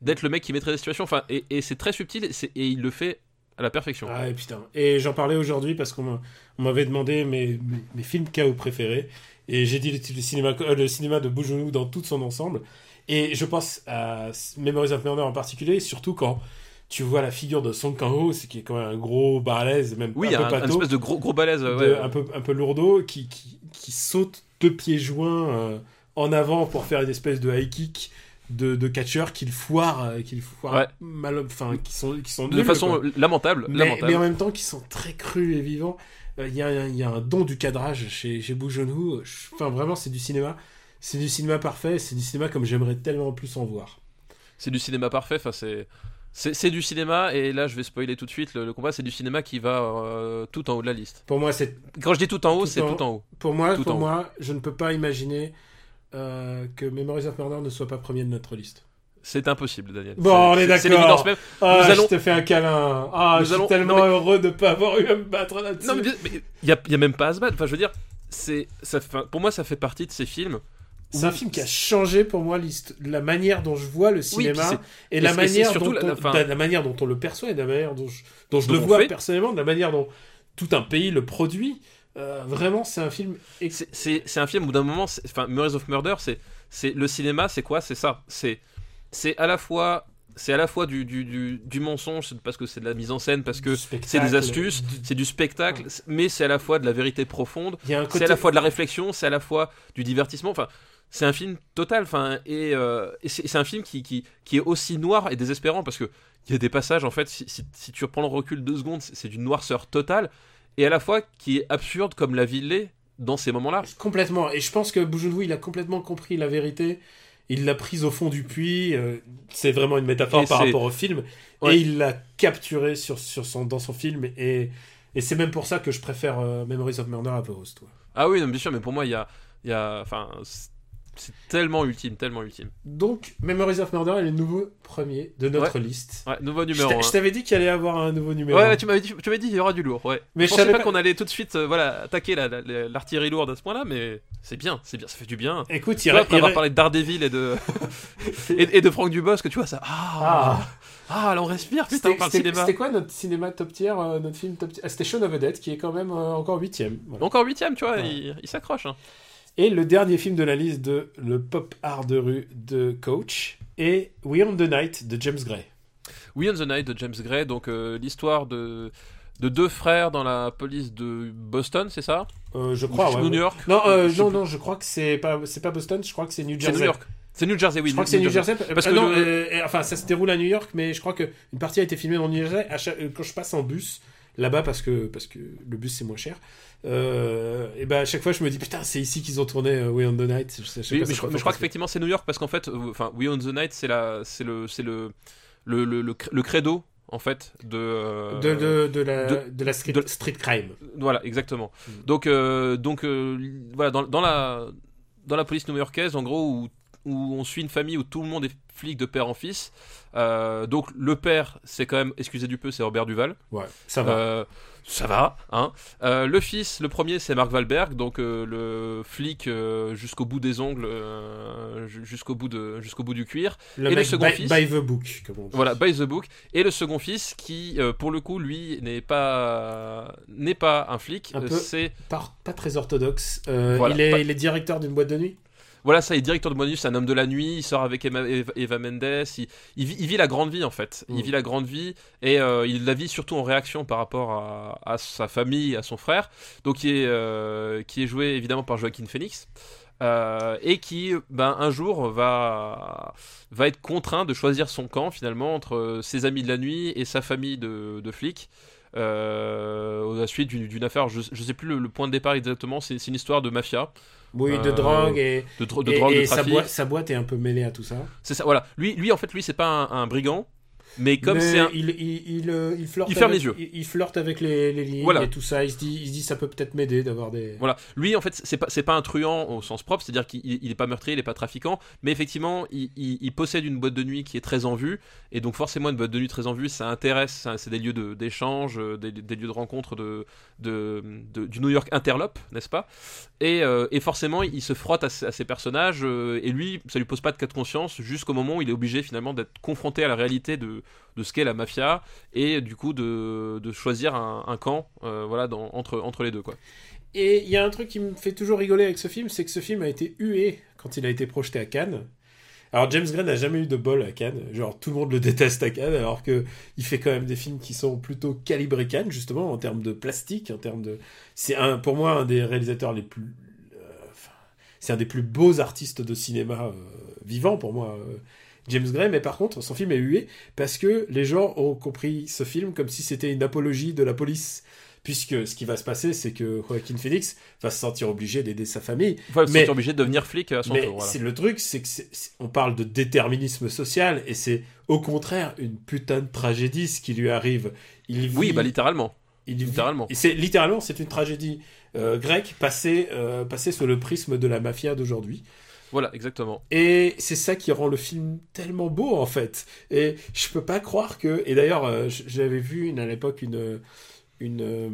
d'être le mec qui maîtrise la situation. Enfin, et, et c'est très subtil, et, il le fait à la perfection. Ah et putain. Et j'en parlais aujourd'hui parce qu'on m'a- on m'avait demandé mes, mes, mes films KO préférés. Et j'ai dit le, le cinéma, euh, le cinéma de Bougenou dans tout son ensemble. Et je pense à Memories of Murder en particulier, surtout quand tu vois la figure de Song Kang-ho, c'est qui est quand même un gros balèze, même oui, un peu un, un pâteau, espèce de gros, gros balèze. de- un, peu, un peu lourdeau, qui, qui, qui saute deux pieds joints euh, en avant pour faire une espèce de high kick de, de catcheur qu'il foire, euh, qu'il foire Ouais. mal, enfin, qui sont, qui sont de façon quoi lamentable. mais, lamentable. mais en même temps qui sont très crus et vivants. Euh, Il y, a, y a un don du cadrage chez, chez Bougenou. Enfin, vraiment, c'est du cinéma. C'est du cinéma parfait. C'est du cinéma comme j'aimerais tellement plus en voir. C'est du cinéma parfait. Enfin, c'est. C'est du cinéma, et là je vais spoiler tout de suite le, le combat, c'est du cinéma qui va euh, tout en haut de la liste. Pour moi, c'est Quand je dis tout en haut, c'est tout en haut. pour moi, Tout pour en haut. moi, je ne peux pas imaginer euh, que Memories of Murder ne soit pas premier de notre liste. C'est impossible, Daniel. Bon, C'est- on est c'est- C'est d'accord. l'évidence même. Ah, Nous allons- je te fais un câlin. Ah, Nous je suis allons- tellement non, mais- heureux de ne pas avoir eu à me battre là-dessus. Non, mais il y a, y a même pas à se battre. Enfin, je veux dire, c'est, ça, pour moi, ça fait partie de ces films. C'est un film qui a changé pour moi la manière dont je vois le cinéma et, et la et manière surtout dont on, de la manière dont on le perçoit et la manière dont je, dont je Dont le vois fait. personnellement, de la manière dont tout un pays le produit. Euh, vraiment, c'est un film. C'est, un film où d'un moment, enfin, Memories of Murder, c'est, le cinéma, c'est quoi? C'est ça. C'est, c'est à la fois, c'est à la fois du, du, du, du mensonge parce que c'est de la mise en scène, parce que c'est des astuces, c'est du spectacle, mais c'est à la fois de la vérité profonde. C'est à la fois de la réflexion, c'est à la fois du divertissement. Enfin, c'est un film total. Enfin, et, euh, et c'est un film qui, qui, qui est aussi noir et désespérant parce que il y a des passages en fait. Si, si, si tu reprends le recul deux secondes, c'est d'une noirceur totale et à la fois qui est absurde comme la vie l'est dans ces moments-là. Complètement. Et je pense que Boujoudou, il a complètement compris la vérité. Il l'a prise au fond du puits. euh, c'est vraiment une métaphore Et par rapport au film. Ouais. Et il l'a capturé sur, sur son, dans son film. Et, et c'est même pour ça que je préfère euh, Memories of Murder à The Host. Ah oui, non, bien sûr, mais pour moi, il y a, y a, enfin, c'est- tellement ultime, tellement ultime. Donc, Memories of Murder est le nouveau premier de notre liste. Ouais, nouveau numéro t'a- 1. je t'avais dit qu'il allait y avoir un nouveau numéro. Ouais, ouais, tu m'avais dit, tu dit, il y aura du lourd, ouais. Mais je je savais pas, pas- qu'on allait tout de suite, euh, voilà, attaquer la- la- la- l'artillerie lourde à ce point-là, mais c'est bien, c'est bien, ça fait du bien. Écoute, il après avoir parlé de Daredevil et de et, et de Franck Dubosc, tu vois ça. Ah, Ah. ah, là on respire, putain, parle c'était- cinéma. c'était quoi notre cinéma top tier, euh, notre film top tier? Ah, C'était Shaun of the Dead, qui est quand même euh, encore huitième. Voilà. Encore huitième, tu vois, il, il s'accroche. Hein. Et le dernier film de la liste de le pop art de rue de Coach est We on the Night de James Gray. We on the Night de James Gray, donc euh, l'histoire de de deux frères dans la police de Boston, c'est ça? Euh, je crois, Ou ouais. New ouais. York? Non, euh, non, non, je crois que c'est pas, c'est pas Boston, je crois que c'est New C'est Jersey. New York. C'est New Jersey, oui. Je crois que c'est New Jersey. Parce que non, enfin, ça se déroule à New York, mais je crois que une partie a été filmée dans New Jersey. Quand je passe en bus là-bas, parce que parce que le bus c'est moins cher, euh, et ben à chaque fois je me dis putain, c'est ici qu'ils ont tourné euh, We on the Night. Je, Oui, mais je, crois- crois qu'effectivement c'est New York parce qu'en fait, euh, enfin, We on the Night, c'est la, c'est le, c'est le, le, le, le, le credo en fait de. euh, de, de, de la, de- de, la street, street crime. Voilà, exactement. Mm. Donc, euh, donc euh, voilà, dans, dans la, dans la police new-yorkaise, en gros, où, où on suit une famille où tout le monde est flic de père en fils. Euh, donc, le père, c'est quand même, excusez du peu, c'est Robert Duval. Ouais, ça va. Euh, ça va, hein. Euh, le fils, le premier, c'est Mark Wahlberg, donc le flic jusqu'au bout des ongles, ju- jusqu'au bout de, jusqu'au bout du cuir. le et le second by, fils by the book, comme on dit. Voilà, by the book. Et le second fils, qui, pour le coup, lui, n'est pas, n'est pas un flic. Un peu. C'est Pas, pas très orthodoxe. Voilà, il, est, pas- il est directeur d'une boîte de nuit? Voilà, ça, il est directeur de bonus, c'est un homme de la nuit, il sort avec Emma- Eva, Mendes, il, il vit, il vit la grande vie en fait. Il Mm. vit la grande vie et euh, il la vit surtout en réaction par rapport à, à sa famille, à son frère, donc qui est, euh, qui est joué évidemment par Joaquin Phoenix. euh, et qui, ben, un jour, va, va être contraint de choisir son camp finalement entre ses amis de la nuit et sa famille de, de flics. Euh, à la suite d'une affaire, je, je sais plus le, le point de départ exactement, c'est une histoire de mafia, Oui, de Euh, drogue et, de, dro- de et- drogue, et de sa, trafic. boîte, sa boîte est un peu mêlée à tout ça. C'est ça, voilà. Lui, lui en fait, lui, c'est pas un, un brigand. Mais comme c'est un... il, il, il, euh, il flirte Il ferme avec, les yeux. Il, flirte avec les, les lignes Voilà. et tout ça. Il se dit, il se dit ça peut peut-être m'aider d'avoir des. Voilà, lui en fait c'est pas c'est pas un truand au sens propre, c'est-à-dire qu'il il est pas meurtrier, il est pas trafiquant, mais effectivement il, possède une boîte de nuit qui est très en vue, et donc forcément une boîte de nuit très en vue, ça intéresse, c'est des lieux de- d'échange, euh, des, des lieux de rencontre de, de, de- du New York interlope, n'est-ce pas? Et, euh, et forcément il se frotte à, ces- à ces personnages, euh, et lui ça lui pose pas de cas de conscience jusqu'au moment où il est obligé finalement d'être confronté à la réalité de, de ce qu'est la mafia, et du coup de, de choisir un, camp, euh, voilà, entre, entre les deux quoi. Et il y a un truc qui me fait toujours rigoler avec ce film, c'est que ce film a été hué quand il a été projeté à Cannes. Alors James Gray n'a jamais eu de bol à Cannes, genre tout le monde le déteste à Cannes, alors que il fait quand même des films qui sont plutôt calibrés Cannes justement en termes de plastique, en termes de. C'est un, pour moi un des réalisateurs les plus. euh, c'est un des plus beaux artistes de cinéma euh, vivant pour moi. euh, James Gray, mais par contre, son film est hué parce que les gens ont compris ce film comme si c'était une apologie de la police. Puisque ce qui va se passer, c'est que Joaquin Phoenix va se sentir obligé d'aider sa famille. Enfin, Mais- mais obligé de devenir flic à son Mais tour. Voilà. le truc, c'est que on parle de déterminisme social et c'est au contraire une putain de tragédie ce qui lui arrive. Il vit, Oui, bah littéralement. il vit- littéralement. et c'est littéralement c'est une tragédie euh, grecque passée euh, passée sous le prisme de la mafia d'aujourd'hui. Voilà, exactement. Et c'est ça qui rend le film tellement beau en fait. Et je peux pas croire que. Et d'ailleurs, euh, j'avais vu à l'époque une une euh,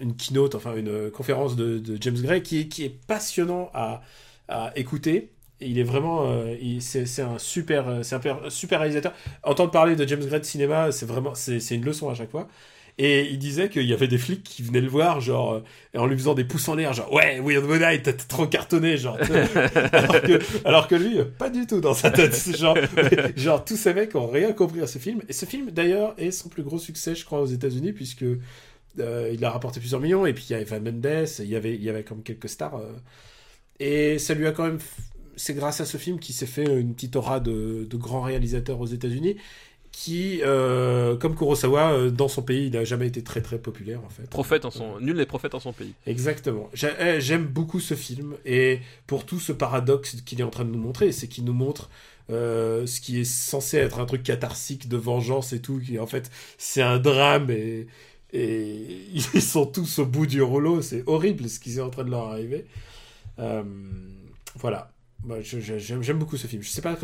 une keynote, enfin une conférence de, James Gray qui est qui passionnant à à écouter. Il est vraiment, euh, c'est un super, c'est un per- super réalisateur. Entendre parler de James Gray de cinéma, c'est vraiment, c'est une leçon à chaque fois. Et il disait qu'il y avait des flics qui venaient le voir, genre, euh, en lui faisant des pouces en l'air, genre, ouais, Weird One Night, t'es trop cartonné, genre. alors, que, alors que lui, euh, pas du tout dans sa tête. Genre, genre, tous ces mecs ont rien compris à ce film. Et ce film, d'ailleurs, est son plus gros succès, je crois, aux États-Unis, puisque euh, il a rapporté plusieurs millions. Et puis il y avait Van Mendes, il y avait, il y avait comme quelques stars. euh, et ça lui a quand même. C'est grâce à ce film qu'il s'est fait une petite aura de, de grands réalisateurs aux États-Unis. Qui, euh, comme Kurosawa, euh, dans son pays, il n'a jamais été très très populaire en fait. Prophète en son... Nul n'est prophète en son pays. Exactement. Eh, J'aime beaucoup ce film et pour tout ce paradoxe qu'il est en train de nous montrer, c'est qu'il nous montre euh, ce qui est censé être un truc catharsique de vengeance et tout, qui en fait c'est un drame et, et ils sont tous au bout du rouleau. C'est horrible ce qui est en train de leur arriver. Euh, voilà. Je- J'aime beaucoup ce film. Je sais pas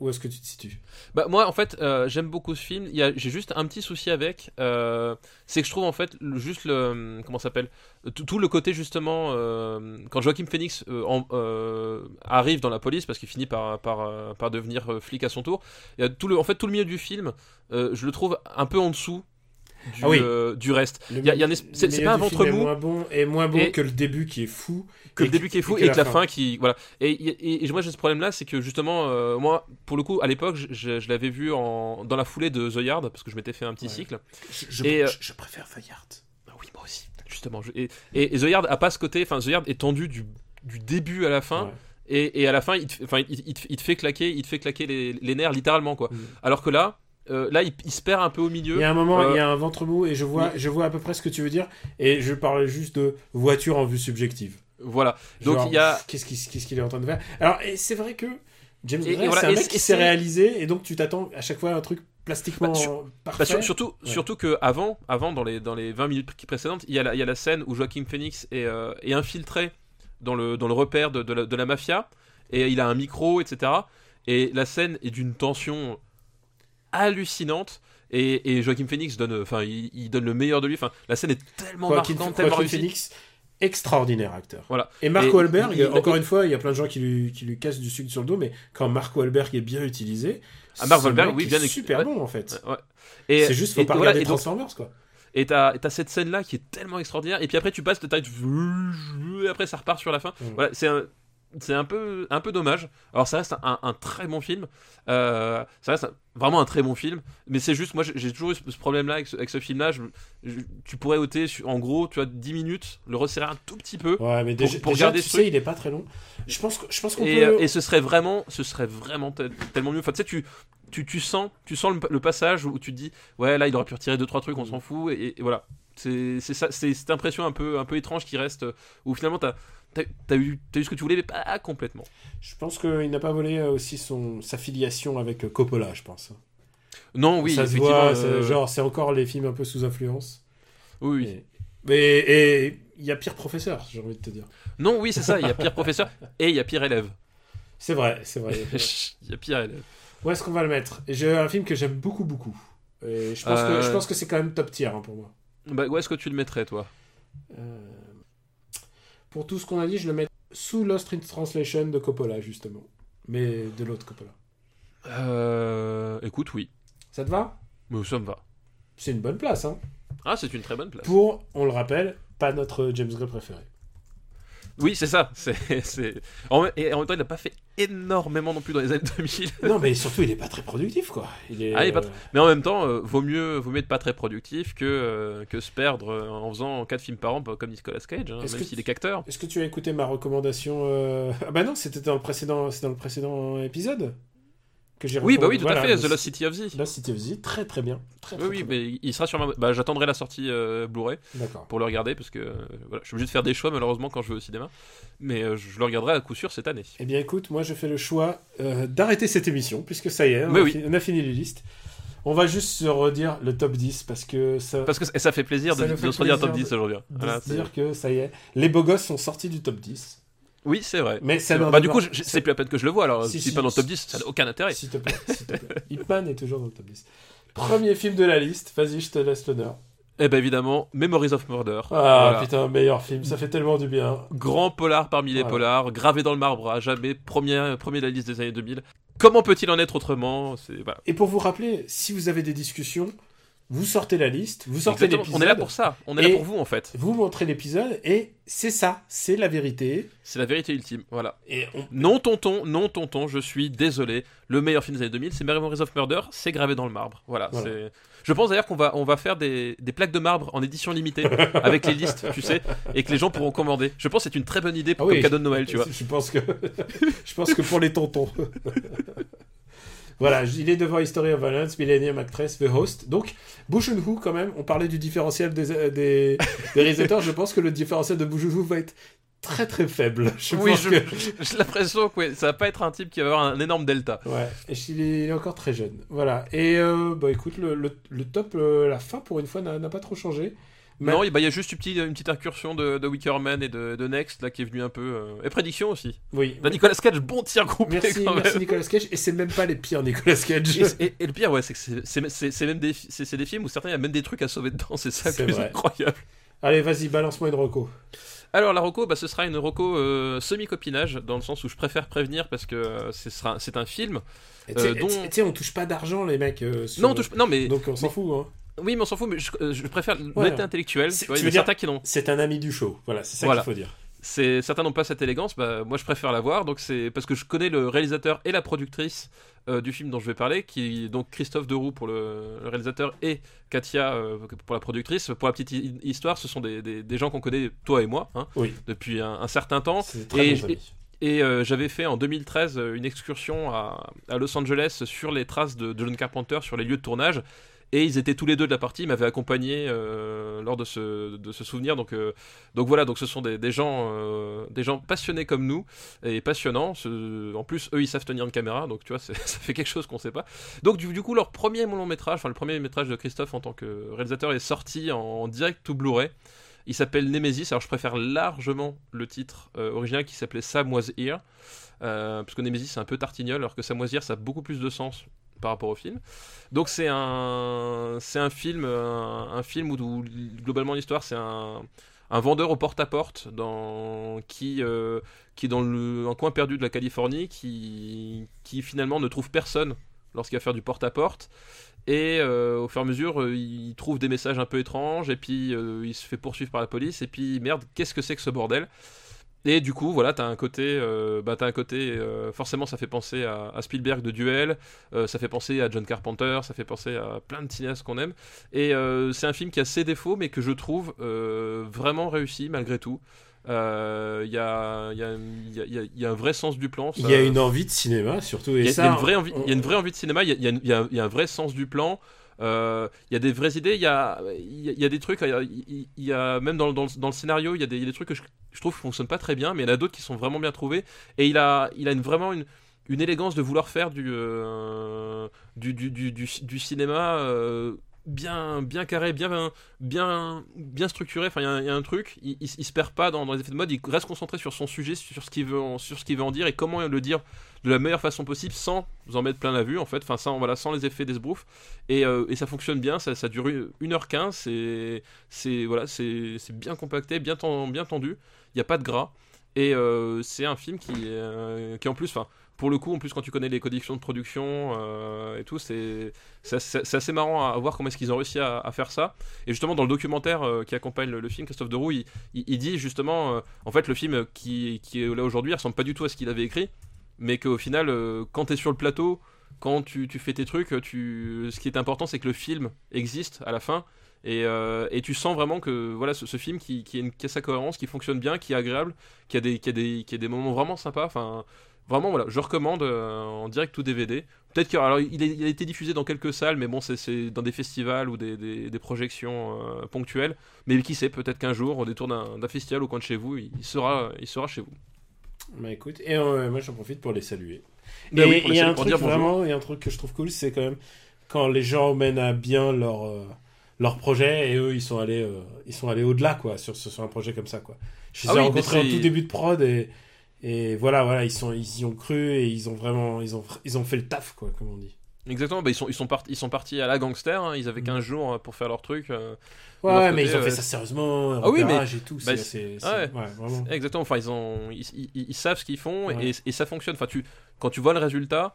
où est-ce que tu te situes? Bah moi en fait euh, j'aime beaucoup ce film. J'ai juste un petit souci avec, euh, c'est que je trouve en fait juste le comment ça s'appelle? Tout, le côté justement euh, quand Joaquin Phoenix en- arrive dans la police parce qu'il finit par par, par devenir flic à son tour. Y a tout le en fait tout le milieu du film, je le trouve un peu en dessous du, Ah oui. euh, du reste. Le y a- a un c'est- pas un ventre film est mou. moins bon et moins bon Et- que le début qui est fou. que Et le début qui est fou que et, que la fin qui voilà et, et, et moi j'ai ce problème là c'est que justement euh, moi pour le coup à l'époque je, l'avais vu en, dans la foulée de The Yard parce que je m'étais fait un petit Ouais. cycle Je, je- Et, euh, je- je préfère Fayard. Ah oui moi aussi justement je- et, et, et The Yard a pas ce côté enfin The Yard est tendu du, du début à la fin Ouais. et, et à la fin il te, enfin, il, il te- il te fait claquer il te fait claquer les, les nerfs littéralement quoi Mm. alors que là euh, là il, il se perd un peu au milieu Il y a un moment, Euh, il y a un ventre mou et je vois, je vois à peu près ce que tu veux dire. Et je parlais juste de voiture en vue subjective. voilà donc il y a Qu'est-ce qu'il est en train de faire? Alors, c'est vrai que James Gray, voilà, c'est un mec qui s'est réalisé et donc tu t'attends à chaque fois à un truc plastiquement Bah, sur- parfait. Bah, sur- surtout, Ouais. surtout que avant, avant dans les dans les 20 minutes précédentes, il y a la, il y a la scène où Joaquin Phoenix est, euh, est infiltré dans le dans le repère de, de la, de la mafia et il a un micro, etc. Et la scène est d'une tension hallucinante. Et, et Joaquin Phoenix donne, enfin, il, il donne le meilleur de lui. Enfin, la scène est tellement Joaquin, marquante, tellement Joaquin. Phoenix, extraordinaire acteur. Voilà. Et Mark Wahlberg, il- encore une fois, il y a plein de gens qui lui, qui lui cassent du sucre sur le dos, mais quand Mark Wahlberg est bien utilisé, Ah, Mark Wahlberg, oui, bien super ouais. bon en fait. Ouais. Et C'est juste, faut et- pas voilà, regarder donc- Transformers quoi. Et t'as cette scène là qui est tellement extraordinaire. Et puis après tu passes, t'as et après ça repart sur la fin. Mm. Voilà, c'est un, c'est un peu, un peu dommage. Alors ça reste un, un très bon film. Euh, ça reste un- vraiment un très bon film. Mais c'est juste, moi j'ai toujours eu ce, ce problème là avec ce, ce film là. tu pourrais ôter en gros, tu as 10 minutes, le resserrer un tout petit peu. Ouais, mais déjà, pour déjà, garder tu ce sais, truc. il est pas très long. Je pense, je pense qu'on Et, peut. euh, et ce serait vraiment, ce serait vraiment tel- tellement mieux. Enfin, tu sais, tu, tu, tu sens, tu sens le, le passage où tu te dis, ouais, là, il aurait pu retirer deux trois trucs, on Mm. s'en fout. Et, et voilà, c'est c'est ça, c'est cette impression un peu, un peu étrange qui reste, euh, où finalement as, as eu, t'as eu ce que tu voulais, mais pas complètement. Je pense qu'il n'a pas volé euh, aussi son, sa filiation avec euh, Coppola, je pense. Non, oui, ça se voit, c'est- euh, genre c'est encore les films un peu sous influence. Oui, Mais et il y a pire professeur, j'ai envie de te dire. Non, oui, c'est ça. Il y a pire professeur et il y a pire élève. C'est vrai, c'est vrai. Il y a pire élève. Où est-ce qu'on va le mettre? J'ai un film que j'aime beaucoup, beaucoup. Et je pense, Euh, que, je pense que c'est quand même top tier hein, pour moi. Bah, où est-ce que tu le mettrais, toi? Euh, Pour tout ce qu'on a dit, je le mets sous Lost in Translation de Coppola, justement. Mais de l'autre Coppola. euh... Écoute, oui. Ça te va? Mais ça me va. C'est une bonne place, hein. Ah, c'est une très bonne place. Pour, on le rappelle, pas notre James Gray préféré. Oui, c'est ça. C'est. En, même- et en même temps, il n'a pas fait énormément non plus dans les années 2000. non, mais surtout, il est pas très productif, quoi. Il est, Ah, il est pas euh, Mais en même temps, euh, vaut, mieux, vaut mieux être pas très productif que, euh, que se perdre en faisant 4 films par an comme Nicolas Cage, hein, même s'il est qu'acteur. Est-ce que tu as écouté ma recommandation euh, Ah bah non, c'était dans le précédent, c'est dans le précédent épisode que j'ai. Oui, bah oui, tout à fait. The Lost City of Z. Lost City of Z, très très bien. Très, très, Oui, oui, bien. mais il sera sur ma. Bah, j'attendrai la sortie euh, Blu-ray pour le regarder parce que euh, voilà, je suis obligé de faire des choix malheureusement quand je vais au cinéma. Mais euh, je le regarderai à coup sûr cette année. Eh bien, écoute, moi, je fais le choix euh, d'arrêter cette émission, puisque ça y est, on, Mais a, oui. fi- on a fini les listes. On va juste se redire le top 10, parce que ça. Parce que et ça fait plaisir de, se redire plaisir top 10 de- aujourd'hui. de Voilà, se dire que ça y est, les beaux gosses sont sortis du top 10. Oui, c'est vrai. Mais ça bah, du coup, c'est plus la peine que je le vois alors. Si, Si, si, pas dans le top si, 10, ça n'a aucun intérêt. S'il te plaît, s'il te plaît. Hitman est toujours dans le top 10. Premier film de la liste, vas-y, je te laisse l'honneur. Et ben évidemment, Memories of Murder. Ah Voilà. putain, meilleur film, ça fait tellement du bien. Grand polar parmi les Voilà. polars, gravé dans le marbre à jamais, premier, premier de la liste des années 2000. Comment peut-il en être autrement? Voilà. Et pour vous rappeler, si vous avez des discussions, vous sortez la liste, vous sortez l'épisode. On est là pour ça. On est là pour vous en fait. Vous montrez l'épisode et c'est ça, c'est la vérité. C'est la vérité ultime. Voilà. Et on... Non tonton, non tonton, je suis désolé. Le meilleur film des années 2000, c'est Memories of Murder, c'est gravé dans le marbre. Voilà. Je pense d'ailleurs qu'on va, on va faire des, des plaques de marbre en édition limitée avec les listes, tu sais, et que les gens pourront commander. Je pense que c'est une très bonne idée pour Ah oui, comme cadeau de Noël, tu vois. Je pense que, je pense que pour les tontons. voilà, il est devant History of Violence, Millennium Actress, The Host. Donc, Who, quand même, on parlait du différentiel des, des, des réalisateurs. je pense que le différentiel de Who va être très très faible. Je oui, que- j'ai l'impression que ouais, ça va pas être un type qui va avoir un énorme delta. Ouais, et il est, il est encore très jeune. Voilà. Et euh, bah écoute, le, le, le top, euh, la fin pour une fois n'a pas trop changé. Mais- Non, il bah, il y a juste une petite, une petite incursion de, de Wickerman et de, de Next là qui est venu un peu. euh, Et prédiction aussi. Oui. Bah, Nicolas Cage, bon tir groupé Merci, quand même. merci Nicolas Cage. Et c'est même pas les pires Nicolas Cage. Et, et- et le pire, ouais, c'est que c'est- des, des films où certains, il y a même des trucs à sauver dedans, c'est ça plus vrai. incroyable. Allez, vas-y, balance-moi une reco. Alors la Rocco, bah, ce sera une Rocco euh, semi-copinage, dans le sens où je préfère prévenir parce que euh, c'est un film. Euh, dont- tu sais- on touche pas d'argent, les mecs. euh, sur- Non, on touche, non mais Donc on s'en fout. Hein. Oui, mais on s'en fout. Mais je, euh, je préfère Ouais. l'honnêteté intellectuelle. C'est- Tu vois, veux dire- qui. C'est un ami du show. Voilà, c'est ça Voilà. qu'il faut dire. C'est certains n'ont pas cette élégance. Bah, moi, je préfère la voir. Donc c'est parce que je connais le réalisateur et la productrice euh, du film dont je vais parler, qui est donc Christophe Deroux pour le, le réalisateur et Katia euh, pour la productrice. Pour la petite hi- histoire, ce sont des, des- des gens qu'on connaît toi et moi hein, Oui. depuis un, un certain temps. C'est très Et. Et euh, j'avais fait en 2013 euh, une excursion à, à Los Angeles sur les traces de, de John Carpenter, sur les lieux de tournage. Et ils étaient tous les deux de la partie, ils m'avaient accompagné euh, lors de ce, de ce souvenir. Donc, euh, donc voilà, donc ce sont des, des gens, euh, des gens passionnés comme nous et passionnants. En plus, eux, ils savent tenir une caméra, donc tu vois, ça fait quelque chose qu'on sait pas. Donc du, du coup, leur premier long métrage, enfin le premier métrage de Christophe en tant que réalisateur est sorti en, direct to Blu-ray. Il s'appelle Nemesis. Alors je préfère largement le titre original qui s'appelait Sam Was parce que Nemesis c'est un peu tartignol, alors que Sam Was ça a beaucoup plus de sens par rapport au film. Donc c'est un, c'est un film, un, un film où, globalement l'histoire c'est un, vendeur au porte-à-porte dans, qui, euh, qui est dans le, un coin perdu de la Californie, qui, qui finalement ne trouve personne lorsqu'il va faire du porte-à-porte. Et euh, au fur et à mesure, euh, il trouve des messages un peu étranges, et puis euh, il se fait poursuivre par la police, et puis merde, qu'est-ce que c'est que ce bordel? Et du coup, voilà, t'as un côté, euh, bah, t'as un côté, euh, forcément, ça fait penser à, à Spielberg de Duel, euh, ça fait penser à John Carpenter, ça fait penser à plein de cinéastes qu'on aime. Et c'est un film qui a ses défauts, mais que je trouve vraiment réussi malgré tout. Il y, a, y, a, y, a, y a- un vrai sens du plan. Il y a une envie de cinéma, surtout. Il y, a, une vraie envie, de cinéma, il y a un vrai sens du plan. Euh, il y a des vraies idées, il y a, y y a des trucs, il y a, même dans, dans, le- dans le scénario, il y, a des, trucs que je, trouve qui fonctionnent pas très bien, mais il y en a d'autres qui sont vraiment bien trouvés. Et il a, il a une, vraiment une, une élégance de vouloir faire du, euh, du, du, du, du, cinéma euh, bien, bien carré, bien, bien, bien structuré. Enfin, il y a un- truc, il, il, il se perd pas dans, les effets de mode, il reste concentré sur son sujet, sur ce qu'il veut, sur ce qu'il veut en dire et comment le dire de la meilleure façon possible sans en mettre plein la vue en fait, enfin sans, voilà, sans les effets d'esbrouf. Et, euh, et ça fonctionne bien, ça, ça dure 1h15, c'est, c'est, voilà, bien compacté, bien, ten- bien tendu, il n'y a pas de gras. Et euh, c'est un film qui, euh, qui en plus, enfin, pour le coup, en plus quand tu connais les conditions de production et tout, c'est, assez- marrant à voir comment est-ce qu'ils ont réussi à, faire ça. Et justement, dans le documentaire qui accompagne le, film, Christophe Deroux, il, il, dit justement, en fait, le film qui, qui est là aujourd'hui ressemble pas du tout à ce qu'il avait écrit, mais qu'au final, euh, quand tu es sur le plateau, quand tu, tu fais tes trucs, tu... ce qui est important, c'est que le film existe à la fin. Et, euh, et tu sens vraiment que voilà ce, film qui, qui, a une- qui a sa cohérence, qui fonctionne bien, qui est agréable, qui a des, qui a des, qui a des moments vraiment sympas. Enfin, vraiment, voilà, je recommande euh, en direct ou DVD. Peut-être alors il, a été diffusé dans quelques salles, mais bon, c'est- dans des festivals ou des, des, projections ponctuelles. Mais qui sait, peut-être qu'un jour, au détour d'un festival au coin de chez vous, il sera, il sera chez vous. Bah écoute, et euh, moi j'en profite pour les saluer. Ben et oui, pour y a un pour truc dire vraiment, il y a un truc que je trouve cool, c'est quand même quand les gens mènent à bien leur euh, leur projet et eux ils sont allés euh, ils sont allés au-delà quoi sur, sur un projet comme ça quoi. Je les Ah ai oui, mais rencontrés au c'est- tout début de prod et et voilà voilà ils sont ils y ont cru et ils ont vraiment ils ont ils ont fait le taf quoi comme on dit. Exactement, bah, ils, sont, ils, sont partis, ils sont partis à la gangster, hein, ils avaient 15 jours euh, pour faire leur truc. euh. Ouais, leur ouais, côté, mais ils ont euh, fait ça sérieusement, Ah oui, mais- et tout. bah, c'est- ouais. ouais. Exactement, enfin ils, ont, ils, ils- ils savent ce qu'ils font et, et ça fonctionne. Enfin, tu, quand tu vois le résultat,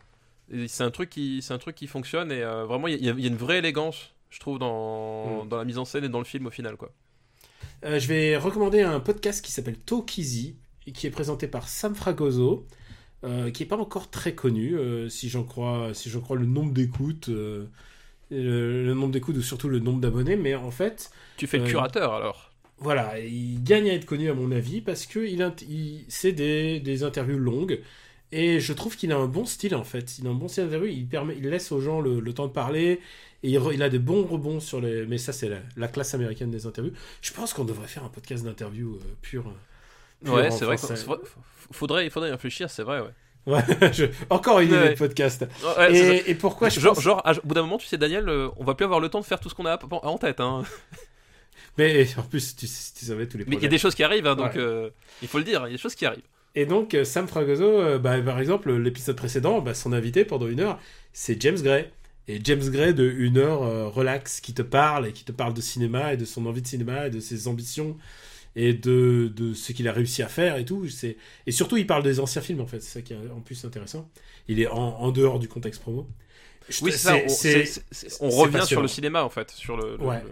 c'est un truc qui, c'est un truc qui fonctionne et euh, vraiment il y, a- il y a une vraie élégance, je trouve, dans, Mm. dans la mise en scène et dans le film au final. quoi. Euh, je vais recommander un podcast qui s'appelle Talk Easy et qui est présenté par Sam Fragoso, euh, qui est pas encore très connu, euh, si j'en crois, si j'en crois le nombre d'écoutes, euh, le, le nombre d'écoutes ou surtout le nombre d'abonnés, mais en fait, Tu fais le curateur alors voilà, il gagne à être connu à mon avis parce que il, c'est des, des interviews longues et je trouve qu'il a un bon style en fait. Il a un bon style d'interview, il, permet, il laisse aux gens le, le temps de parler et il, a des bons rebonds sur les. Mais ça, c'est la, la classe américaine des interviews. Je pense qu'on devrait faire un podcast d'interview pur. Ouais, c'est vrai. faudrait, il faudrait y réfléchir, c'est vrai. Ouais. Ouais, je- encore une idée Ouais. de podcast. Ouais. Et, et pourquoi je genre, pense- genre, à- au bout d'un moment, tu sais, Daniel, euh, on va plus avoir le temps de faire tout ce qu'on a en tête. Hein. Mais en plus, tu, tu savais tous les Mais il y a des choses qui arrivent, hein, donc euh, il faut le dire, il y a des choses qui arrivent. Et donc, euh, Sam Fragoso, euh, bah, par exemple, l'épisode précédent, bah, son invité pendant une heure, c'est James Gray. Et James Gray de une heure relax, qui te parle, et qui te parle de cinéma, et de son envie de cinéma, et de ses ambitions, et de, de ce qu'il a réussi à faire, et tout. C'est- Et surtout, il parle des anciens films, en fait. C'est ça qui est en plus intéressant. Il est en, en dehors du contexte promo. Je- Oui, c'est ça. On, revient sur le cinéma en fait, sur le. le- Ouais. le-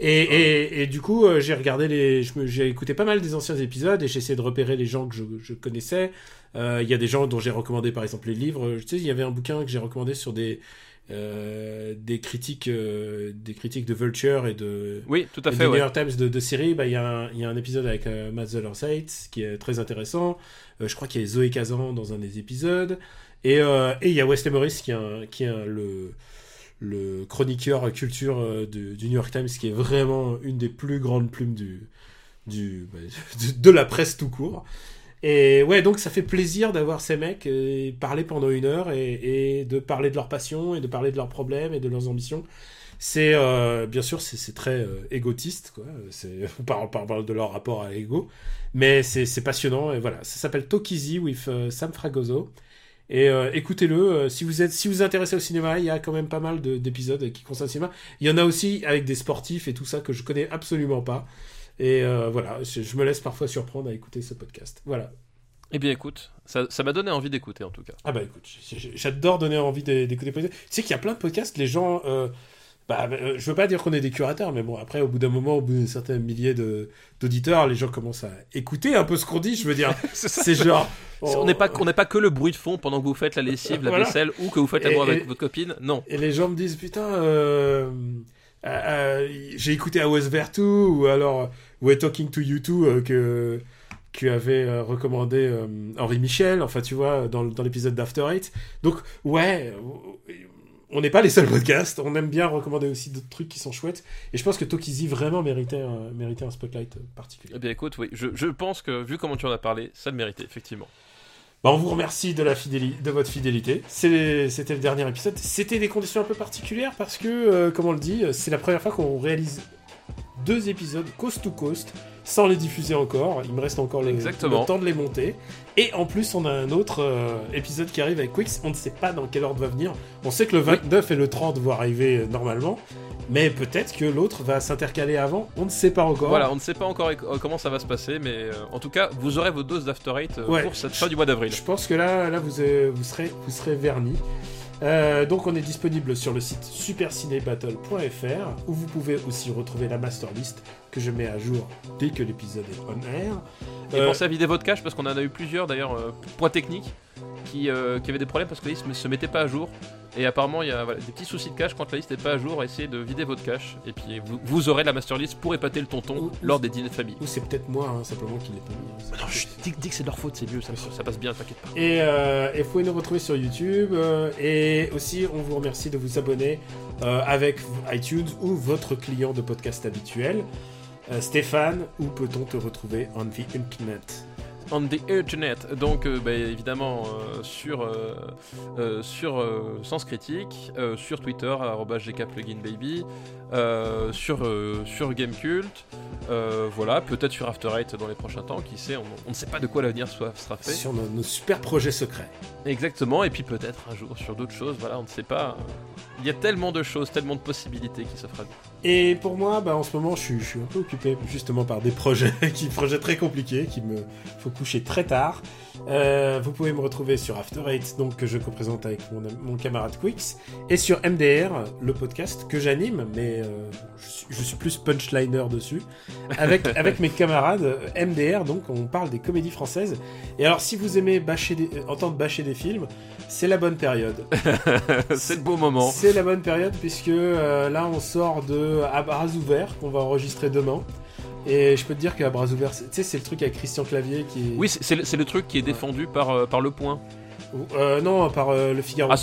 Et, et, et du coup, euh, j'ai regardé les, j'ai écouté pas mal des anciens épisodes et j'ai essayé de repérer les gens que je, je connaissais. Euh, Il y a des gens dont j'ai recommandé par exemple les livres. Tu sais, il y avait un bouquin que j'ai recommandé sur des euh, des critiques, euh, des critiques de Vulture et de Oui, tout à et fait. du New Ouais. York Times de, de séries. Bah, il y, a un- il y a un épisode avec euh, Matt Zollerseit qui est très intéressant. Euh, je crois qu'il y a Zoé Kazan dans un des épisodes. Et, et il y a Wesley Morris qui est, un- qui est un- le le chroniqueur culture de- du New York Times, qui est vraiment une des plus grandes plumes du, du, bah, de, de la presse tout court. Et ouais, donc ça fait plaisir d'avoir ces mecs euh, parler pendant une heure et, de parler de leur passion et de parler de leurs problèmes et de leurs ambitions. C'est euh, bien sûr c'est très euh, égotiste quoi. On parle, de leur rapport à l'ego, mais c'est passionnant et voilà. Ça s'appelle Easy with euh, Sam Fragoso. Et écoutez-le, si vous êtes si vous intéressez au cinéma, il y a quand même pas mal de- d'épisodes qui concernent le cinéma. Il y en a aussi avec des sportifs et tout ça que je connais absolument pas. Et euh, voilà, je, je me laisse parfois surprendre à écouter ce podcast. Voilà. Eh bien, écoute, ça ça m'a donné envie d'écouter en tout cas. Ah bah écoute, j'adore donner envie d'é- d'écouter. Tu sais qu'il y a plein de podcasts, les gens. euh, bah, euh, je veux pas dire qu'on est des curateurs, mais bon, après, au bout d'un moment, au bout d'un certain millier d'auditeurs, les gens commencent à écouter un peu ce qu'on dit. Je veux dire, c'est genre. On n'est pas, on pas que le bruit de fond pendant que vous faites la lessive, la Voilà. vaisselle ou que vous faites Et- l'amour avec et- votre copine. Non. Et les gens me disent putain, euh, euh, euh, j'ai écouté à West Vertu ou alors We're Talking to You Too euh, que que avait euh, recommandé euh, Henri Michel. Enfin, tu vois, dans, dans l'épisode d'After Eight. Donc ouais. On n'est pas les seuls podcasts, on aime bien recommander aussi d'autres trucs qui sont chouettes. Et je pense que Tokizi vraiment méritait un, méritait un spotlight particulier. Eh bien, écoute, oui, je, je pense que vu comment tu en as parlé, ça le méritait effectivement. Bah, on vous remercie de, la fidéli- de votre fidélité. C'était le dernier épisode. C'était des conditions un peu particulières parce que, euh, comme on le dit, c'est la première fois qu'on réalise deux épisodes coast to coast sans les diffuser encore. Il me reste encore le, temps de les monter. Et en plus, on a un autre euh, épisode qui arrive avec Quix. On ne sait pas dans quel ordre va venir. On sait que le 29 et le 30 vont arriver euh, normalement. Mais peut-être que l'autre va s'intercaler avant. On ne sait pas encore. Voilà, on ne sait pas encore éco- comment ça va se passer, mais euh, en tout cas, vous aurez vos doses d'After Eight euh, Ouais. pour cette fin du mois d'avril. Je pense que là, là vous, euh, vous, serez, vous serez vernis. Euh, donc on est disponible sur le site supercinébattle.fr où vous pouvez aussi retrouver la master list que je mets à jour dès que l'épisode est on air. Et Euh, pensez à vider votre cache parce qu'on en a eu plusieurs d'ailleurs, euh, points techniques, qui, euh, qui avaient des problèmes parce que la liste ne se mettait pas à jour. Et apparemment, il y a voilà, des petits soucis de cache quand la liste n'est pas à jour. Essayez de vider votre cache et puis vous, vous aurez la master list pour épater le tonton Ou- lors des dîners de famille. Ou c'est peut-être moi hein, simplement qui l'ai pas mis. hein. Non, chut, dis, dis que c'est de leur faute, c'est mieux, ça, ça passe bien, t'inquiète pas. Et, euh, et vous pouvez nous retrouver sur YouTube. euh, et aussi, on vous remercie de vous abonner euh, avec iTunes ou votre client de podcast habituel. Euh, Stéphane, où peut-on te retrouver on the internet On the Internet, donc euh, bah, évidemment euh, sur, euh, sur Sens Critique, sur Twitter, gkpluginbaby, sur, sur Gamecult, voilà, peut-être sur After Eight dans les prochains temps, qui sait, on, on ne sait pas de quoi l'avenir sera fait. Sur nos, nos super projets secrets. Exactement, et puis peut-être un jour sur d'autres choses, voilà, on ne sait pas. Il y a tellement de choses, tellement de possibilités qui s'offrent à nous. Et pour moi, bah, en ce moment, je suis, je suis un peu occupé justement par des projets, qui, projets très compliqués, qui me faut coucher très tard. Euh, vous pouvez me retrouver sur After Eight, donc que je co-présente avec mon, mon camarade Quix, et sur MDR, le podcast que j'anime, mais euh, je, suis, je suis plus punchliner dessus, avec, avec mes camarades euh, MDR, donc on parle des comédies françaises. Et alors, si vous aimez bâcher des, entendre bâcher des films, c'est la bonne période. c'est le beau moment. C'est la bonne période puisque euh, là on sort de À bras ouverts qu'on va enregistrer demain. Et je peux te dire qu'à bras ouverts, c'est- tu sais, c'est le truc avec Christian Clavier qui. Oui, c'est le, c'est le truc qui est défendu par, euh, par le point. Euh, non, par euh, le Figaro. Ah,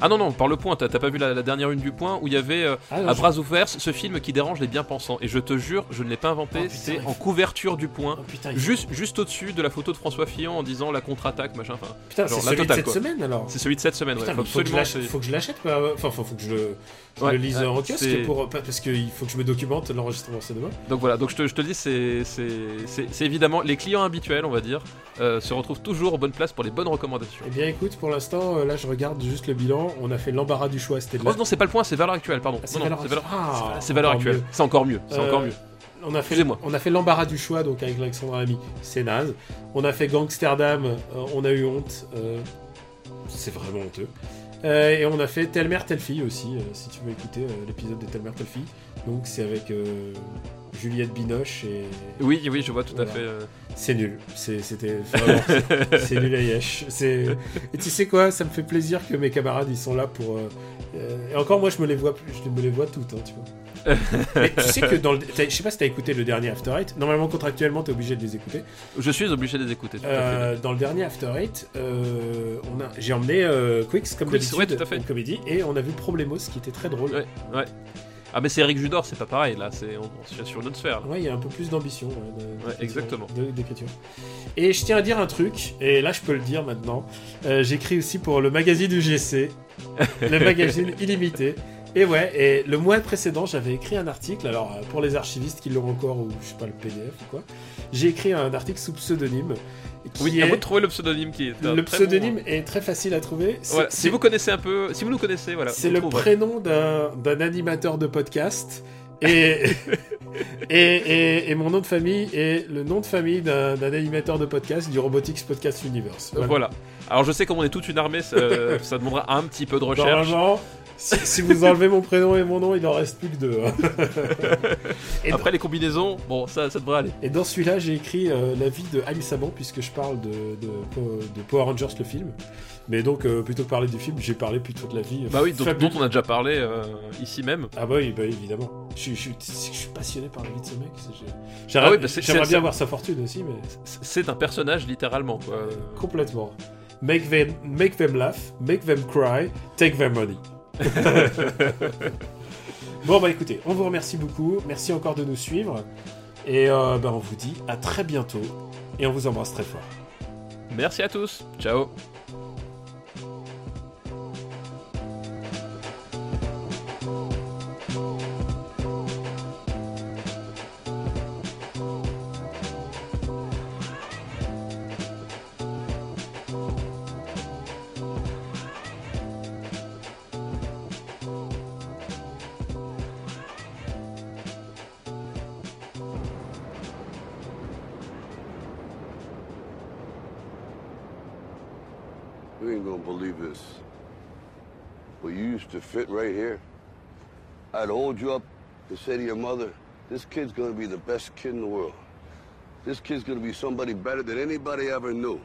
Ah non, non, par le point, t'as pas vu la, la dernière une du point où il y avait euh, Ah, non, à je- bras ouverts ce film qui dérange les bien-pensants. Et je te jure, je ne l'ai pas inventé, Oh, c'est en couverture du point. Oh, putain, Juste, juste au-dessus de la photo de François Fillon en disant la contre-attaque, machin. Enfin, putain, c'est celui de cette semaine alors. c'est celui de cette semaine, ouais. Faut que absolument. l'achète- c'est- faut que je l'achète quoi. Enfin, faut, faut que je, le- je Ouais, le lise ouais, en kiosque pour, parce qu'il faut que je me documente. L'enregistrement c'est demain. Donc voilà, donc je te, je te le dis, c'est évidemment les clients habituels, on va dire, euh, se retrouvent toujours aux bonnes places pour les bonnes recommandations. Eh bien écoute, pour l'instant, euh, là je regarde juste le bilan. On a fait l'embarras du choix, c'était de Oh non, c'est pas le point, c'est valeur actuelle, pardon. Ah, c'est valeur c'est valeur, actuelle. Ah, c'est valeur encore actuelle. mieux. C'est encore mieux, c'est Euh, encore mieux. On a fait, on a fait l'embarras du choix donc avec Alexandre Ami, c'est naze. On a fait Gangsterdam, euh, on a eu honte, euh, c'est vraiment honteux. Euh, et on a fait Telle mère, telle fille aussi, si tu veux écouter l'épisode de Telle mère, telle fille. Donc c'est avec Juliette Binoche et Oui, oui, je vois tout à fait. C'est nul. C'était c'est- nul à yesh. Et tu sais quoi, ça me fait plaisir que mes camarades ils sont là pour. euh, euh, et encore moi je me les vois, je me les vois toutes, hein, tu vois. Mais tu sais que dans le, je sais pas si t'as écouté le dernier After Eight. Normalement contractuellement t'es obligé de les écouter. Je suis obligé de les écouter. Tout à fait. Euh, dans le dernier After Eight, euh, on a, j'ai emmené Quix comme d'habitude, ouais, une comédie, et on a vu Problemos qui était très drôle. Ouais, ouais. Ah, mais c'est Eric Judor, c'est pas pareil, là, c'est on, on est sur une autre sphère. là. Ouais, il y a un peu plus d'ambition. ouais, de- Ouais, d'écriture- exactement. D'écriture. Et je tiens à dire un truc, et là je peux le dire maintenant. Euh, J'écris aussi pour le magazine UGC, le magazine illimité. Et ouais, et le mois précédent, j'avais écrit un article. Alors, euh, pour les archivistes qui l'ont encore, ou je sais pas, le PDF ou quoi, j'ai écrit un article sous pseudonyme. Qui est- à vous de trouver le pseudonyme qui est. un le très pseudonyme bon- est très facile à trouver. Voilà, si vous connaissez un peu, si vous nous connaissez, voilà. c'est le trouverez. prénom d'un d'un animateur de podcast. Et, et, et, et mon nom de famille est le nom de famille d'un animateur de podcast du Robotics Podcast Universe. Voilà. Alors je sais comme on est toute une armée, ça, ça demandera un petit peu de recherche. Normalement, si, si vous enlevez mon prénom et mon nom, il en reste plus que deux. hein. Et, Après les combinaisons, bon, ça, ça devrait aller. et dans celui-là, j'ai écrit euh, la vie de Ali Saban, puisque je parle de, de, de Power Rangers, le film. Mais donc, euh, plutôt que parler du film, j'ai parlé plutôt de la vie. euh, Bah oui, fabuleuse. dont on a déjà parlé euh, ici même. Ah bah oui, bah évidemment. Je, suis- je, suis- je suis passionné par la vie de ce mec. Ah J'aimerais oui, bah bien avoir sa fortune aussi, mais C'est un personnage littéralement, quoi. complètement. Make them, make them laugh, make them cry, take their money. bon bah écoutez, on vous remercie beaucoup. Merci encore de nous suivre. Et euh, bah, on vous dit à très bientôt. Et on vous embrasse très fort. Merci à tous. Ciao. I'd hold you up and say to your mother, this kid's gonna be the best kid in the world. This kid's gonna be somebody better than anybody ever knew.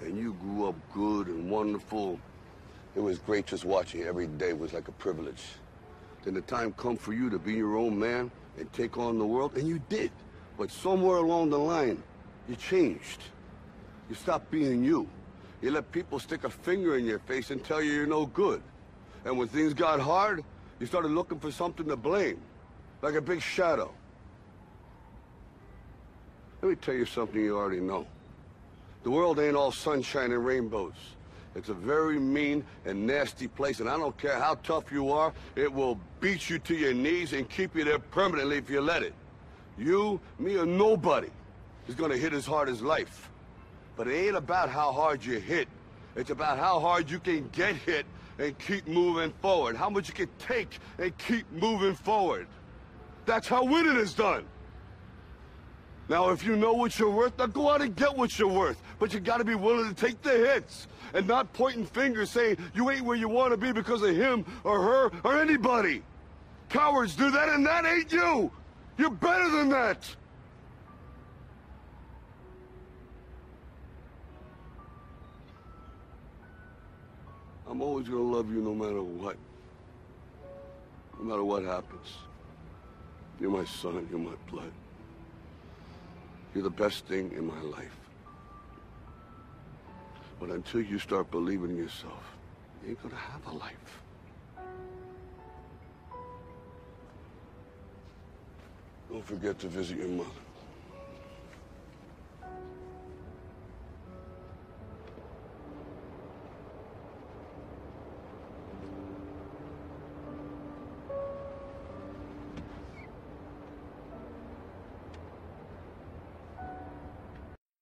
And you grew up good and wonderful. It was great just watching every day was like a privilege. Then the time come for you to be your own man and take on the world, and you did. But somewhere along the line, you changed. You stopped being you. You let people stick a finger in your face and tell you you're no good. And when things got hard, you started looking for something to blame. Like a big shadow. Let me tell you something you already know. The world ain't all sunshine and rainbows. It's a very mean and nasty place, and I don't care how tough you are, it will beat you to your knees and keep you there permanently if you let it. You, me, or nobody is gonna hit as hard as life. But it ain't about how hard you hit. It's about how hard you can get hit and keep moving forward. How much you can take and keep moving forward. That's how winning is done. Now, if you know what you're worth, now go out and get what you're worth. But you gotta be willing to take the hits and not pointing fingers saying you ain't where you wanna be because of him or her or anybody. Cowards do that and that ain't you. You're better than that. I'm always gonna love you no matter what. No matter what happens. You're my son, you're my blood. You're the best thing in my life. But until you start believing in yourself, you ain't gonna have a life. Don't forget to visit your mother.